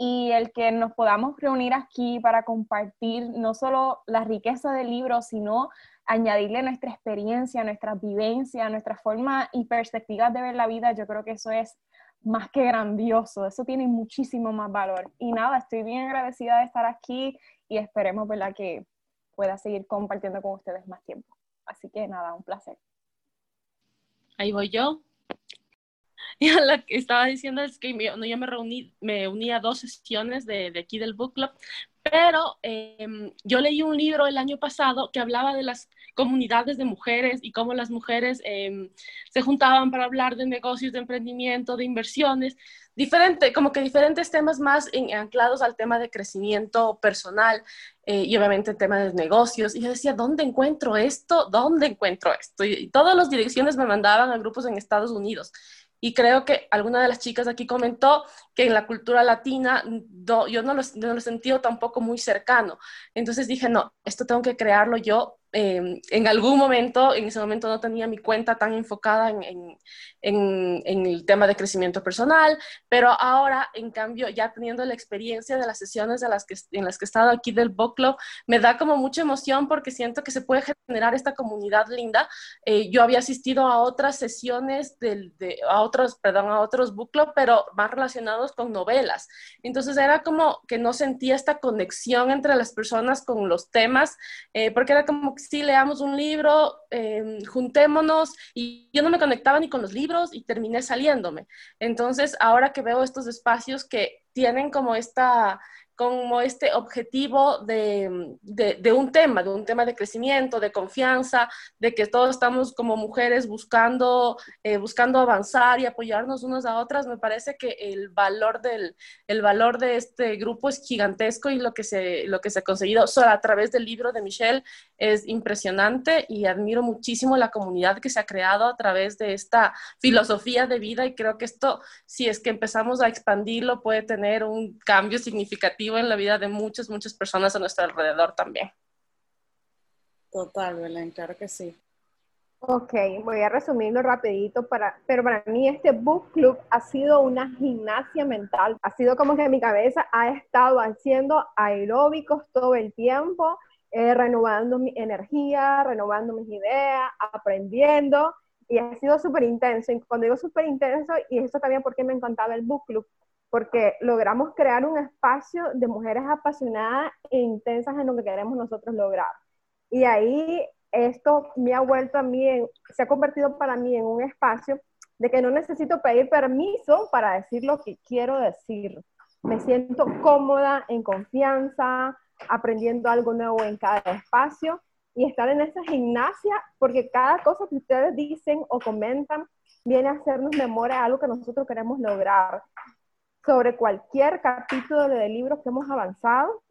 y el que nos podamos reunir aquí para compartir no solo la riqueza del libro, sino añadirle nuestra experiencia, nuestra vivencia, nuestra forma y perspectivas de ver la vida, yo creo que eso es más que grandioso, eso tiene muchísimo más valor. Y nada, estoy bien agradecida de estar aquí y esperemos ¿verdad? que pueda seguir compartiendo con ustedes más tiempo. Así que nada, un placer. Ahí voy yo. Y lo que estaba diciendo es que yo me reuní, me uní a dos sesiones de, de aquí del book club, pero em, yo leí un libro el año pasado que hablaba de las comunidades de mujeres y cómo las mujeres em, se juntaban para hablar de negocios, de emprendimiento, de inversiones, diferente, como que diferentes temas más anclados al tema de crecimiento personal eh, y obviamente el tema de negocios. Y yo decía, ¿dónde encuentro esto? ¿Dónde encuentro esto? Y, todas las direcciones me mandaban a grupos en Estados Unidos. Y creo que alguna de las chicas aquí comentó que en la cultura latina yo no lo, no lo sentido tampoco muy cercano. Entonces dije, no, esto tengo que crearlo yo eh, en algún momento, en ese momento no tenía mi cuenta tan enfocada en, en, en, el tema de crecimiento personal, pero ahora, en cambio, ya teniendo la experiencia de las sesiones de las que, en las que he estado aquí del book club, me da como mucha emoción porque siento que se puede generar esta comunidad linda. Eh, yo había asistido a otras sesiones, del, de, a otros, perdón, a otros book club, pero más relacionados con novelas. Entonces era como que no sentía esta conexión entre las personas con los temas, eh, porque era como sí, leamos un libro, eh, juntémonos, y yo no me conectaba ni con los libros, y terminé saliéndome. Entonces, ahora que veo estos espacios que tienen como esta como este objetivo de, de, un tema, de un tema de crecimiento, de confianza, de que todos estamos como mujeres buscando, eh, buscando avanzar y apoyarnos unos a otras, me parece que el valor, del, el valor de este grupo es gigantesco y lo que, se, lo que se ha conseguido solo a través del libro de Michelle es impresionante y admiro muchísimo la comunidad que se ha creado a través de esta filosofía de vida y creo que esto, si es que empezamos a expandirlo, puede tener un cambio significativo en la vida de muchas, muchas personas a nuestro alrededor también. Total, Belén, claro que sí. Ok, voy a resumirlo rapidito, para, pero para mí este book club ha sido una gimnasia mental. Ha sido como que mi cabeza ha estado haciendo aeróbicos todo el tiempo, eh, renovando mi energía, renovando mis ideas, aprendiendo. Y ha sido súper intenso. Y cuando digo súper intenso, y eso también porque me encantaba el book club, porque logramos crear un espacio de mujeres apasionadas e intensas en lo que queremos nosotros lograr. Y ahí esto me ha vuelto a mí, se ha convertido para mí en un espacio de que no necesito pedir permiso para decir lo que quiero decir. Me siento cómoda, en confianza, aprendiendo algo nuevo en cada espacio y estar en esa gimnasia, porque cada cosa que ustedes dicen o comentan viene a hacernos memoria de algo que nosotros queremos lograr sobre cualquier capítulo de libros que hemos avanzado.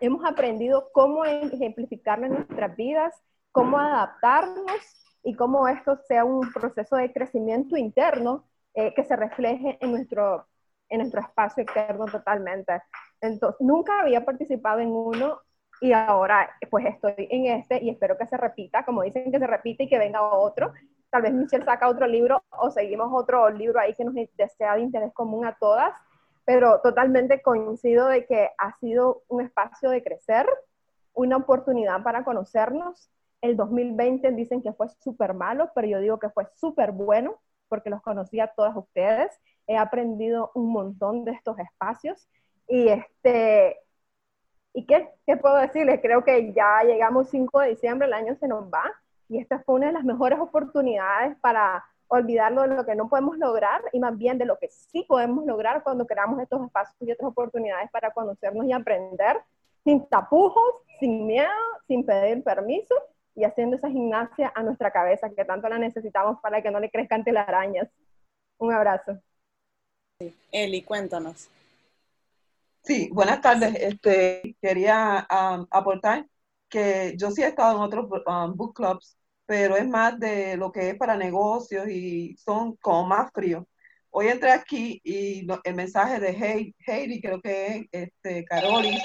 Hemos aprendido cómo ejemplificarlo en nuestras vidas, cómo adaptarnos y cómo esto sea un proceso de crecimiento interno eh, que se refleje en nuestro, en nuestro espacio externo totalmente. Entonces, nunca había participado en uno y ahora pues estoy en este y espero que se repita, como dicen que se repite y que venga otro. Tal vez Michelle saca otro libro o seguimos otro libro ahí que nos desea de interés común a todas pero totalmente coincido de que ha sido un espacio de crecer, una oportunidad para conocernos. El 2020 dicen que fue súper malo, pero yo digo que fue súper bueno porque los conocí a todas ustedes. He aprendido un montón de estos espacios y este, ¿y qué, qué puedo decirles? Creo que ya llegamos 5 de diciembre, el año se nos va y esta fue una de las mejores oportunidades para olvidarlo de lo que no podemos lograr y más bien de lo que sí podemos lograr cuando creamos estos espacios y otras oportunidades para conocernos y aprender sin tapujos, sin miedo, sin pedir permiso y haciendo esa gimnasia a nuestra cabeza que tanto la necesitamos para que no le crezcan telarañas. Un abrazo. Eli, cuéntanos. Sí, buenas tardes. Este, quería um, aportar que yo sí he estado en otros um, book clubs pero es más de lo que es para negocios y son como más fríos. Hoy entré aquí y el mensaje de Heidi, creo que es este, Caroli,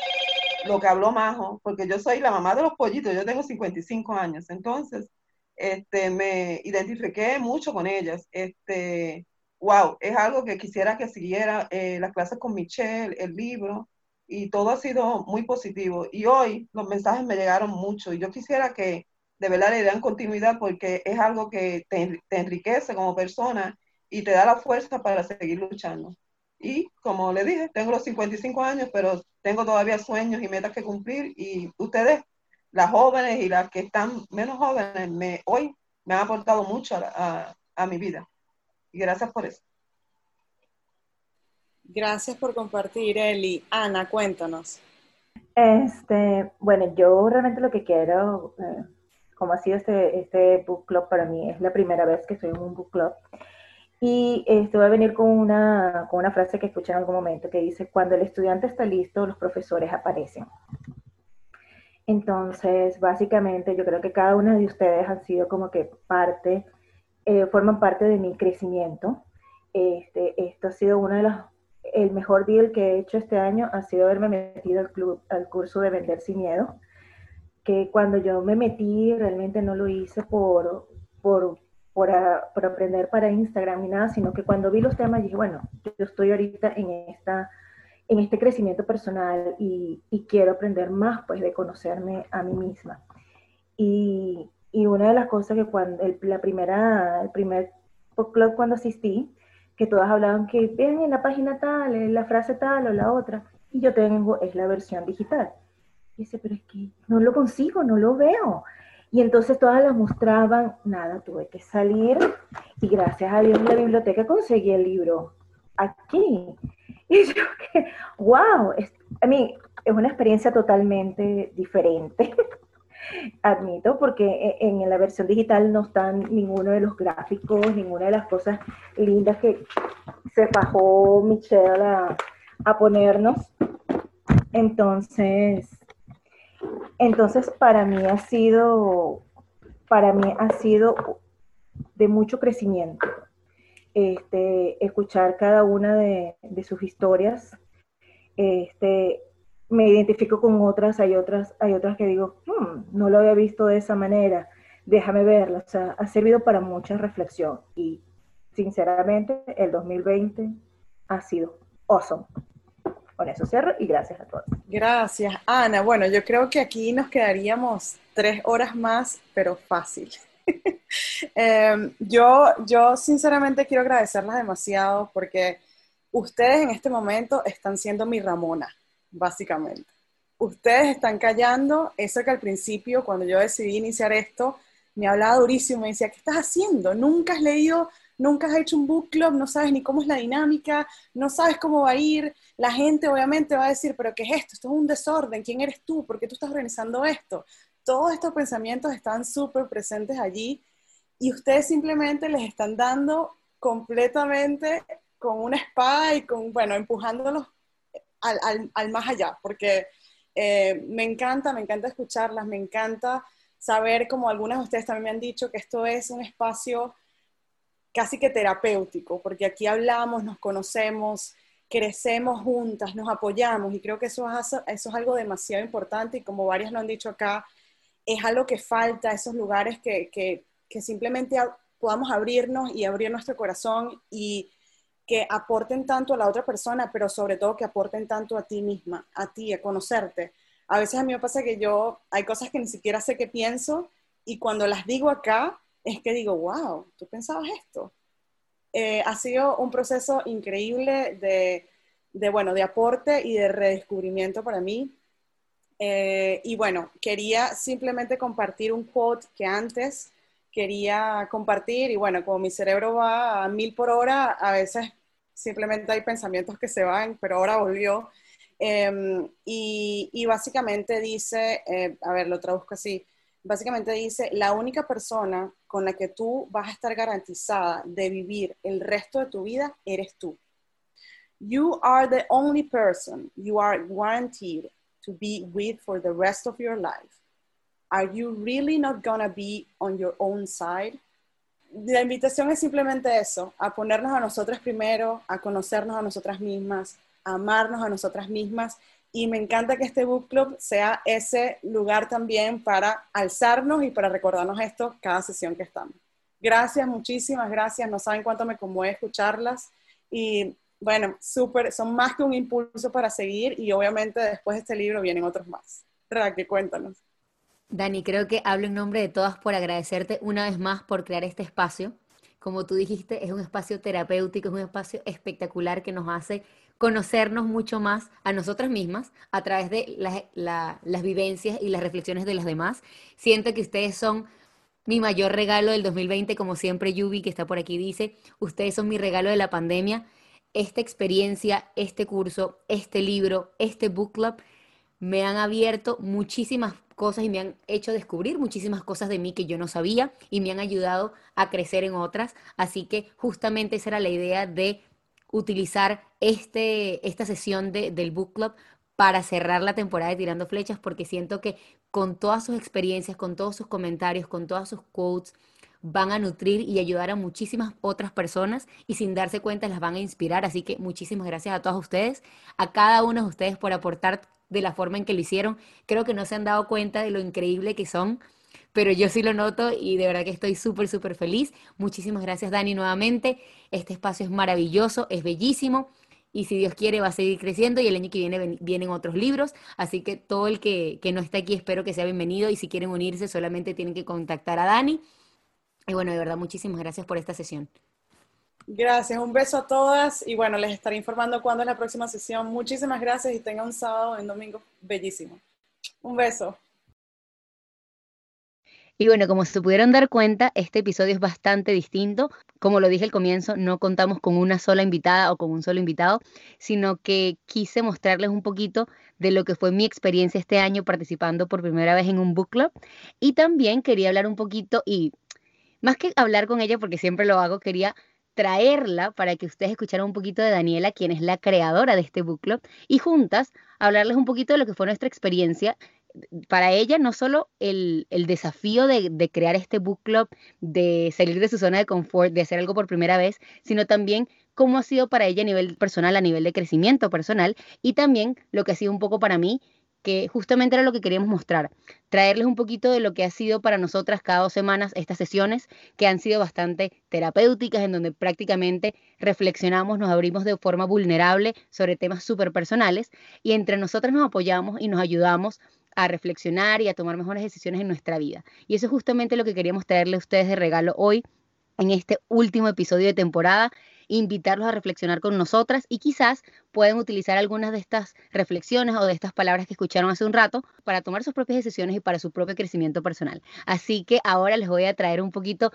lo que habló Majo, porque yo soy la mamá de los pollitos, yo tengo 55 años, entonces este, me identifiqué mucho con ellas. Este, wow, es algo que quisiera que siguiera eh, las clases con Michelle, el libro, y todo ha sido muy positivo. Y hoy los mensajes me llegaron mucho y yo quisiera que de verdad le dan continuidad porque es algo que te, enriquece como persona y te da la fuerza para seguir luchando. Y como le dije, tengo los 55 años, pero tengo todavía sueños y metas que cumplir y ustedes, las jóvenes y las que están menos jóvenes, me, hoy me han aportado mucho a, a mi vida. Y gracias por eso. Gracias por compartir, Eli. Ana, cuéntanos. Este, bueno, yo realmente lo que quiero eh, como ha sido este, este book club para mí. Es la primera vez que estoy en un book club. Y este, voy a venir con una, con una frase que escuché en algún momento que dice, cuando el estudiante está listo, los profesores aparecen. Entonces, básicamente, yo creo que cada una de ustedes han sido como que parte, eh, forman parte de mi crecimiento. Este, esto ha sido uno de los, el mejor deal que he hecho este año, ha sido haberme metido al, club, al curso de Vender Sin Miedo que cuando yo me metí realmente no lo hice por, por, por, por aprender para Instagram ni nada, sino que cuando vi los temas dije, bueno, yo estoy ahorita en esta en este crecimiento personal y, y, quiero aprender más pues de conocerme a mí misma. Y, y una de las cosas que cuando el, la primera, el primer club cuando asistí, que todas hablaban que ven en la página tal, en la frase tal o la otra, y yo tengo es la versión digital. Dice, pero es que no lo consigo, no lo veo. Y entonces todas las mostraban, nada, tuve que salir y gracias a Dios en la biblioteca conseguí el libro aquí. Y yo que, wow, es, a mí es una experiencia totalmente diferente, admito, porque e, en, la versión digital no están ninguno de los gráficos, ninguna de las cosas lindas que se bajó Michelle a, a ponernos. Entonces, entonces para mí ha sido, para mí ha sido de mucho crecimiento este, escuchar cada una de, sus historias. Este, me identifico con otras, hay otras, hay otras que digo, hmm, no lo había visto de esa manera, déjame verla. O sea, ha servido para mucha reflexión y sinceramente el 2020 ha sido awesome. Con eso cierro y gracias a todos. Gracias, Ana. Bueno, yo creo que aquí nos quedaríamos tres horas más, pero fácil. Em, yo, yo sinceramente quiero agradecerlas demasiado porque ustedes en este momento están siendo mi Ramona, básicamente. Ustedes están callando eso que al principio, cuando yo decidí iniciar esto, me hablaba durísimo, me decía, ¿qué estás haciendo? Nunca has leído, nunca has hecho un book club, no sabes ni cómo es la dinámica, no sabes cómo va a ir. La gente obviamente va a decir, pero ¿qué es esto? Esto es un desorden, ¿quién eres tú? ¿Por qué tú estás organizando esto? Todos estos pensamientos están súper presentes allí y ustedes simplemente les están dando completamente con una espada y con, bueno, empujándolos al, al, más allá, porque eh, me encanta, me encanta escucharlas, me encanta saber, como algunas de ustedes también me han dicho, que esto es un espacio casi que terapéutico, porque aquí hablamos, nos conocemos, crecemos juntas, nos apoyamos y creo que eso es, algo demasiado importante y como varias lo han dicho acá, es algo que falta, esos lugares que, que que simplemente podamos abrirnos y abrir nuestro corazón y que aporten tanto a la otra persona, pero sobre todo que aporten tanto a ti misma, a ti, a conocerte. A veces a mí me pasa que yo, hay cosas que ni siquiera sé qué pienso y cuando las digo acá, es que digo, wow, tú pensabas esto. Eh, ha sido un proceso increíble de, de, bueno, de aporte y de redescubrimiento para mí. Eh, y bueno, quería simplemente compartir un quote que antes quería compartir y bueno, como mi cerebro va a mil por hora, a veces simplemente hay pensamientos que se van, pero ahora volvió. Em, y, básicamente dice, eh, a ver, lo traduzco así, básicamente dice, la única persona con la que tú vas a estar garantizada de vivir el resto de tu vida eres tú. You are the only person you are guaranteed to be with for the rest of your life. Are you really not gonna be on your own side? La invitación es simplemente eso, a ponernos a nosotras primero, a conocernos a nosotras mismas, a amarnos a nosotras mismas. Y me encanta que este book club sea ese lugar también para alzarnos y para recordarnos esto cada sesión que estamos. Gracias, muchísimas gracias. No saben cuánto me conmueve escucharlas. Y bueno, súper, son más que un impulso para seguir y obviamente después de este libro vienen otros más. Raquel, cuéntanos. Dani, creo que hablo en nombre de todas por agradecerte una vez más por crear este espacio. Como tú dijiste, es un espacio terapéutico, es un espacio espectacular que nos hace conocernos mucho más a nosotras mismas a través de las vivencias y las reflexiones de los demás. Siento que ustedes son mi mayor regalo del 2020, como siempre Yubi, que está por aquí, dice, ustedes son mi regalo de la pandemia. Esta experiencia, este curso, este libro, este book club, me han abierto muchísimas cosas y me han hecho descubrir muchísimas cosas de mí que yo no sabía y me han ayudado a crecer en otras. Así que justamente esa era la idea de utilizar este, esta sesión de, del book club para cerrar la temporada de Tirando Flechas, porque siento que con todas sus experiencias, con todos sus comentarios, con todas sus quotes, van a nutrir y ayudar a muchísimas otras personas y sin darse cuenta las van a inspirar. Así que muchísimas gracias a todos ustedes, a cada uno de ustedes por aportar de la forma en que lo hicieron. Creo que no se han dado cuenta de lo increíble que son, pero yo sí lo noto y de verdad que estoy súper, súper feliz. Muchísimas gracias, Dani, nuevamente. Este espacio es maravilloso, es bellísimo y si Dios quiere va a seguir creciendo y el año que viene vienen otros libros, así que todo el que, que no está aquí espero que sea bienvenido y si quieren unirse solamente tienen que contactar a Dani. Y bueno, de verdad, muchísimas gracias por esta sesión. Gracias, un beso a todas y bueno, les estaré informando cuándo es la próxima sesión. Muchísimas gracias y tengan un sábado y un domingo bellísimo. Un beso. Y bueno, como se pudieron dar cuenta, este episodio es bastante distinto. Como lo dije al comienzo, no contamos con una sola invitada o con un solo invitado, sino que quise mostrarles un poquito de lo que fue mi experiencia este año participando por primera vez en un book club. Y también quería hablar un poquito, y más que hablar con ella, porque siempre lo hago, quería traerla para que ustedes escucharan un poquito de Daniela, quien es la creadora de este book club, y juntas hablarles un poquito de lo que fue nuestra experiencia. Para ella, no solo el, desafío de, de, crear este book club, de salir de su zona de confort, de hacer algo por primera vez, sino también cómo ha sido para ella a nivel personal, a nivel de crecimiento personal, y también lo que ha sido un poco para mí que justamente era lo que queríamos mostrar, traerles un poquito de lo que ha sido para nosotras cada dos semanas estas sesiones que han sido bastante terapéuticas, en donde prácticamente reflexionamos, nos abrimos de forma vulnerable sobre temas súper personales y entre nosotras nos apoyamos y nos ayudamos a reflexionar y a tomar mejores decisiones en nuestra vida. Y eso es justamente lo que queríamos traerle a ustedes de regalo hoy en este último episodio de temporada invitarlos a reflexionar con nosotras y quizás pueden utilizar algunas de estas reflexiones o de estas palabras que escucharon hace un rato para tomar sus propias decisiones y para su propio crecimiento personal. Así que ahora les voy a traer un poquito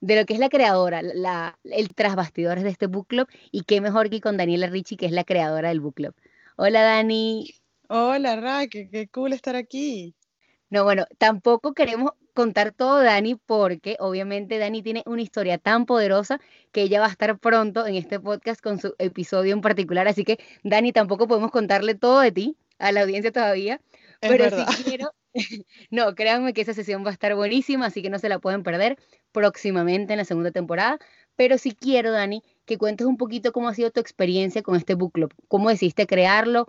de lo que es la creadora, la, el tras bastidores de este book club y qué mejor que con Daniela Ricci, que es la creadora del book club. Hola Dani. Hola Raque, qué cool estar aquí. No, bueno, tampoco queremos contar todo Dani porque obviamente Dani tiene una historia tan poderosa que ella va a estar pronto en este podcast con su episodio en particular. Así que Dani, tampoco podemos contarle todo de ti a la audiencia todavía. pero si quiero, no, créanme que esa sesión va a estar buenísima, así que no se la pueden perder próximamente en la segunda temporada. Pero si quiero, Dani, que cuentes un poquito cómo ha sido tu experiencia con este book club, cómo decidiste crearlo,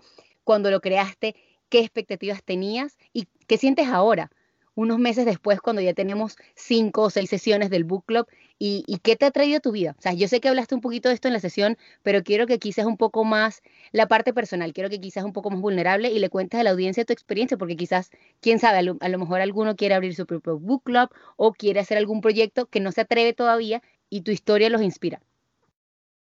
cuando lo creaste, qué expectativas tenías y qué sientes ahora unos meses después cuando ya tenemos cinco o seis sesiones del book club y, qué te ha traído tu vida. O sea, yo sé que hablaste un poquito de esto en la sesión, pero quiero que quizás un poco más la parte personal, quiero que quizás un poco más vulnerable y le cuentes a la audiencia tu experiencia, porque quizás, quién sabe, a lo, a lo mejor alguno quiere abrir su propio book club o quiere hacer algún proyecto que no se atreve todavía y tu historia los inspira.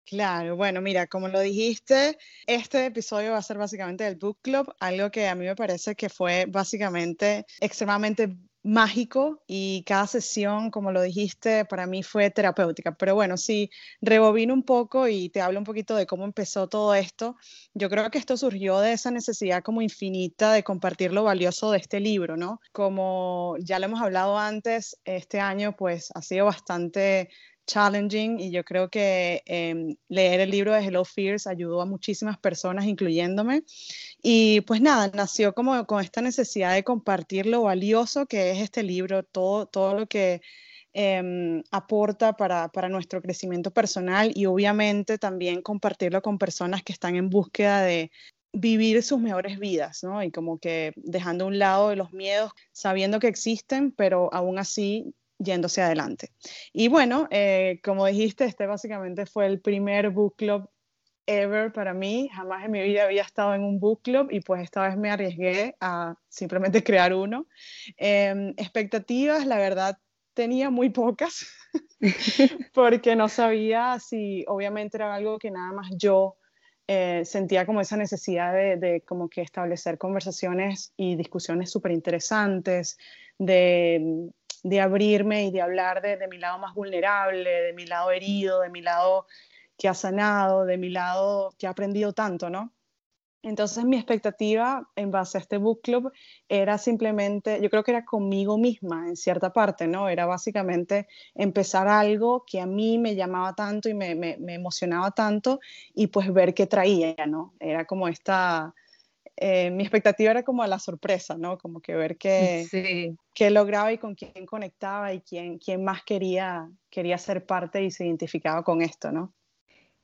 Claro, bueno, mira, como lo dijiste, este episodio va a ser básicamente del book club, algo que a mí me parece que fue básicamente extremadamente mágico y cada sesión, como lo dijiste, para mí fue terapéutica. Pero bueno, si rebobino un poco y te hablo un poquito de cómo empezó todo esto, yo creo que esto surgió de esa necesidad como infinita de compartir lo valioso de este libro, ¿no? Como ya lo hemos hablado antes, este año pues ha sido bastante challenging y yo creo que em, leer el libro de Hello Fears ayudó a muchísimas personas, incluyéndome. Y pues nada, nació como con esta necesidad de compartir lo valioso que es este libro, todo, todo lo que em, aporta para, para, nuestro crecimiento personal y obviamente también compartirlo con personas que están en búsqueda de vivir sus mejores vidas, ¿no? Y como que dejando a un lado los miedos, sabiendo que existen, pero aún así yéndose adelante. Y bueno, eh, como dijiste, este básicamente fue el primer book club ever para mí. Jamás en mi vida había estado en un book club y pues esta vez me arriesgué a simplemente crear uno. Em, expectativas, la verdad, tenía muy pocas porque no sabía si obviamente era algo que nada más yo eh, sentía como esa necesidad de, de, como que establecer conversaciones y discusiones súper interesantes, de de abrirme y de hablar de, mi lado más vulnerable, de mi lado herido, de mi lado que ha sanado, de mi lado que ha aprendido tanto, ¿no? Entonces mi expectativa en base a este book club era simplemente, yo creo que era conmigo misma en cierta parte, ¿no? Era básicamente empezar algo que a mí me llamaba tanto y me, me, me emocionaba tanto y pues ver qué traía, ¿no? Era como esta, eh, mi expectativa era como a la sorpresa, ¿no? Como que ver qué, qué lograba y con quién conectaba y quién, quién más quería, quería ser parte y se identificaba con esto, ¿no?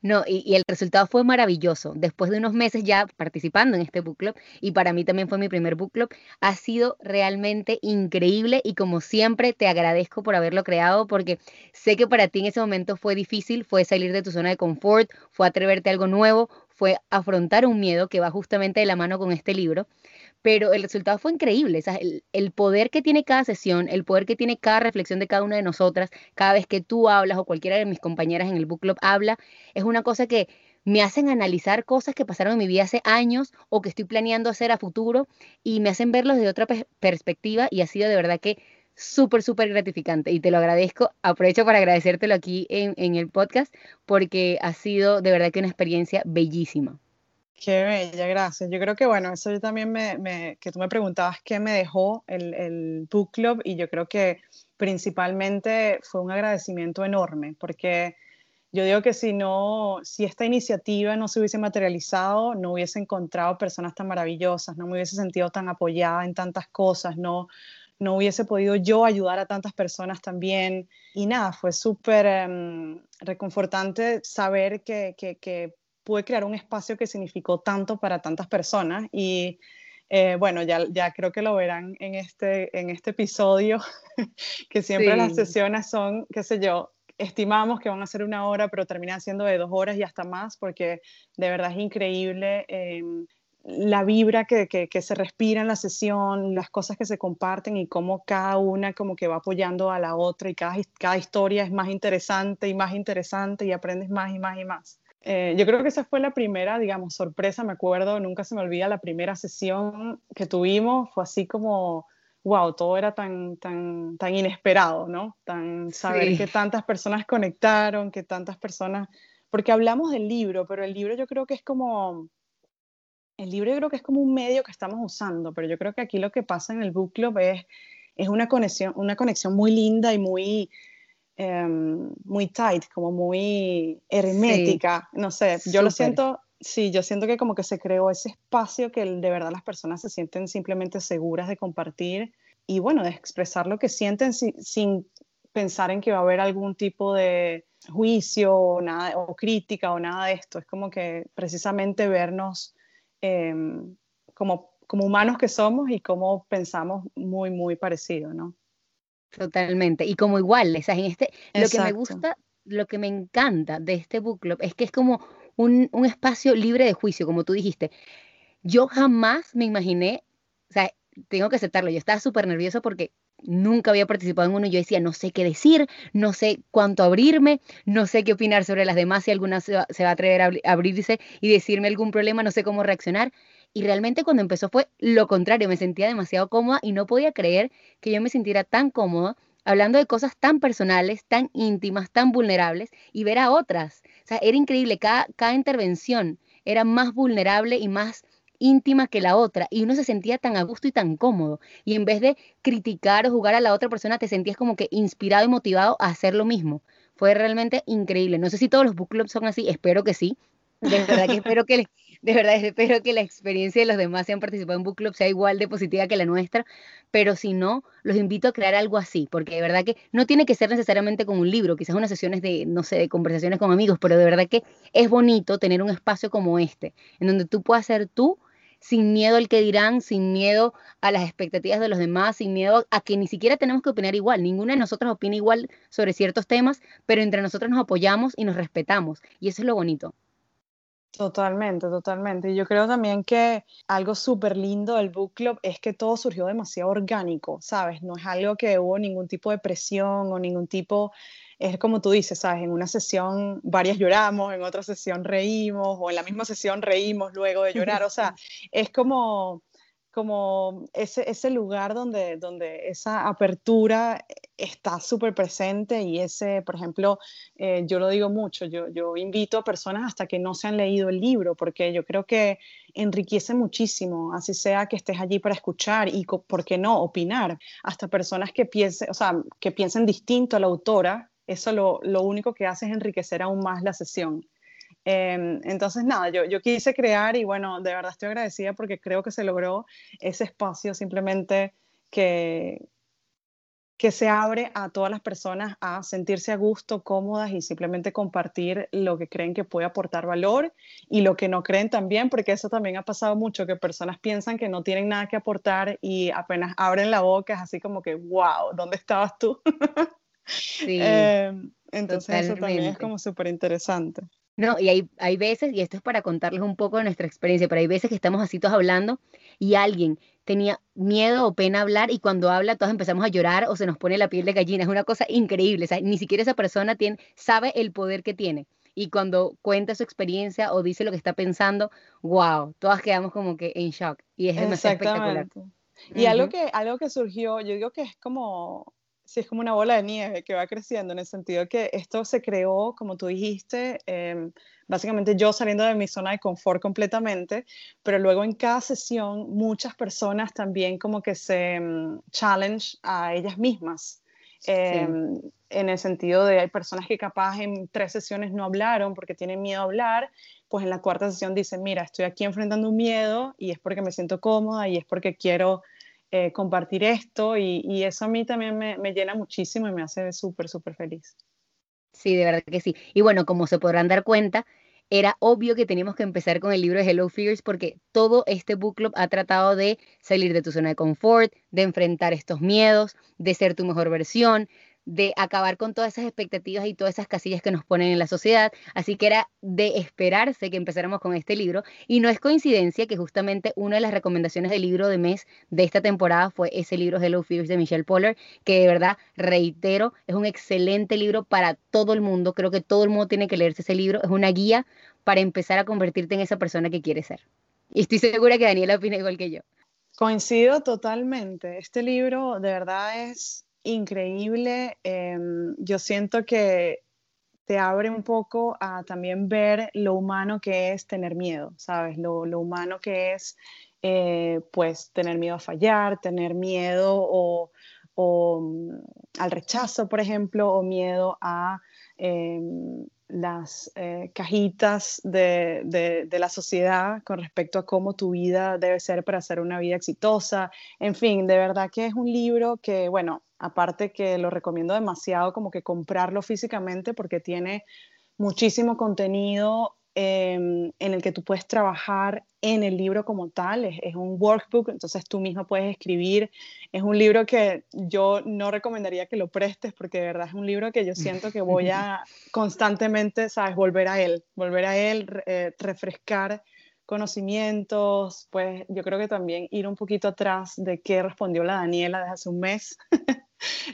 No, y, y, el resultado fue maravilloso. Después de unos meses ya participando en este book club, y para mí también fue mi primer book club, ha sido realmente increíble y como siempre te agradezco por haberlo creado porque sé que para ti en ese momento fue difícil, fue salir de tu zona de confort, fue atreverte a algo nuevo, fue afrontar un miedo que va justamente de la mano con este libro pero el resultado fue increíble. el, poder que tiene cada sesión, el poder que tiene cada reflexión de cada una de nosotras, cada vez que tú hablas o cualquiera de mis compañeras en el book club habla, es una cosa que me hacen analizar cosas que pasaron en mi vida hace años o que estoy planeando hacer a futuro y me hacen verlos de otra perspectiva y ha sido de verdad que súper, súper gratificante y te lo agradezco. Aprovecho para agradecértelo aquí en, en el podcast porque ha sido de verdad que una experiencia bellísima. Qué bella, gracias. Yo creo que, bueno, eso yo también me, que tú me preguntabas qué me dejó el, el, book club y yo creo que principalmente fue un agradecimiento enorme, porque yo digo que si no, si esta iniciativa no se hubiese materializado, no hubiese encontrado personas tan maravillosas, no me hubiese sentido tan apoyada en tantas cosas, no, no hubiese podido yo ayudar a tantas personas también. Y nada, fue súper em, reconfortante saber que, que, que pude crear un espacio que significó tanto para tantas personas y eh, bueno, ya, ya creo que lo verán en este, en este episodio, que siempre las sesiones son, qué sé yo, estimamos que van a ser una hora, pero terminan siendo de dos horas y hasta más, porque de verdad es increíble em, la vibra que, que, que, se respira en la sesión, las cosas que se comparten y cómo cada una como que va apoyando a la otra y cada, cada historia es más interesante y más interesante y aprendes más y más y más. Eh, yo creo que esa fue la primera, digamos, sorpresa, me acuerdo, nunca se me olvida la primera sesión que tuvimos, fue así como, wow, todo era tan, tan, tan inesperado, ¿no? Tan saber que tantas personas conectaron, que tantas personas, porque hablamos del libro, pero el libro yo creo que es como, el libro yo creo que es como un medio que estamos usando, pero yo creo que aquí lo que pasa en el book club es, es una conexión, una conexión muy linda y muy Em, muy tight, como muy hermética, no sé, yo lo siento, sí, yo siento que como que se creó ese espacio que de verdad las personas se sienten simplemente seguras de compartir y bueno, de expresar lo que sienten sin, pensar en que va a haber algún tipo de juicio o, nada, o crítica o nada de esto, es como que precisamente vernos em, como, como humanos que somos y como pensamos muy, muy parecido, ¿no? Totalmente. Y como igual, en este, lo que me gusta, lo que me encanta de este book club es que es como un, un espacio libre de juicio, como tú dijiste. Yo jamás me imaginé, o sea, tengo que aceptarlo, yo estaba súper nervioso porque nunca había participado en uno y yo decía, no sé qué decir, no sé cuánto abrirme, no sé qué opinar sobre las demás, si alguna se va, a atrever a abrirse y decirme algún problema, no sé cómo reaccionar. Y realmente cuando empezó fue lo contrario, me sentía demasiado cómoda y no podía creer que yo me sintiera tan cómoda hablando de cosas tan personales, tan íntimas, tan vulnerables y ver a otras. O sea, era increíble, cada, cada intervención era más vulnerable y más íntima que la otra y uno se sentía tan a gusto y tan cómodo y en vez de criticar o jugar a la otra persona te sentías como que inspirado y motivado a hacer lo mismo. Fue realmente increíble. No sé si todos los book clubs son así, espero que sí. De verdad que espero que de verdad espero que la experiencia de los demás que han participado en Book Club sea igual de positiva que la nuestra, pero si no, los invito a crear algo así, porque de verdad que no tiene que ser necesariamente con un libro, quizás unas sesiones de, no sé, de conversaciones con amigos, pero de verdad que es bonito tener un espacio como este, en donde tú puedas ser tú sin miedo al que dirán, sin miedo a las expectativas de los demás, sin miedo a que ni siquiera tenemos que opinar igual. Ninguna de nosotros opina igual sobre ciertos temas, pero entre nosotros nos apoyamos y nos respetamos. Y eso es lo bonito. Totalmente, totalmente. Y yo creo también que algo súper lindo del book club es que todo surgió demasiado orgánico, ¿sabes? No es algo que hubo ningún tipo de presión o ningún tipo, es como tú dices, ¿sabes? En una sesión varias lloramos, en otra sesión reímos, o en la misma sesión reímos luego de llorar. O sea, es como como ese, ese lugar donde, donde esa apertura está súper presente y ese, por ejemplo, eh, yo lo digo mucho, yo, yo invito a personas hasta que no se han leído el libro, porque yo creo que enriquece muchísimo, así sea que estés allí para escuchar y, ¿por qué no?, opinar, hasta personas que piensen, o sea, que piensen distinto a la autora, eso lo, lo único que hace es enriquecer aún más la sesión. Em, entonces, nada, yo, yo quise crear y bueno, de verdad estoy agradecida porque creo que se logró ese espacio simplemente que, que se abre a todas las personas a sentirse a gusto, cómodas y simplemente compartir lo que creen que puede aportar valor y lo que no creen también, porque eso también ha pasado mucho, que personas piensan que no tienen nada que aportar y apenas abren la boca es así como que, wow, ¿dónde estabas tú? Sí, Eh, entonces eso también es totalmente. como súper interesante. No, y hay, hay veces, y esto es para contarles un poco de nuestra experiencia, pero hay veces que estamos así todos hablando y alguien tenía miedo o pena hablar y cuando habla todos empezamos a llorar o se nos pone la piel de gallina. Es una cosa increíble. O sea, ni siquiera esa persona tiene, sabe el poder que tiene. Y cuando cuenta su experiencia o dice lo que está pensando, wow, todas quedamos como que en shock. Y es demasiado espectacular. Y algo que, algo que surgió, yo digo que es como, sí, es como una bola de nieve que va creciendo en el sentido que esto se creó, como tú dijiste, em, básicamente yo saliendo de mi zona de confort completamente, pero luego en cada sesión muchas personas también como que se em, challenge a ellas mismas. Em, en el sentido de hay personas que capaz en tres sesiones no hablaron porque tienen miedo a hablar, pues en la cuarta sesión dicen, mira, estoy aquí enfrentando un miedo y es porque me siento cómoda y es porque quiero eh, compartir esto y, eso a mí también me, me llena muchísimo y me hace súper, súper feliz. Sí, de verdad que sí. Y bueno, como se podrán dar cuenta, era obvio que teníamos que empezar con el libro de Hello Fears porque todo este book club ha tratado de salir de tu zona de confort, de enfrentar estos miedos, de ser tu mejor versión, de acabar con todas esas expectativas y todas esas casillas que nos ponen en la sociedad. Así que era de esperarse que empezáramos con este libro. Y no es coincidencia que justamente una de las recomendaciones del libro de mes de esta temporada fue ese libro Hello Fears de Michelle Poller, que de verdad, reitero, es un excelente libro para todo el mundo. Creo que todo el mundo tiene que leerse ese libro. Es una guía para empezar a convertirte en esa persona que quieres ser. Y estoy segura que Daniela opina igual que yo. Coincido totalmente. Este libro de verdad es increíble. Em, yo siento que te abre un poco a también ver lo humano que es tener miedo, ¿sabes? Lo, lo humano que es, eh, pues, tener miedo a fallar, tener miedo o, o, mm, al rechazo, por ejemplo, o miedo a em, las eh, cajitas de, de- de la sociedad con respecto a cómo tu vida debe ser para ser una vida exitosa. En fin, de verdad que es un libro que, bueno, aparte que lo recomiendo demasiado como que comprarlo físicamente porque tiene muchísimo contenido em, en el que tú puedes trabajar en el libro como tal. Es, es un workbook, entonces tú mismo puedes escribir. Es un libro que yo no recomendaría que lo prestes porque de verdad es un libro que yo siento que voy a constantemente, ¿sabes? Volver a él, volver a él, eh, refrescar conocimientos, pues yo creo que también ir un poquito atrás de qué respondió la Daniela desde hace un mes.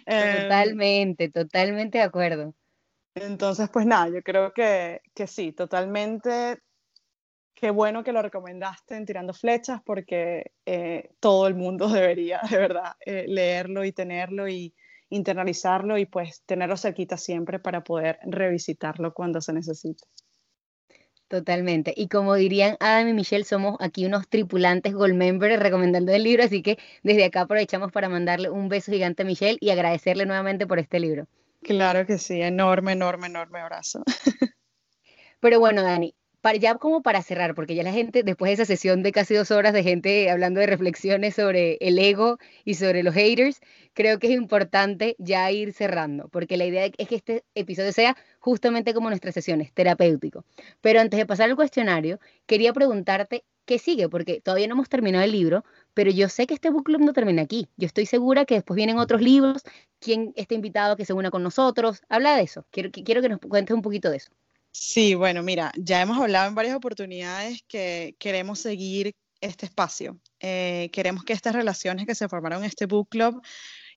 Em, Totalmente, totalmente de acuerdo. entonces, pues nada, yo creo que, que sí, totalmente. Qué bueno que lo recomendaste en Tirando Flechas porque eh, todo el mundo debería, de verdad, eh, leerlo y tenerlo y internalizarlo y pues tenerlo cerquita siempre para poder revisitarlo cuando se necesite. Totalmente. Y como dirían Adam y Michelle, somos aquí unos tripulantes Gold Member recomendando el libro, así que desde acá aprovechamos para mandarle un beso gigante a Michelle y agradecerle nuevamente por este libro. Claro que sí, enorme, enorme, enorme abrazo. Pero bueno, Dani, para, ya como para cerrar, porque ya la gente, después de esa sesión de casi dos horas de gente hablando de reflexiones sobre el ego y sobre los haters, creo que es importante ya ir cerrando, porque la idea es que este episodio sea justamente como nuestras sesiones, terapéutico. Pero antes de pasar al cuestionario, quería preguntarte qué sigue, porque todavía no hemos terminado el libro, pero yo sé que este book club no termina aquí. Yo estoy segura que después vienen otros libros, quién está invitado a que se una con nosotros. Habla de eso. Quiero, quiero que nos cuentes un poquito de eso. Sí, bueno, mira, ya hemos hablado en varias oportunidades que queremos seguir este espacio. Eh, queremos que estas relaciones que se formaron en este book club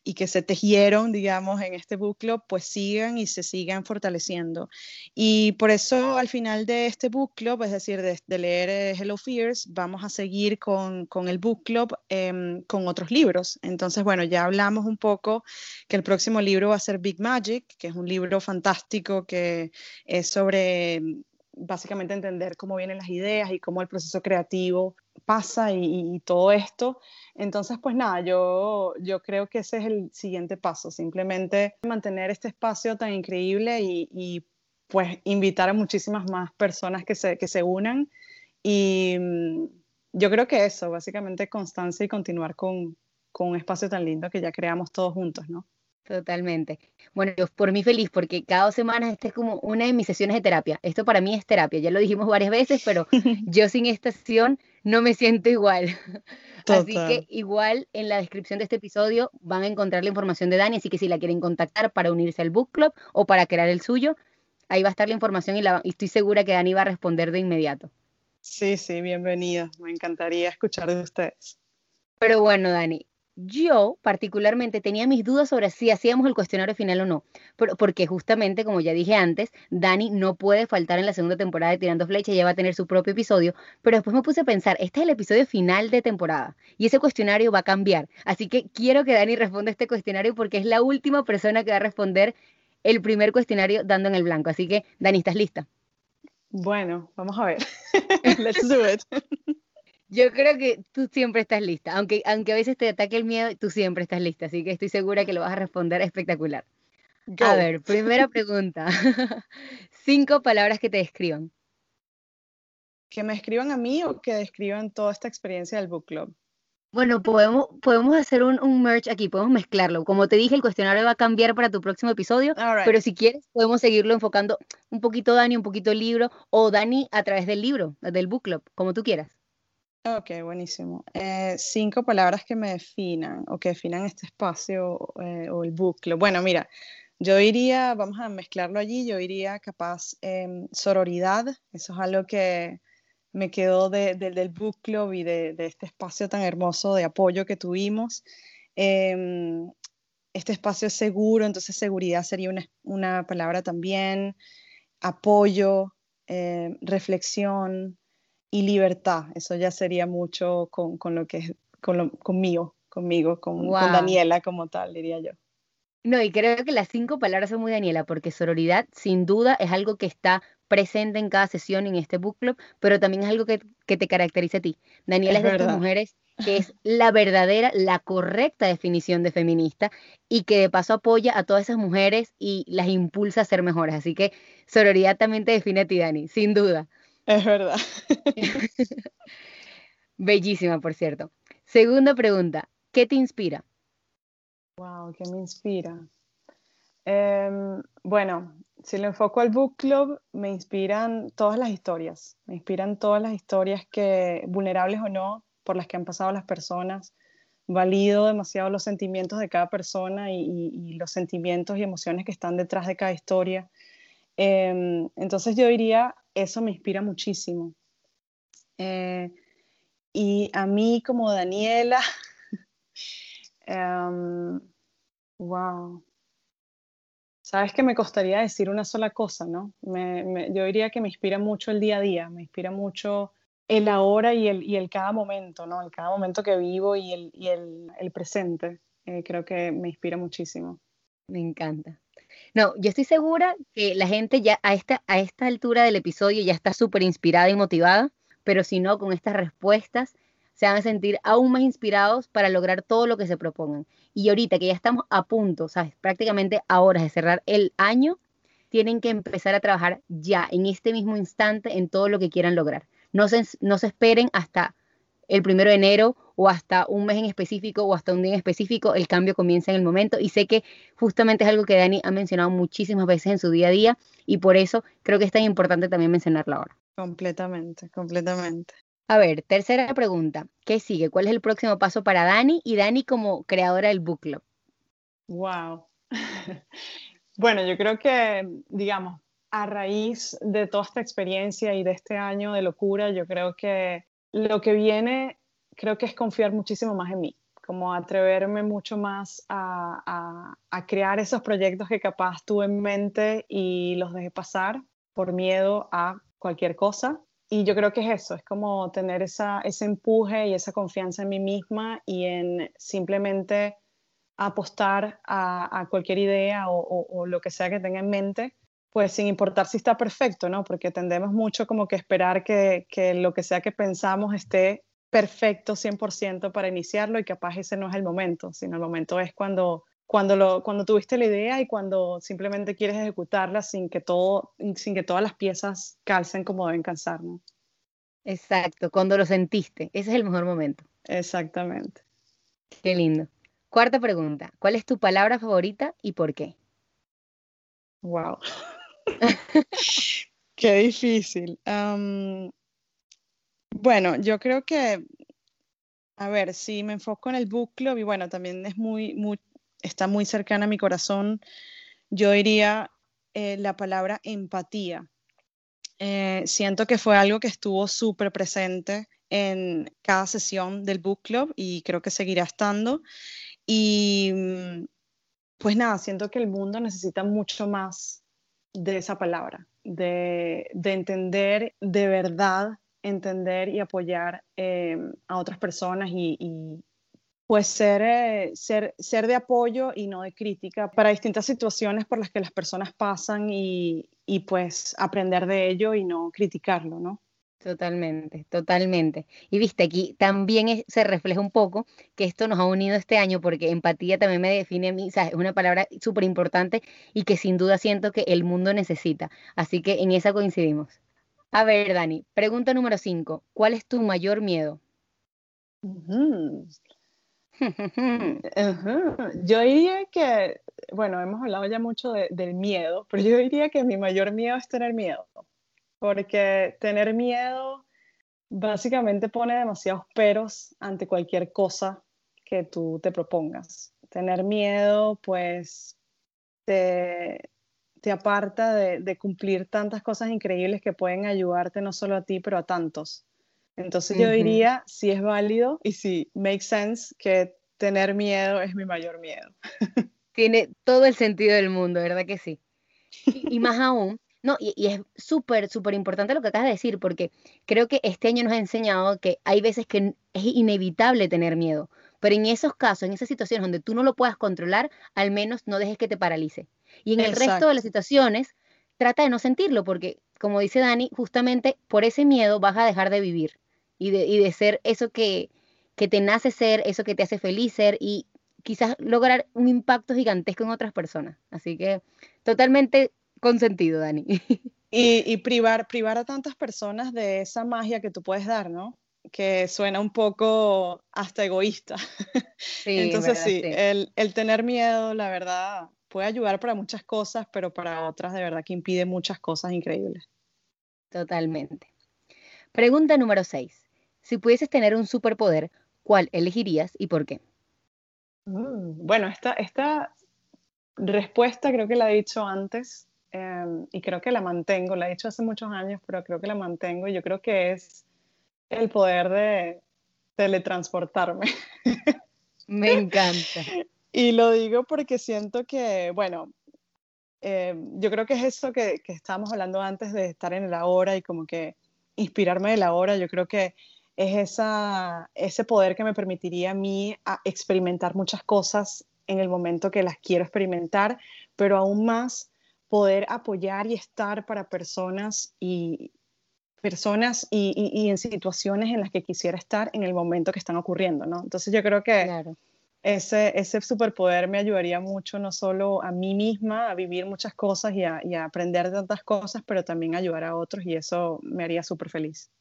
y que se tejieron, digamos, en este club, pues sigan y se sigan fortaleciendo. Y por eso al final de este book club, es decir, de, leer eh, Hello Fears, vamos a seguir con, con el book club em, con otros libros. Entonces, bueno, ya hablamos un poco que el próximo libro va a ser Big Magic, que es un libro fantástico que es sobre básicamente entender cómo vienen las ideas y cómo el proceso creativo pasa y, todo esto. Entonces, pues nada, yo, yo creo que ese es el siguiente paso, simplemente mantener este espacio tan increíble y, y, pues invitar a muchísimas más personas que se, que se unan. Y mm, yo creo que eso, básicamente constancia y continuar con, con un espacio tan lindo que ya creamos todos juntos, ¿no? Totalmente. Bueno, yo por mí feliz porque cada dos semanas esta es como una de mis sesiones de terapia. Esto para mí es terapia, ya lo dijimos varias veces, pero yo sin esta sesión no me siento igual. Así que igual en la descripción de este episodio van a encontrar la información de Dani, así que si la quieren contactar para unirse al book club o para crear el suyo, ahí va a estar la información y, la, y estoy segura que Dani va a responder de inmediato. Sí, sí, bienvenida. Me encantaría escuchar de ustedes. Pero bueno, Dani, yo particularmente tenía mis dudas sobre si hacíamos el cuestionario final o no, porque justamente, como ya dije antes, Dani no puede faltar en la segunda temporada de Tirando Flecha, ya va a tener su propio episodio, pero después me puse a pensar, este es el episodio final de temporada y ese cuestionario va a cambiar, así que quiero que Dani responda este cuestionario porque es la última persona que va a responder el primer cuestionario dando en el blanco, así que Dani, ¿estás lista? Bueno, vamos a ver. Let's do it. Yo creo que tú siempre estás lista, aunque, aunque a veces te ataque el miedo, tú siempre estás lista, así que estoy segura que lo vas a responder espectacular. A ver, primera pregunta. Cinco palabras que te describan. ¿Que me escriban a mí o que describan toda esta experiencia del book club? Bueno, podemos, podemos hacer un, un merge aquí, podemos mezclarlo. Como te dije, el cuestionario va a cambiar para tu próximo episodio, pero si quieres, podemos seguirlo enfocando un poquito Dani, un poquito el libro, o Dani a través del libro, del book club, como tú quieras. Ok, buenísimo. Eh, cinco palabras que me definan o que definan este espacio eh, o el bucle. Bueno, mira, yo diría, vamos a mezclarlo allí, yo diría capaz em, sororidad, eso es algo que me quedó del book club y de, este espacio tan hermoso de apoyo que tuvimos. Em, este espacio es seguro, entonces seguridad sería una, una palabra también, apoyo, em, reflexión, y libertad. Eso ya sería mucho con, con lo que es con conmigo, conmigo, con, con, Daniela como tal, diría yo. No, y creo que las cinco palabras son muy Daniela, porque sororidad sin duda es algo que está presente en cada sesión en este book club, pero también es algo que, que te caracteriza a ti. Daniela es, de estas mujeres que es la verdadera, la correcta definición de feminista y que de paso apoya a todas esas mujeres y las impulsa a ser mejores. Así que sororidad también te define a ti, Dani, sin duda. Es verdad. Bellísima, por cierto. Segunda pregunta, ¿qué te inspira? Wow, ¿qué me inspira? Em, bueno, si lo enfoco al book club, me inspiran todas las historias. Me inspiran todas las historias que, vulnerables o no, por las que han pasado las personas. Valido demasiado los sentimientos de cada persona y los sentimientos y emociones que están detrás de cada historia. Em, entonces yo diría, eso me inspira muchísimo. Eh, y a mí como Daniela, wow. Em, Sabes que me costaría decir una sola cosa, ¿no? yo diría que me inspira mucho el día a día, me inspira mucho el ahora y el, y el cada momento, ¿no? El cada momento que vivo y el, y el, el presente. Eh, creo que me inspira muchísimo. Me encanta. No, yo estoy segura que la gente ya a esta, a esta altura del episodio ya está súper inspirada y motivada, pero si no, con estas respuestas se van a sentir aún más inspirados para lograr todo lo que se propongan. Y ahorita que ya estamos a punto, ¿sabes? Prácticamente a horas de cerrar el año, tienen que empezar a trabajar ya, en este mismo instante, en todo lo que quieran lograr. No se, no se esperen hasta el primero de enero o hasta un mes en específico o hasta un día en específico, el cambio comienza en el momento y sé que justamente es algo que Dani ha mencionado muchísimas veces en su día a día y por eso creo que es tan importante también mencionarlo ahora. Completamente, completamente. A ver, tercera pregunta. ¿Qué sigue? ¿Cuál es el próximo paso para Dani y Dani como creadora del book club? Wow. bueno, yo creo que, digamos, a raíz de toda esta experiencia y de este año de locura, yo creo que lo que viene creo que es confiar muchísimo más en mí, como atreverme mucho más a, crear esos proyectos que capaz tuve en mente y los dejé pasar por miedo a cualquier cosa. Y yo creo que es eso, es como tener esa, ese empuje y esa confianza en mí misma y en simplemente apostar a, cualquier idea o, lo que sea que tenga en mente pues sin importar si está perfecto, ¿no? Porque tendemos mucho como que esperar que, que lo que sea que pensamos esté perfecto 100% para iniciarlo y capaz ese no es el momento, sino el momento es cuando, cuando, lo, cuando tuviste la idea y cuando simplemente quieres ejecutarla sin que, todo, sin que todas las piezas calcen como deben calzar, ¿no? Exacto, cuando lo sentiste, ese es el mejor momento. Exactamente. Qué lindo. Cuarta pregunta, ¿cuál es tu palabra favorita y por qué? Wow. Qué difícil. Bueno, yo creo que, a ver, si me enfoco en el book club y bueno, también es muy, muy, está muy cercana a mi corazón, yo diría eh, la palabra empatía. Eh, siento que fue algo que estuvo súper presente en cada sesión del book club y creo que seguirá estando. Y mm, pues nada, siento que el mundo necesita mucho más de esa palabra, de, de entender de verdad, entender y apoyar eh, a otras personas y, y, pues ser, eh, ser, ser de apoyo y no de crítica para distintas situaciones por las que las personas pasan y, y pues aprender de ello y no criticarlo, ¿no? Totalmente, totalmente. Y viste, aquí también es- se refleja un poco que esto nos ha unido este año porque empatía también me define a mí, o sea, es una palabra súper importante y que sin duda siento que el mundo necesita. Así que en esa coincidimos. A ver, Dani, pregunta número 5. ¿Cuál es tu mayor miedo? Yo diría que, bueno, hemos hablado ya mucho de- del miedo, pero yo diría que mi mayor miedo es tener miedo, porque tener miedo básicamente pone demasiados peros ante cualquier cosa que tú te propongas. Tener miedo, pues, te, te aparta de, de cumplir tantas cosas increíbles que pueden ayudarte no solo a ti, pero a tantos. Entonces yo diría, si es válido y si makes sense, que tener miedo es mi mayor miedo. Tiene todo el sentido del mundo, ¿verdad que sí? Y, y más aún, no, y, y es súper, súper importante lo que acabas de decir, porque creo que este año nos ha enseñado que hay veces que es inevitable tener miedo, pero en esos casos, en esas situaciones donde tú no lo puedas controlar, al menos no dejes que te paralice. Y en el resto de las situaciones, trata de no sentirlo, porque como dice Dani, justamente por ese miedo vas a dejar de vivir y de, y de ser eso que, que te nace ser, eso que te hace feliz ser y quizás lograr un impacto gigantesco en otras personas. Así que totalmente consentido, Dani. Y, y privar, privar a tantas personas de esa magia que tú puedes dar, ¿no? Que suena un poco hasta egoísta. Sí, en Entonces verdad, sí, sí. el, el tener miedo, la verdad, puede ayudar para muchas cosas, pero para otras de verdad que impide muchas cosas increíbles. Totalmente. Pregunta número 6. Si pudieses tener un superpoder, ¿cuál elegirías y por qué? Mm, Bueno, esta, esta respuesta creo que la he dicho antes em, y creo que la mantengo, la he dicho hace muchos años, pero creo que la mantengo y yo creo que es el poder de teletransportarme. Me encanta. Y lo digo porque siento que, bueno, eh, yo creo que es eso que, que estábamos hablando antes de estar en el ahora y como que inspirarme del ahora, yo creo que es esa, ese poder que me permitiría a mí a experimentar muchas cosas en el momento que las quiero experimentar, pero aún más poder apoyar y estar para personas y personas y, y- y en situaciones en las que quisiera estar en el momento que están ocurriendo, ¿no? Entonces yo creo que Claro. ese, ese superpoder me ayudaría mucho, no solo a mí misma, a vivir muchas cosas y a, y a aprender tantas cosas, pero también ayudar a otros y eso me haría súper feliz.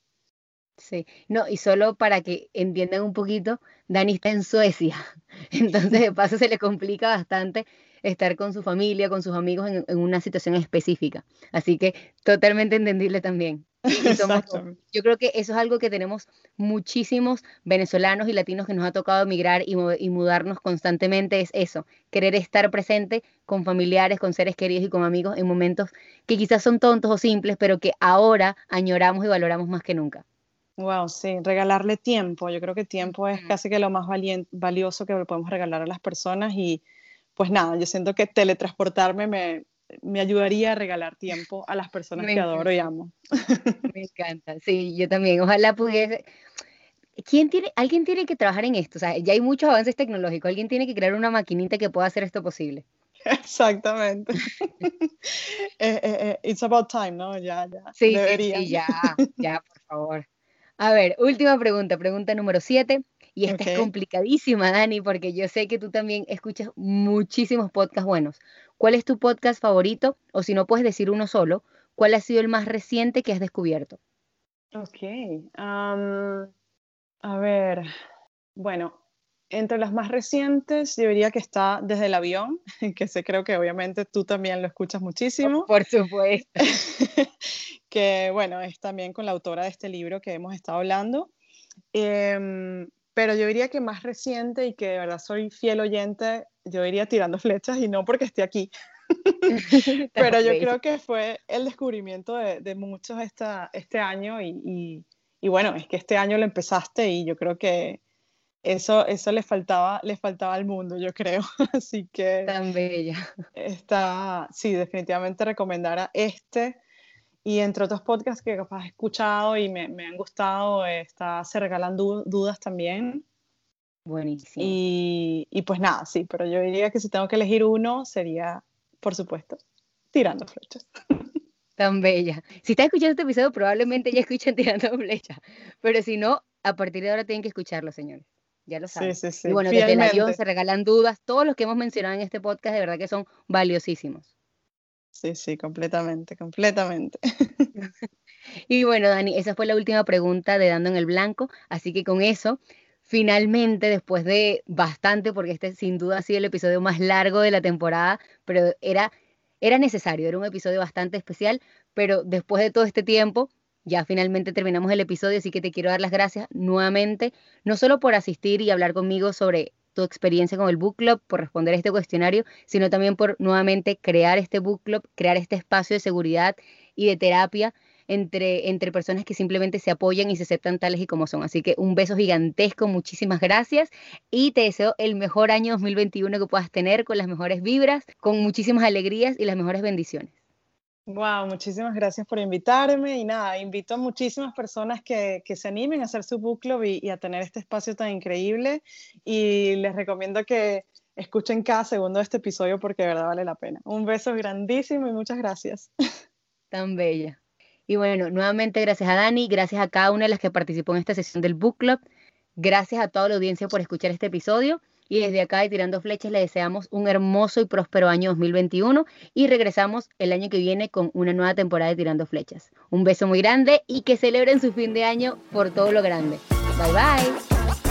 Sí, no, y solo para que entiendan un poquito, Dani está en Suecia, entonces de paso se le complica bastante estar con su familia, con sus amigos en, en una situación específica. Así que totalmente entendible también. Somos, yo creo que eso es algo que tenemos muchísimos venezolanos y latinos que nos ha tocado emigrar y, y mudarnos constantemente, es eso, querer estar presente con familiares, con seres queridos y con amigos en momentos que quizás son tontos o simples, pero que ahora añoramos y valoramos más que nunca. Wow, sí, regalarle tiempo. Yo creo que tiempo es casi que lo más valioso que podemos regalar a las personas y pues nada, yo siento que teletransportarme me, me ayudaría a regalar tiempo a las personas Me que adoro y amo. Me encanta, sí, yo también. Ojalá pudiese. ¿Quién tiene, alguien tiene que trabajar en esto? O sea, ya hay muchos avances tecnológicos. Alguien tiene que crear una maquinita que pueda hacer esto posible. Exactamente. Eh, eh, eh, it's about time, ¿no? Ya, ya, Sí, sí, sí, ya, ya, por favor. A ver, última pregunta, pregunta número 7. Y esta es complicadísima, Dani, porque yo sé que tú también escuchas muchísimos podcasts buenos. ¿Cuál es tu podcast favorito? O si no puedes decir uno solo, ¿cuál ha sido el más reciente que has descubierto? Ok. a ver, bueno, entre las más recientes, yo diría que está Desde el avión, que sé, creo que obviamente tú también lo escuchas muchísimo. Por supuesto. que bueno, es también con la autora de este libro que hemos estado hablando. Em, pero yo diría que más reciente y que de verdad soy fiel oyente, yo iría tirando flechas y no porque esté aquí. pero yo creo que fue el descubrimiento de, de muchos esta, este año y, y, y, bueno, es que este año lo empezaste y yo creo que eso, eso le, faltaba, le faltaba al mundo, yo creo. Así que... Tan bella. Está, sí, definitivamente recomendar a este y entre otros podcasts que capaz he escuchado y me, me han gustado, está Se Regalan Dudas también. Buenísimo. Y, y, pues nada, sí, pero yo diría que si tengo que elegir uno sería, por supuesto, Tirando Flechas. Tan bella. Si estás escuchando este episodio, probablemente ya escuchan Tirando Flechas, pero si no, a partir de ahora tienen que escucharlo, señores ya lo saben. Sí, sí, sí. Y bueno, desde el avión se regalan dudas, todos los que hemos mencionado en este podcast de verdad que son valiosísimos. Sí, sí, completamente, completamente. y bueno, Dani, esa fue la última pregunta de Dando en el Blanco, así que con eso, finalmente, después de bastante, porque este sin duda ha sido el episodio más largo de la temporada, pero era, era necesario, era un episodio bastante especial, pero después de todo este tiempo, ya finalmente terminamos el episodio, así que te quiero dar las gracias nuevamente, no solo por asistir y hablar conmigo sobre tu experiencia con el book club, por responder a este cuestionario, sino también por nuevamente crear este book club, crear este espacio de seguridad y de terapia entre, entre personas que simplemente se apoyan y se aceptan tales y como son. Así que un beso gigantesco, muchísimas gracias y te deseo el mejor año 2021 que puedas tener con las mejores vibras, con muchísimas alegrías y las mejores bendiciones. Wow, muchísimas gracias por invitarme y nada, invito a muchísimas personas que, que se animen a hacer su book club y, y, a tener este espacio tan increíble y les recomiendo que escuchen cada segundo de este episodio porque de verdad vale la pena. Un beso grandísimo y muchas gracias. Tan bella. Y bueno, nuevamente gracias a Dani, gracias a cada una de las que participó en esta sesión del book club, gracias a toda la audiencia por escuchar este episodio y desde acá de Tirando Flechas le deseamos un hermoso y próspero año 2021 y regresamos el año que viene con una nueva temporada de Tirando Flechas. Un beso muy grande y que celebren su fin de año por todo lo grande. Bye bye.